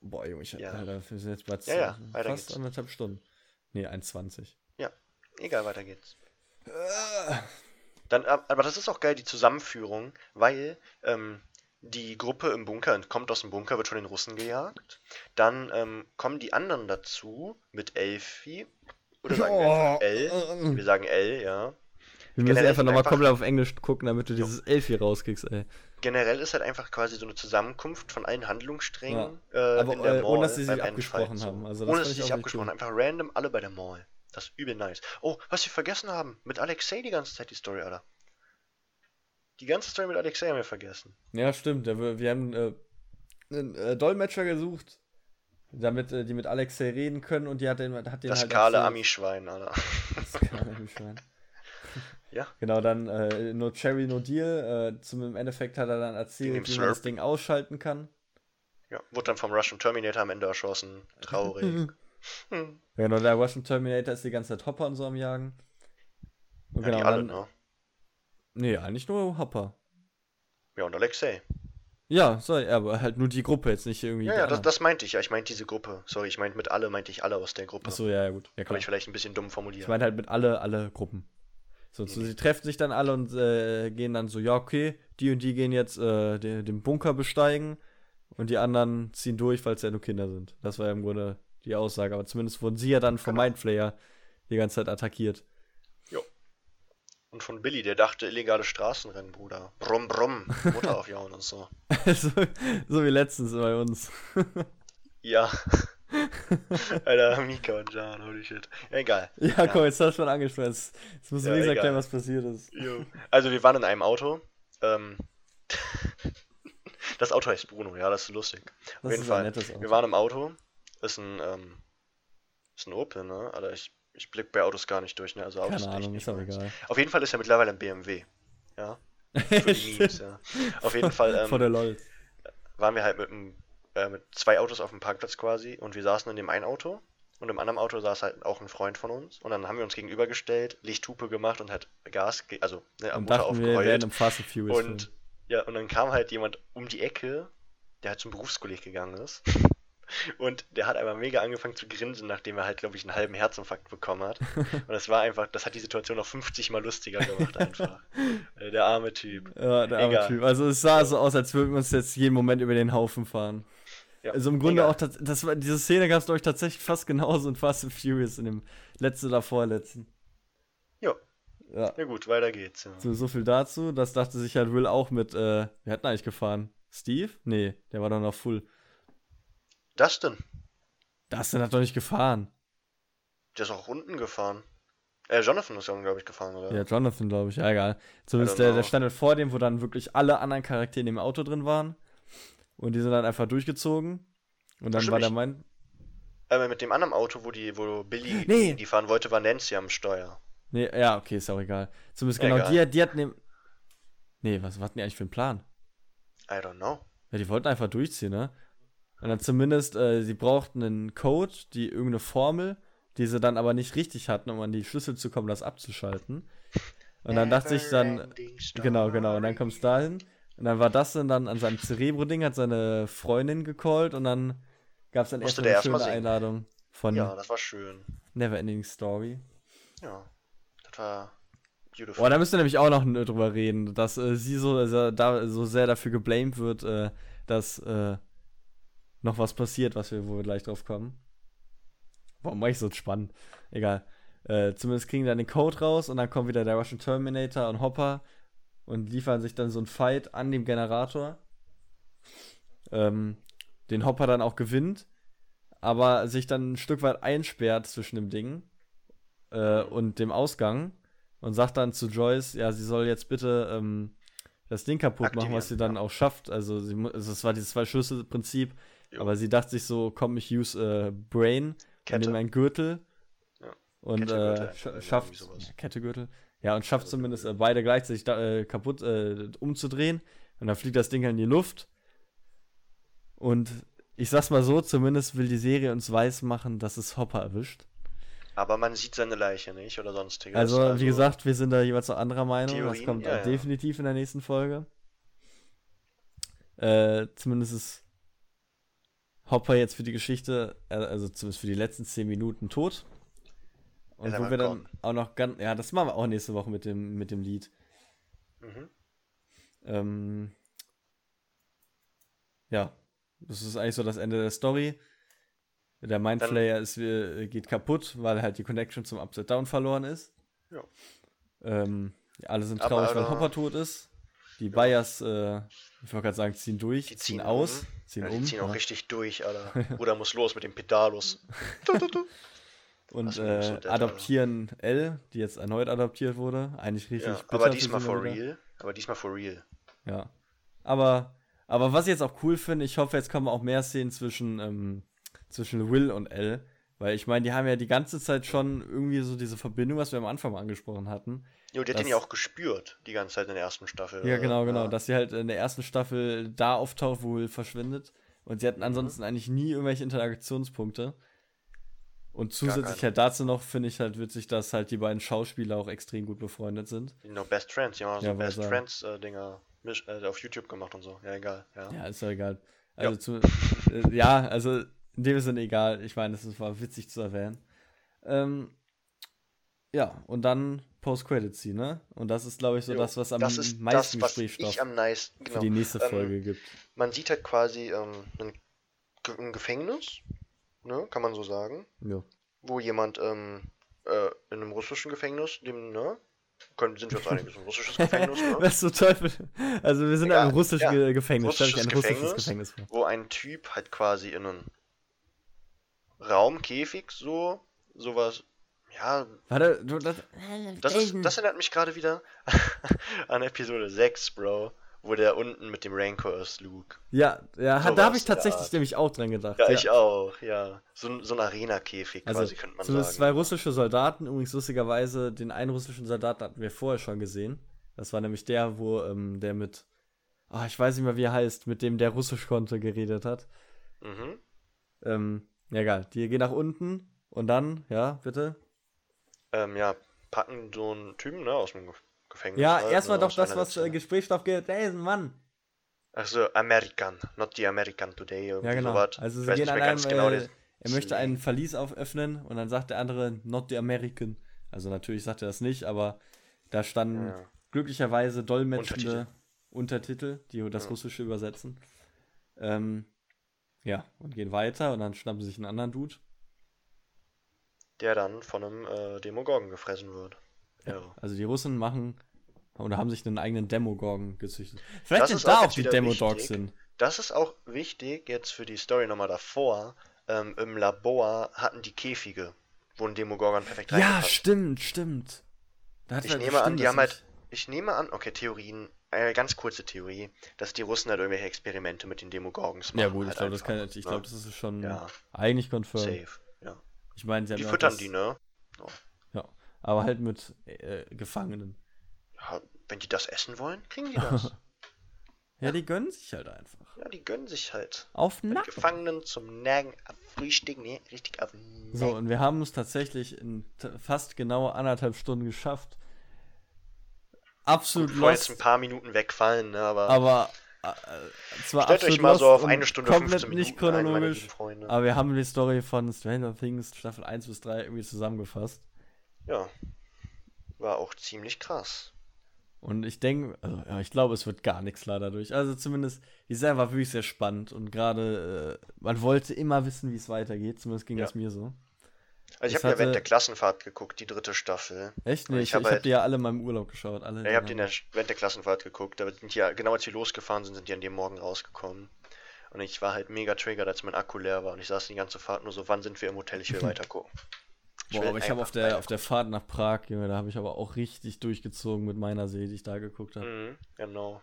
boah, Junge, ich Ja. Alter, wir sind jetzt bei Ja, ja, fast geht's. anderthalb Stunden. Nee, 1,20. Egal, weiter geht's. Dann, ab- aber das ist auch geil, die Zusammenführung, weil ähm, die Gruppe im Bunker kommt aus dem Bunker, wird von den Russen gejagt. Dann ähm, kommen die anderen dazu mit Elfi. Oder sagen wir einfach L. Wir Wir sagen L, ja. müssen generell einfach nochmal komplett auf Englisch gucken, damit du dieses Elfi rauskriegst, ey. Generell ist halt einfach quasi so eine Zusammenkunft von allen Handlungssträngen äh, Aber, in der äh, Mall. ohne, dass sie sich abgesprochen Endfight, haben. So. Also, das ohne dass sie sich abgesprochen haben. cool. Einfach random alle bei der Mall. Das ist übel nice. Oh, was wir vergessen haben. Mit Alexei die ganze Zeit die Story, Alter. Die ganze Story mit Alexei haben wir vergessen. Ja, stimmt. Ja, wir, wir haben äh, einen äh, Dolmetscher gesucht, damit äh, die mit Alexei reden können und die hat den, hat den Das halt kahle erzählt- Ami-Schwein, Alter. Das kahle Ami-Schwein. Ja. Genau, dann äh, No Cherry, No Deal. Äh, zum im Endeffekt hat er dann erzählt, wie man das. Ding ausschalten kann. Ja, wurde dann vom Russian Terminator am Ende erschossen. Traurig. Hm. Ja, genau, der Russian Terminator ist die ganze Zeit Hopper und so am Jagen. Und Ja, genau, die alle, dann, ne? Nee, eigentlich nur Hopper. Ja, und Alexei. Ja, sorry, aber halt nur die Gruppe, jetzt nicht irgendwie. Ja, ja, das, das meinte ich ja. Ich meinte diese Gruppe. Sorry, ich meinte mit alle, meinte ich alle aus der Gruppe. Achso, ja, ja, gut. Ja, Habe ich vielleicht ein bisschen dumm Ich formuliert. meine halt mit alle, alle Gruppen. So, so, sie treffen sich dann alle und äh, gehen dann so, ja, okay, die und die gehen jetzt äh, den, den Bunker besteigen und die anderen ziehen durch, weil es ja nur Kinder sind. Das war ja im Grunde die Aussage. Aber zumindest wurden sie ja dann vom Genau. Mindflayer die ganze Zeit attackiert. Und von Billy, der dachte illegale Straßenrennen, Bruder. Brumm, brumm, Mutter aufjauen und so. so. So wie letztens bei uns. ja. Alter, Mika und Jan, holy shit. egal. Ja, ja, komm, jetzt hast du schon angesprochen. Jetzt, musst du ja, wenigstens erklären, was passiert ist. Jo. Also, wir waren in einem Auto. Ähm, das Auto heißt Bruno, ja, das ist lustig. Das Auf jeden Fall. Wir waren im Auto. Ist ein, ähm, ist ein Opel, ne? Alter, ich ich blicke bei Autos gar nicht durch, ne? Also Autos Keine Ahnung, ist aber egal. Auf jeden Fall ist er mittlerweile ein BMW. Ja. Memes, ja. Auf jeden Fall. Ähm, Vor der LOL. Waren wir halt mit, einem, äh, mit zwei Autos auf dem Parkplatz quasi und wir saßen in dem einen Auto und im anderen Auto saß halt auch ein Freund von uns und dann haben wir uns gegenübergestellt, Lichthupe gemacht und halt Gas, also ne, am Motor aufgeheult. Und Film. ja, und dann kam halt jemand um die Ecke, der halt zum Berufskolleg gegangen ist und der hat einfach mega angefangen zu grinsen, nachdem er halt, glaube ich, einen halben Herzinfarkt bekommen hat. Und das war einfach, das hat die Situation noch 50 Mal lustiger gemacht, einfach. Äh, der arme Typ. Ja, der arme Egal. Typ. Also es sah so aus, als würden wir uns jetzt jeden Moment über den Haufen fahren. Ja. Also im Grunde Egal. auch, das war, diese Szene gab es, glaube ich, tatsächlich fast genauso in Fast and Furious in dem letzten oder vorletzten. Ja. Ja. ja gut, weiter geht's. Ja. So, so viel dazu. Das dachte sich halt Will auch mit, äh, wer hat denn eigentlich gefahren? Steve? Nee, der war doch noch full. Dustin. Dustin hat doch nicht gefahren. Der ist auch unten gefahren. Äh, Jonathan ist ja, glaube ich, gefahren, oder? Ja, Jonathan, glaube ich. Ja, egal. Zumindest der, der stand halt vor dem, wo dann wirklich alle anderen Charaktere in dem Auto drin waren. Und die sind dann einfach durchgezogen. Und dann war der mein. Äh, mit dem anderen Auto, wo die, wo Billy nee. die fahren wollte, war Nancy am Steuer. Nee, ja, okay, ist auch egal. Zumindest genau, egal. die, die hatten dem. Nee, was, was hatten die eigentlich für einen Plan? I don't know. Ja, die wollten einfach durchziehen, ne? Und dann zumindest, äh, sie brauchten einen Code, die irgendeine Formel, die sie dann aber nicht richtig hatten, um an die Schlüssel zu kommen, das abzuschalten. Und dann dachte ich dann, genau, genau, und dann kommt es dahin. Und dann war das dann an seinem Cerebro-Ding, hat seine Freundin gecallt und dann gab es dann erst eine schöne Einladung von Ja, das war schön. Neverending Story. Ja, das war beautiful. Boah, da müssen wir nämlich auch noch drüber reden, dass äh, sie so, also, da, so sehr dafür geblamed wird, äh, dass äh, noch was passiert, was wir, wo wir gleich drauf kommen. Warum mache ich so spannend? Egal. Äh, zumindest kriegen die dann den Code raus und dann kommt wieder der Russian Terminator und Hopper und liefern sich dann so ein Fight an dem Generator. Ähm, den Hopper dann auch gewinnt, aber sich dann ein Stück weit einsperrt zwischen dem Ding äh, und dem Ausgang und sagt dann zu Joyce, ja, sie soll jetzt bitte ähm, das Ding kaputt machen, was sie dann auch schafft. Also, sie, also es war dieses Zwei-Schlüssel-Prinzip. Aber sie dachte sich so, komm, ich use äh, Brain, Kette. nehme einen Gürtel ja. und äh, sch schafft ja, Kettegürtel. Ja, und schafft zumindest äh, beide gleichzeitig da, äh, kaputt äh, umzudrehen. Und dann fliegt das Ding halt in die Luft. Und ich sag's mal so, zumindest will die Serie uns weiß machen, dass es Hopper erwischt. Aber man sieht seine Leiche nicht oder sonstiges. Also, also wie gesagt, wir sind da jeweils noch anderer Meinung. Theorien, das kommt ja, definitiv in der nächsten Folge. Äh, zumindest ist Hopper jetzt für die Geschichte, äh, also zumindest für die letzten zehn Minuten tot. Und wo wir dann auch noch ganz, ja, das machen wir auch nächste Woche mit dem, mit dem Lied. Mhm. Ähm, ja, das ist eigentlich so das Ende der Story. Der Mindflayer ist, geht kaputt, weil halt die Connection zum Upside Down verloren ist. Ja. Ähm, alle sind traurig, aber, weil Hopper tot ist. Die ja. Bias, äh, ich wollte gerade sagen, ziehen durch, die ziehen, ziehen aus. Um. Ziehen ja, die um, ziehen auch richtig durch, Alter. Bruder muss los mit dem Pedalus. Und äh, adoptieren L, die jetzt erneut adoptiert wurde. Eigentlich richtig ja, Aber diesmal for real. Aber diesmal for real. Ja. Aber, aber was ich jetzt auch cool finde, ich hoffe, jetzt kommen auch mehr Szenen zwischen, ähm, zwischen Will und L. Weil ich meine, die haben ja die ganze Zeit schon irgendwie so diese Verbindung, was wir am Anfang mal angesprochen hatten. Jo, die hat den ja auch gespürt, die ganze Zeit in der ersten Staffel. Ja, genau, genau. Ja. Dass sie halt in der ersten Staffel da auftaucht, wo Will verschwindet. Und sie hatten mhm. ansonsten mhm. eigentlich nie irgendwelche Interaktionspunkte. Und zusätzlich halt dazu noch finde ich halt witzig, dass halt die beiden Schauspieler auch extrem gut befreundet sind. Die noch Best Friends, die haben ja, so Best Friends-Dinger äh, äh, auf YouTube gemacht und so. Ja, egal. Ja, ja ist ja egal. Also ja. Zu, äh, ja, also in dem Sinne egal. Ich meine, das war witzig zu erwähnen. Ähm, ja, und dann Post-Credit-Scene, ne? Und das ist, glaube ich, so jo, das, was am das meisten das, Gesprächsstoff am meisten, genau. für die nächste ähm, Folge gibt. Man sieht halt quasi ähm, ein, Gefängnis, ne? Kann man so sagen. Ja. Wo jemand ähm, äh, in einem russischen Gefängnis, dem, ne? können, sind wir uns einig, ist ein russisches Gefängnis, ne? Was so Teufel? Also wir sind ja, in einem russischen ja, Gefängnis, russisches ein Gefängnis, russisches Gefängnis vor. Wo ein Typ halt quasi in einen Raumkäfig so, sowas, ja. Warte, du, das, das, ist, das erinnert mich gerade wieder an Episode 6, Bro wo der unten mit dem Rancor ist, Luke. Ja, ja so da habe ich tatsächlich nämlich auch dran gedacht. Ja, ja. ich auch, ja. So, so ein Arena-Käfig also, quasi, könnte man sagen. zwei russische Soldaten, übrigens lustigerweise, den einen russischen Soldaten hatten wir vorher schon gesehen. Das war nämlich der, wo ähm, der mit, oh, ich weiß nicht mehr, wie er heißt, mit dem der Russisch konnte, geredet hat. Mhm. Ähm, ja, egal. Die gehen nach unten und dann, ja, bitte? Ähm, ja, packen so einen Typen, ne, aus dem Gefängnis. Ja, halt, erstmal ne, doch das, was äh, Gesprächsstoff ein Mann. Also American, not the American today. Ja, genau. Sowas. Also sie gehen an einem, genau äh, er möchte einen Verlies auföffnen und dann sagt der andere, not the American. Also natürlich sagt er das nicht, aber da standen ja. glücklicherweise dolmetschende Untertitel, die das ja. Russische übersetzen. Ähm, ja, und gehen weiter und dann schnappen sie sich einen anderen Dude. Der dann von einem äh, Demogorgon gefressen wird. Ja. Also die Russen machen oder haben sich einen eigenen Demogorgon gezüchtet. Vielleicht sind da auch die Demodogs sind. Das ist auch wichtig jetzt für die Story nochmal davor. Ähm, Im Labor hatten die Käfige, wo ein Demogorgon perfekt ja, reingepasst. Ja, stimmt, stimmt. ich halt nehme an, die haben halt. Ich nehme an, okay, Theorien, äh, ganz kurze Theorie, dass die Russen halt irgendwelche Experimente mit den Demogorgons machen. Ja gut, halt ich glaube, das, kann, ich glaub, ne? das ist schon ja. eigentlich confirmed. Safe, ja. Ich meine, die füttern das, die, ne? Oh aber halt mit äh, Gefangenen. Ja, wenn die das essen wollen, kriegen die das. ja, die gönnen sich halt einfach. Ja, die gönnen sich halt. Auf Nacken. Gefangenen zum Nagen, Frühstück, nee, richtig Nagen. So, und wir haben es tatsächlich in fast genau anderthalb Stunden geschafft. Absolut Gut, lost. jetzt ein paar Minuten wegfallen, ne, aber. Aber äh, zwar Stellt euch mal so auf eine Stunde komplett 15 Minuten nicht chronologisch, ein, aber wir haben die Story von Stranger Things Staffel 1 bis 3 irgendwie zusammengefasst. Ja. War auch ziemlich krass. Und ich denke, also, ja, ich glaube, es wird gar nichts leider durch. Also zumindest, die Serie war wirklich sehr spannend und gerade, äh, man wollte immer wissen, wie es weitergeht. Zumindest ging ja. es mir so. Also ich habe ja während der Klassenfahrt geguckt, die dritte Staffel. Echt nicht? Ich habe halt, hab die ja alle in meinem Urlaub geschaut. Alle ja, ich habe die der, während der Klassenfahrt geguckt. Da sind die ja, genau als wir losgefahren sind, sind die an dem Morgen rausgekommen. Und ich war halt mega triggert, als mein Akku leer war. Und ich saß die ganze Fahrt nur so, wann sind wir im Hotel? Ich will weiter gucken. Boah, aber ich habe auf der, auf der Fahrt nach Prag, Junge, da habe ich aber auch richtig durchgezogen mit meiner Serie, die ich da geguckt habe. Mhm, genau.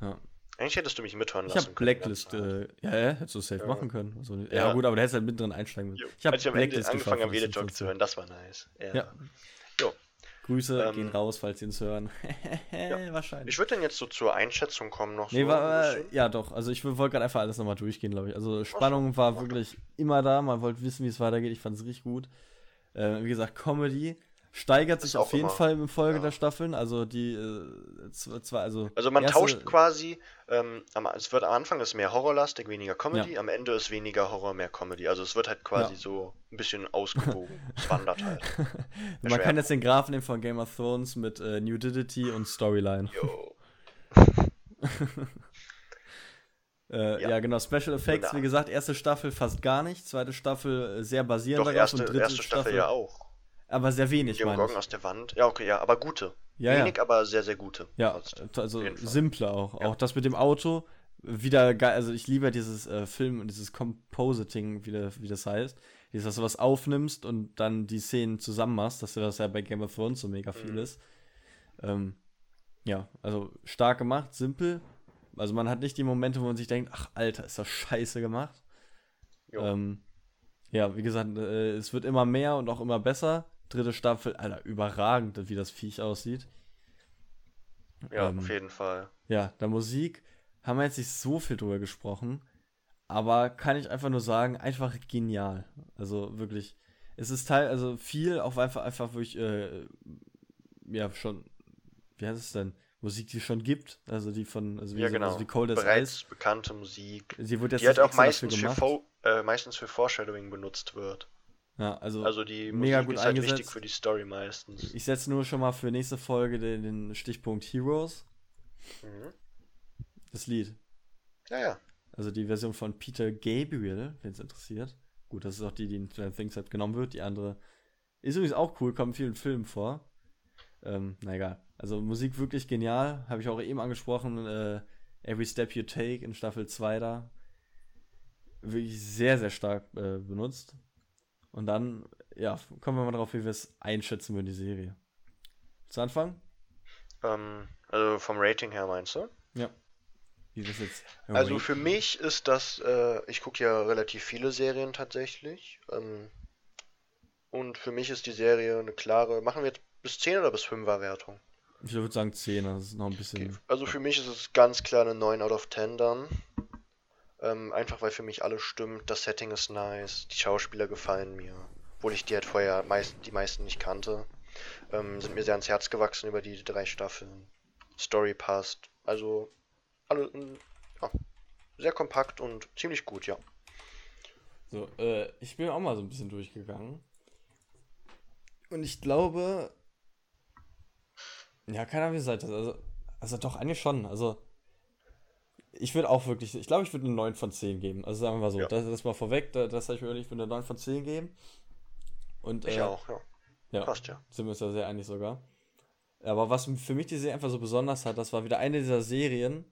Ja. Eigentlich hättest du mich mithören ich lassen hab Blacklist, äh, ja, ja, hättest du safe ja. machen können. Also, ja. ja. gut, aber da hättest du halt mittendrin einsteigen müssen. Ich habe ich am Blacklist angefangen habe, Videotalk zu hören, das war nice. Ja. ja. Jo. Grüße ähm, gehen raus, falls Sie uns hören. ja. Wahrscheinlich. Ich würde dann jetzt so zur Einschätzung kommen noch. Nee, so war, ja doch. Also ich wollte gerade einfach alles nochmal durchgehen, glaube ich. Also Spannung war wirklich immer da. Man wollte wissen, wie es weitergeht. Ich fand es richtig gut. Äh, wie gesagt, Comedy steigert sich auf jeden immer, Fall im Folge ja. der Staffeln. Also die äh, zwar, also. Also man tauscht quasi, ähm, es wird am Anfang ist mehr horrorlastig, weniger Comedy, ja. am Ende ist weniger Horror, mehr Comedy. Also es wird halt quasi ja. so ein bisschen ausgewogen. es wandert halt. man kann jetzt den Graphen nehmen von Game of Thrones mit äh, Nudity und Storyline. Yo. Äh, ja. ja. genau. Special Effects, wie gesagt, erste Staffel fast gar nicht, zweite Staffel äh, sehr basierend Doch, erste, und dritte erste Staffel, Staffel, ja auch. Aber sehr wenig, meine ich. aus der Wand. Ja, okay, ja, aber gute. Ja, Wenig, ja. aber sehr, sehr gute. Ja, also simple auch. Ja. Auch das mit dem Auto, wieder geil. Also ich liebe dieses äh, Film und dieses Compositing, wie, der, wie das heißt. Dieses, dass du was aufnimmst und dann die Szenen zusammen machst, dass du das ja bei Game of Thrones so mega viel mhm. ist. Ähm, ja, also stark gemacht, simpel, also man hat nicht die Momente, wo man sich denkt, ach Alter, ist das scheiße gemacht. Ähm, ja, wie gesagt, äh, es wird immer mehr und auch immer besser. Dritte Staffel, Alter, überragend, wie das Viech aussieht. Ja, ähm, auf jeden Fall. Ja, der Musik haben wir jetzt nicht so viel drüber gesprochen, aber kann ich einfach nur sagen, einfach genial. Also wirklich, es ist Teil, also viel auch einfach, einfach wo ich, äh, ja, schon, wie heißt es denn? Musik, die es schon gibt, also die von, also wie, ja, genau. also wie Cold as Bereits Ice. bekannte Musik, die, wird jetzt die halt auch meistens für, Fo äh, meistens für Foreshadowing benutzt wird. Ja, also, also die mega Musik gut ist halt eingesetzt. wichtig für die Story meistens. Ich setze nur schon mal für nächste Folge den, den Stichpunkt Heroes. Mhm. Das Lied. Ja, ja. Also die Version von Peter Gabriel, wenn es interessiert. Gut, das ist auch die, die in Things halt genommen wird. Die andere ist übrigens auch cool, kommt in vielen Filmen vor. Ähm, na egal. Also Musik wirklich genial. Habe ich auch eben angesprochen. Äh, Every Step You Take in Staffel 2 da. Wirklich sehr, sehr stark äh, benutzt. Und dann, ja, kommen wir mal drauf, wie wir es einschätzen würden, die Serie. Zu Anfang? Ähm, also vom Rating her meinst du? Ja. Wie das jetzt also für mich ist das, äh, ich gucke ja relativ viele Serien tatsächlich. Ähm, und für mich ist die Serie eine klare. Machen wir jetzt bis 10 oder bis 5er Wertung? Ich würde sagen 10, das ist noch ein bisschen. Okay. Also für mich ist es ganz klar eine 9 out of 10 dann. Ähm, einfach weil für mich alles stimmt, das Setting ist nice, die Schauspieler gefallen mir. Obwohl ich die halt vorher meist, die meisten nicht kannte. Ähm, sind mir sehr ans Herz gewachsen über die drei Staffeln. Story passt. Also alle ja, sehr kompakt und ziemlich gut, ja. So, äh, ich bin auch mal so ein bisschen durchgegangen. Und ich glaube, ja, keine Ahnung, wie seid das? Also, also doch, eigentlich schon. Also, ich würde auch wirklich, ich glaube, ich würde eine 9 von 10 geben. Also sagen wir mal so, ja. das, das mal vorweg, das, das habe ich mir überlegt, ich würde eine 9 von 10 geben. Und, ich äh, auch, ja. Ja, Passt ja. Sind wir uns ja sehr einig sogar. Aber was für mich die Serie einfach so besonders hat, das war wieder eine dieser Serien,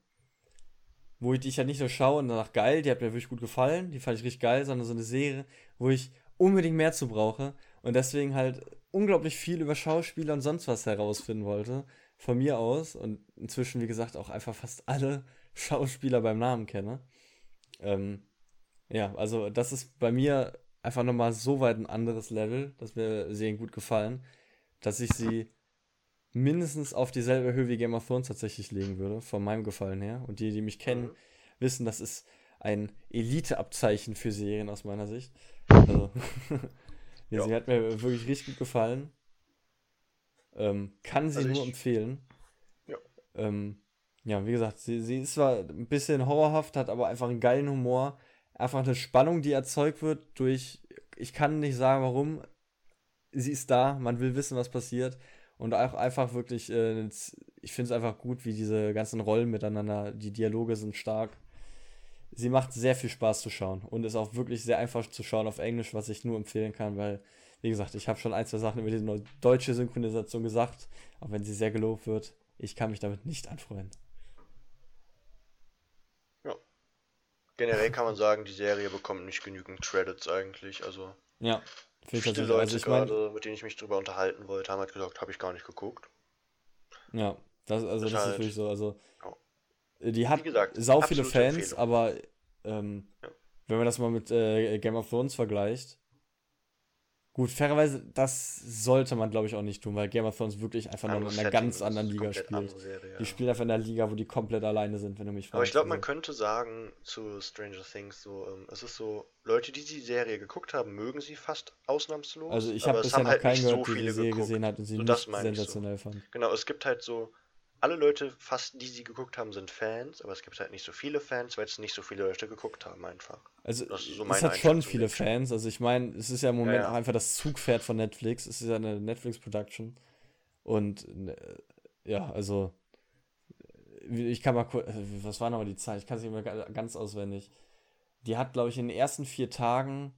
wo ich die ja nicht nur schaue und danach geil, die hat mir wirklich gut gefallen, die fand ich richtig geil, sondern so eine Serie, wo ich unbedingt mehr zu brauche und deswegen halt unglaublich viel über Schauspieler und sonst was herausfinden wollte. Von mir aus und inzwischen, wie gesagt, auch einfach fast alle Schauspieler beim Namen kenne. Ähm, ja, also das ist bei mir einfach nochmal so weit ein anderes Level, dass mir Serien gut gefallen, dass ich sie mindestens auf dieselbe Höhe wie Game of Thrones tatsächlich legen würde, von meinem Gefallen her. Und die, die mich kennen, mhm. wissen, das ist ein Elite-Abzeichen für Serien aus meiner Sicht. Also, Ja, sie hat mir wirklich richtig gut gefallen. Ähm, kann sie also nur ich, empfehlen. Ja. Ähm, ja, wie gesagt, sie, sie ist zwar ein bisschen horrorhaft, hat aber einfach einen geilen Humor. Einfach eine Spannung, die erzeugt wird durch, ich kann nicht sagen warum, sie ist da, man will wissen, was passiert. Und auch einfach wirklich, äh, ich finde es einfach gut, wie diese ganzen Rollen miteinander, die Dialoge sind stark sie macht sehr viel Spaß zu schauen und ist auch wirklich sehr einfach zu schauen auf Englisch, was ich nur empfehlen kann, weil, wie gesagt, ich habe schon ein, zwei Sachen über die deutsche Synchronisation gesagt, auch wenn sie sehr gelobt wird. Ich kann mich damit nicht anfreuen. Ja. Generell kann man sagen, die Serie bekommt nicht genügend Credits eigentlich, also. Ja. Viele Leute also ich gerade, mein, mit denen ich mich drüber unterhalten wollte, haben halt gesagt, habe ich gar nicht geguckt. Ja, das, also das, das ist wirklich so, also die hat gesagt, sau viele Fans, Empfehlung. aber ähm, ja. wenn man das mal mit äh, Game of Thrones vergleicht, gut, fairerweise, das sollte man, glaube ich, auch nicht tun, weil Game of Thrones wirklich einfach nur in einer ganz anderen Liga spielt. Serie, ja. Die spielen einfach in einer Liga, wo die komplett alleine sind, wenn du mich fragst. Aber ich glaube, man also könnte sagen zu Stranger Things so, ähm, es ist so, Leute, die die Serie geguckt haben, mögen sie fast ausnahmslos. Also ich habe bisher noch halt keinen gehört, so der die Serie geguckt. gesehen hat und sie nicht sensationell so. fand. Genau, es gibt halt so alle Leute, fast die sie geguckt haben, sind Fans, aber es gibt halt nicht so viele Fans, weil es nicht so viele Leute geguckt haben einfach. Also so es hat schon viele Fans. Also ich meine, es ist ja im Moment ja, ja. auch einfach das Zugpferd von Netflix. Es ist ja eine Netflix-Production. Und äh, ja, also ich kann mal kurz, was war nochmal die Zeit? Ich kann es nicht mehr ganz auswendig. Die hat, glaube ich, in den ersten vier Tagen,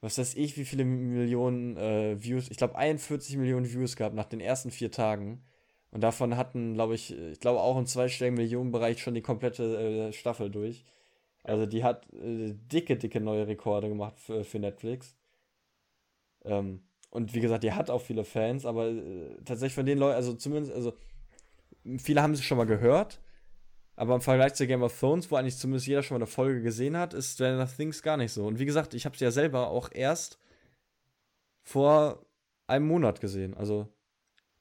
was weiß ich, wie viele Millionen äh, Views, ich glaube 41 Millionen Views gehabt nach den ersten vier Tagen. Und davon hatten, glaube ich, ich glaube auch im zweistelligen Millionenbereich schon die komplette äh, Staffel durch. Also die hat äh, dicke, dicke neue Rekorde gemacht für, für Netflix. Ähm, und wie gesagt, die hat auch viele Fans, aber äh, tatsächlich von den Leuten, also zumindest, also viele haben sie schon mal gehört, aber im Vergleich zu Game of Thrones, wo eigentlich zumindest jeder schon mal eine Folge gesehen hat, ist Stranger Things gar nicht so. Und wie gesagt, ich habe sie ja selber auch erst vor einem Monat gesehen. Also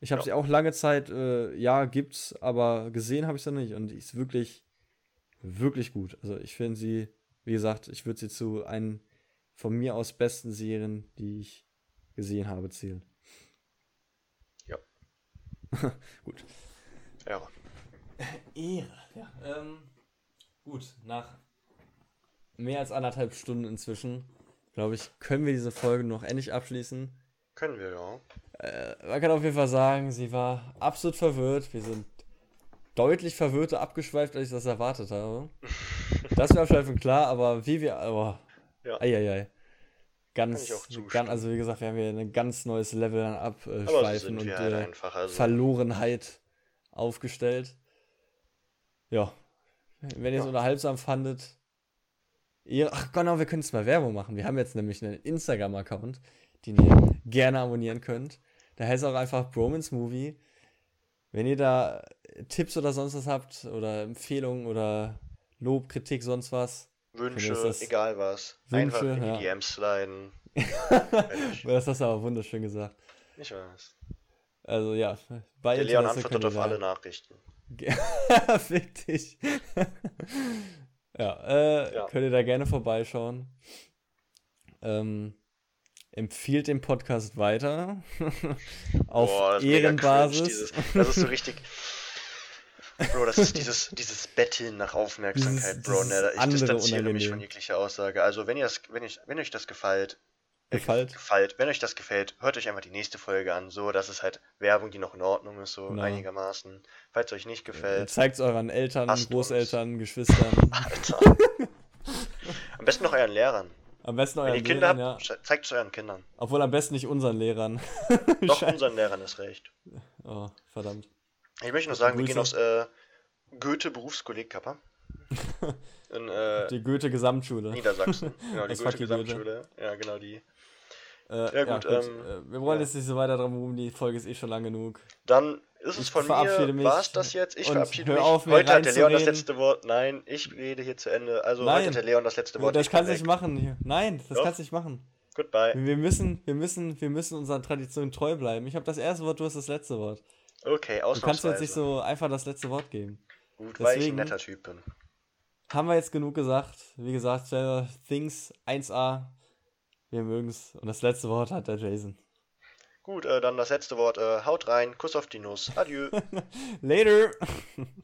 ich habe ja. sie auch lange Zeit, äh, ja, gibt's, aber gesehen habe ich sie nicht. Und die ist wirklich, wirklich gut. Also ich finde sie, wie gesagt, ich würde sie zu einen von mir aus besten Serien, die ich gesehen habe, zählen. Ja. gut. Ehre. Ehre, ja. Ähm, gut, nach mehr als anderthalb Stunden inzwischen, glaube ich, können wir diese Folge noch endlich abschließen. Können wir, ja. Äh, man kann auf jeden Fall sagen, sie war absolut verwirrt. Wir sind deutlich verwirrter abgeschweift, als ich das erwartet habe. das wäre schon klar, aber wie wir. Oh, ja. Eieiei. ganz, ganz, also wie gesagt, wir haben hier ein ganz neues Level an Abschweifen und halt äh, einfach, also. Verlorenheit aufgestellt. Ja, wenn ihr es ja. unterhaltsam fandet, ihr, ach genau, wir können es mal Werbung machen. Wir haben jetzt nämlich einen Instagram-Account, den ihr gerne abonnieren könnt. Da heißt auch einfach Bromance Movie. Wenn ihr da Tipps oder sonst was habt oder Empfehlungen oder Lob, Kritik, sonst was. Wünsche, egal was. Wünsche, Einfach in die ja. DMs sliden. das hast du aber wunderschön gesagt. Ich weiß. Also ja, bei Der Leon antwortet auf alle Nachrichten. Fick dich. ja, äh, ja, könnt ihr da gerne vorbeischauen. Ähm, empfiehlt den Podcast weiter. auf Boah, Ehrenbasis. Cringe, das ist so richtig. Bro, das ist dieses, dieses Betteln nach Aufmerksamkeit, dieses, Bro. Ne? Ich distanziere mich von jeglicher Aussage. Also, wenn, ihr das, wenn, ich, wenn euch das gefällt, äh, gefällt. gefällt, wenn euch das gefällt, hört euch einfach die nächste Folge an. So, das ist halt Werbung, die noch in Ordnung ist, so genau. einigermaßen. Falls es euch nicht gefällt. Zeigt es euren Eltern, Großeltern, uns. Geschwistern. Alter. Am besten noch euren Lehrern. Am besten euren Wenn ihr Kinder Lehrern, habt, ja. zeigt es euren Kindern. Obwohl am besten nicht unseren Lehrern. Doch, unseren Lehrern ist recht. Oh, verdammt. Ich möchte nur sagen, wir gehen aufs äh, Goethe Berufskolleg Kappa. In, äh, die Goethe Gesamtschule. Niedersachsen. Genau, die Goethe Gesamtschule. Ja, genau die. Äh, ja, gut. Ja, gut. Ähm, äh, wir wollen ja. jetzt nicht so weiter drum rum, die Folge ist eh schon lang genug. Dann ist es ich von mir. War es das jetzt? Ich verabschiede mich. Auf, heute hat der Leon das letzte Wort. Nein, ich rede hier zu Ende. Also Nein. heute hat der Leon das letzte Wort. Das kannst du nicht machen hier. Nein, das Doch. kannst du nicht machen. Goodbye. Wir müssen, wir müssen, wir müssen unserer Tradition treu bleiben. Ich habe das erste Wort, du hast das letzte Wort. Okay, ausnahmsweise. Du kannst jetzt nicht so einfach das letzte Wort geben. Gut, Deswegen weil ich ein netter Typ bin. Haben wir jetzt genug gesagt. Wie gesagt, Things 1a. Wir mögen es. Und das letzte Wort hat der Jason. Gut, äh, dann das letzte Wort. Äh, haut rein, Kuss auf die Nuss. Adieu. Later.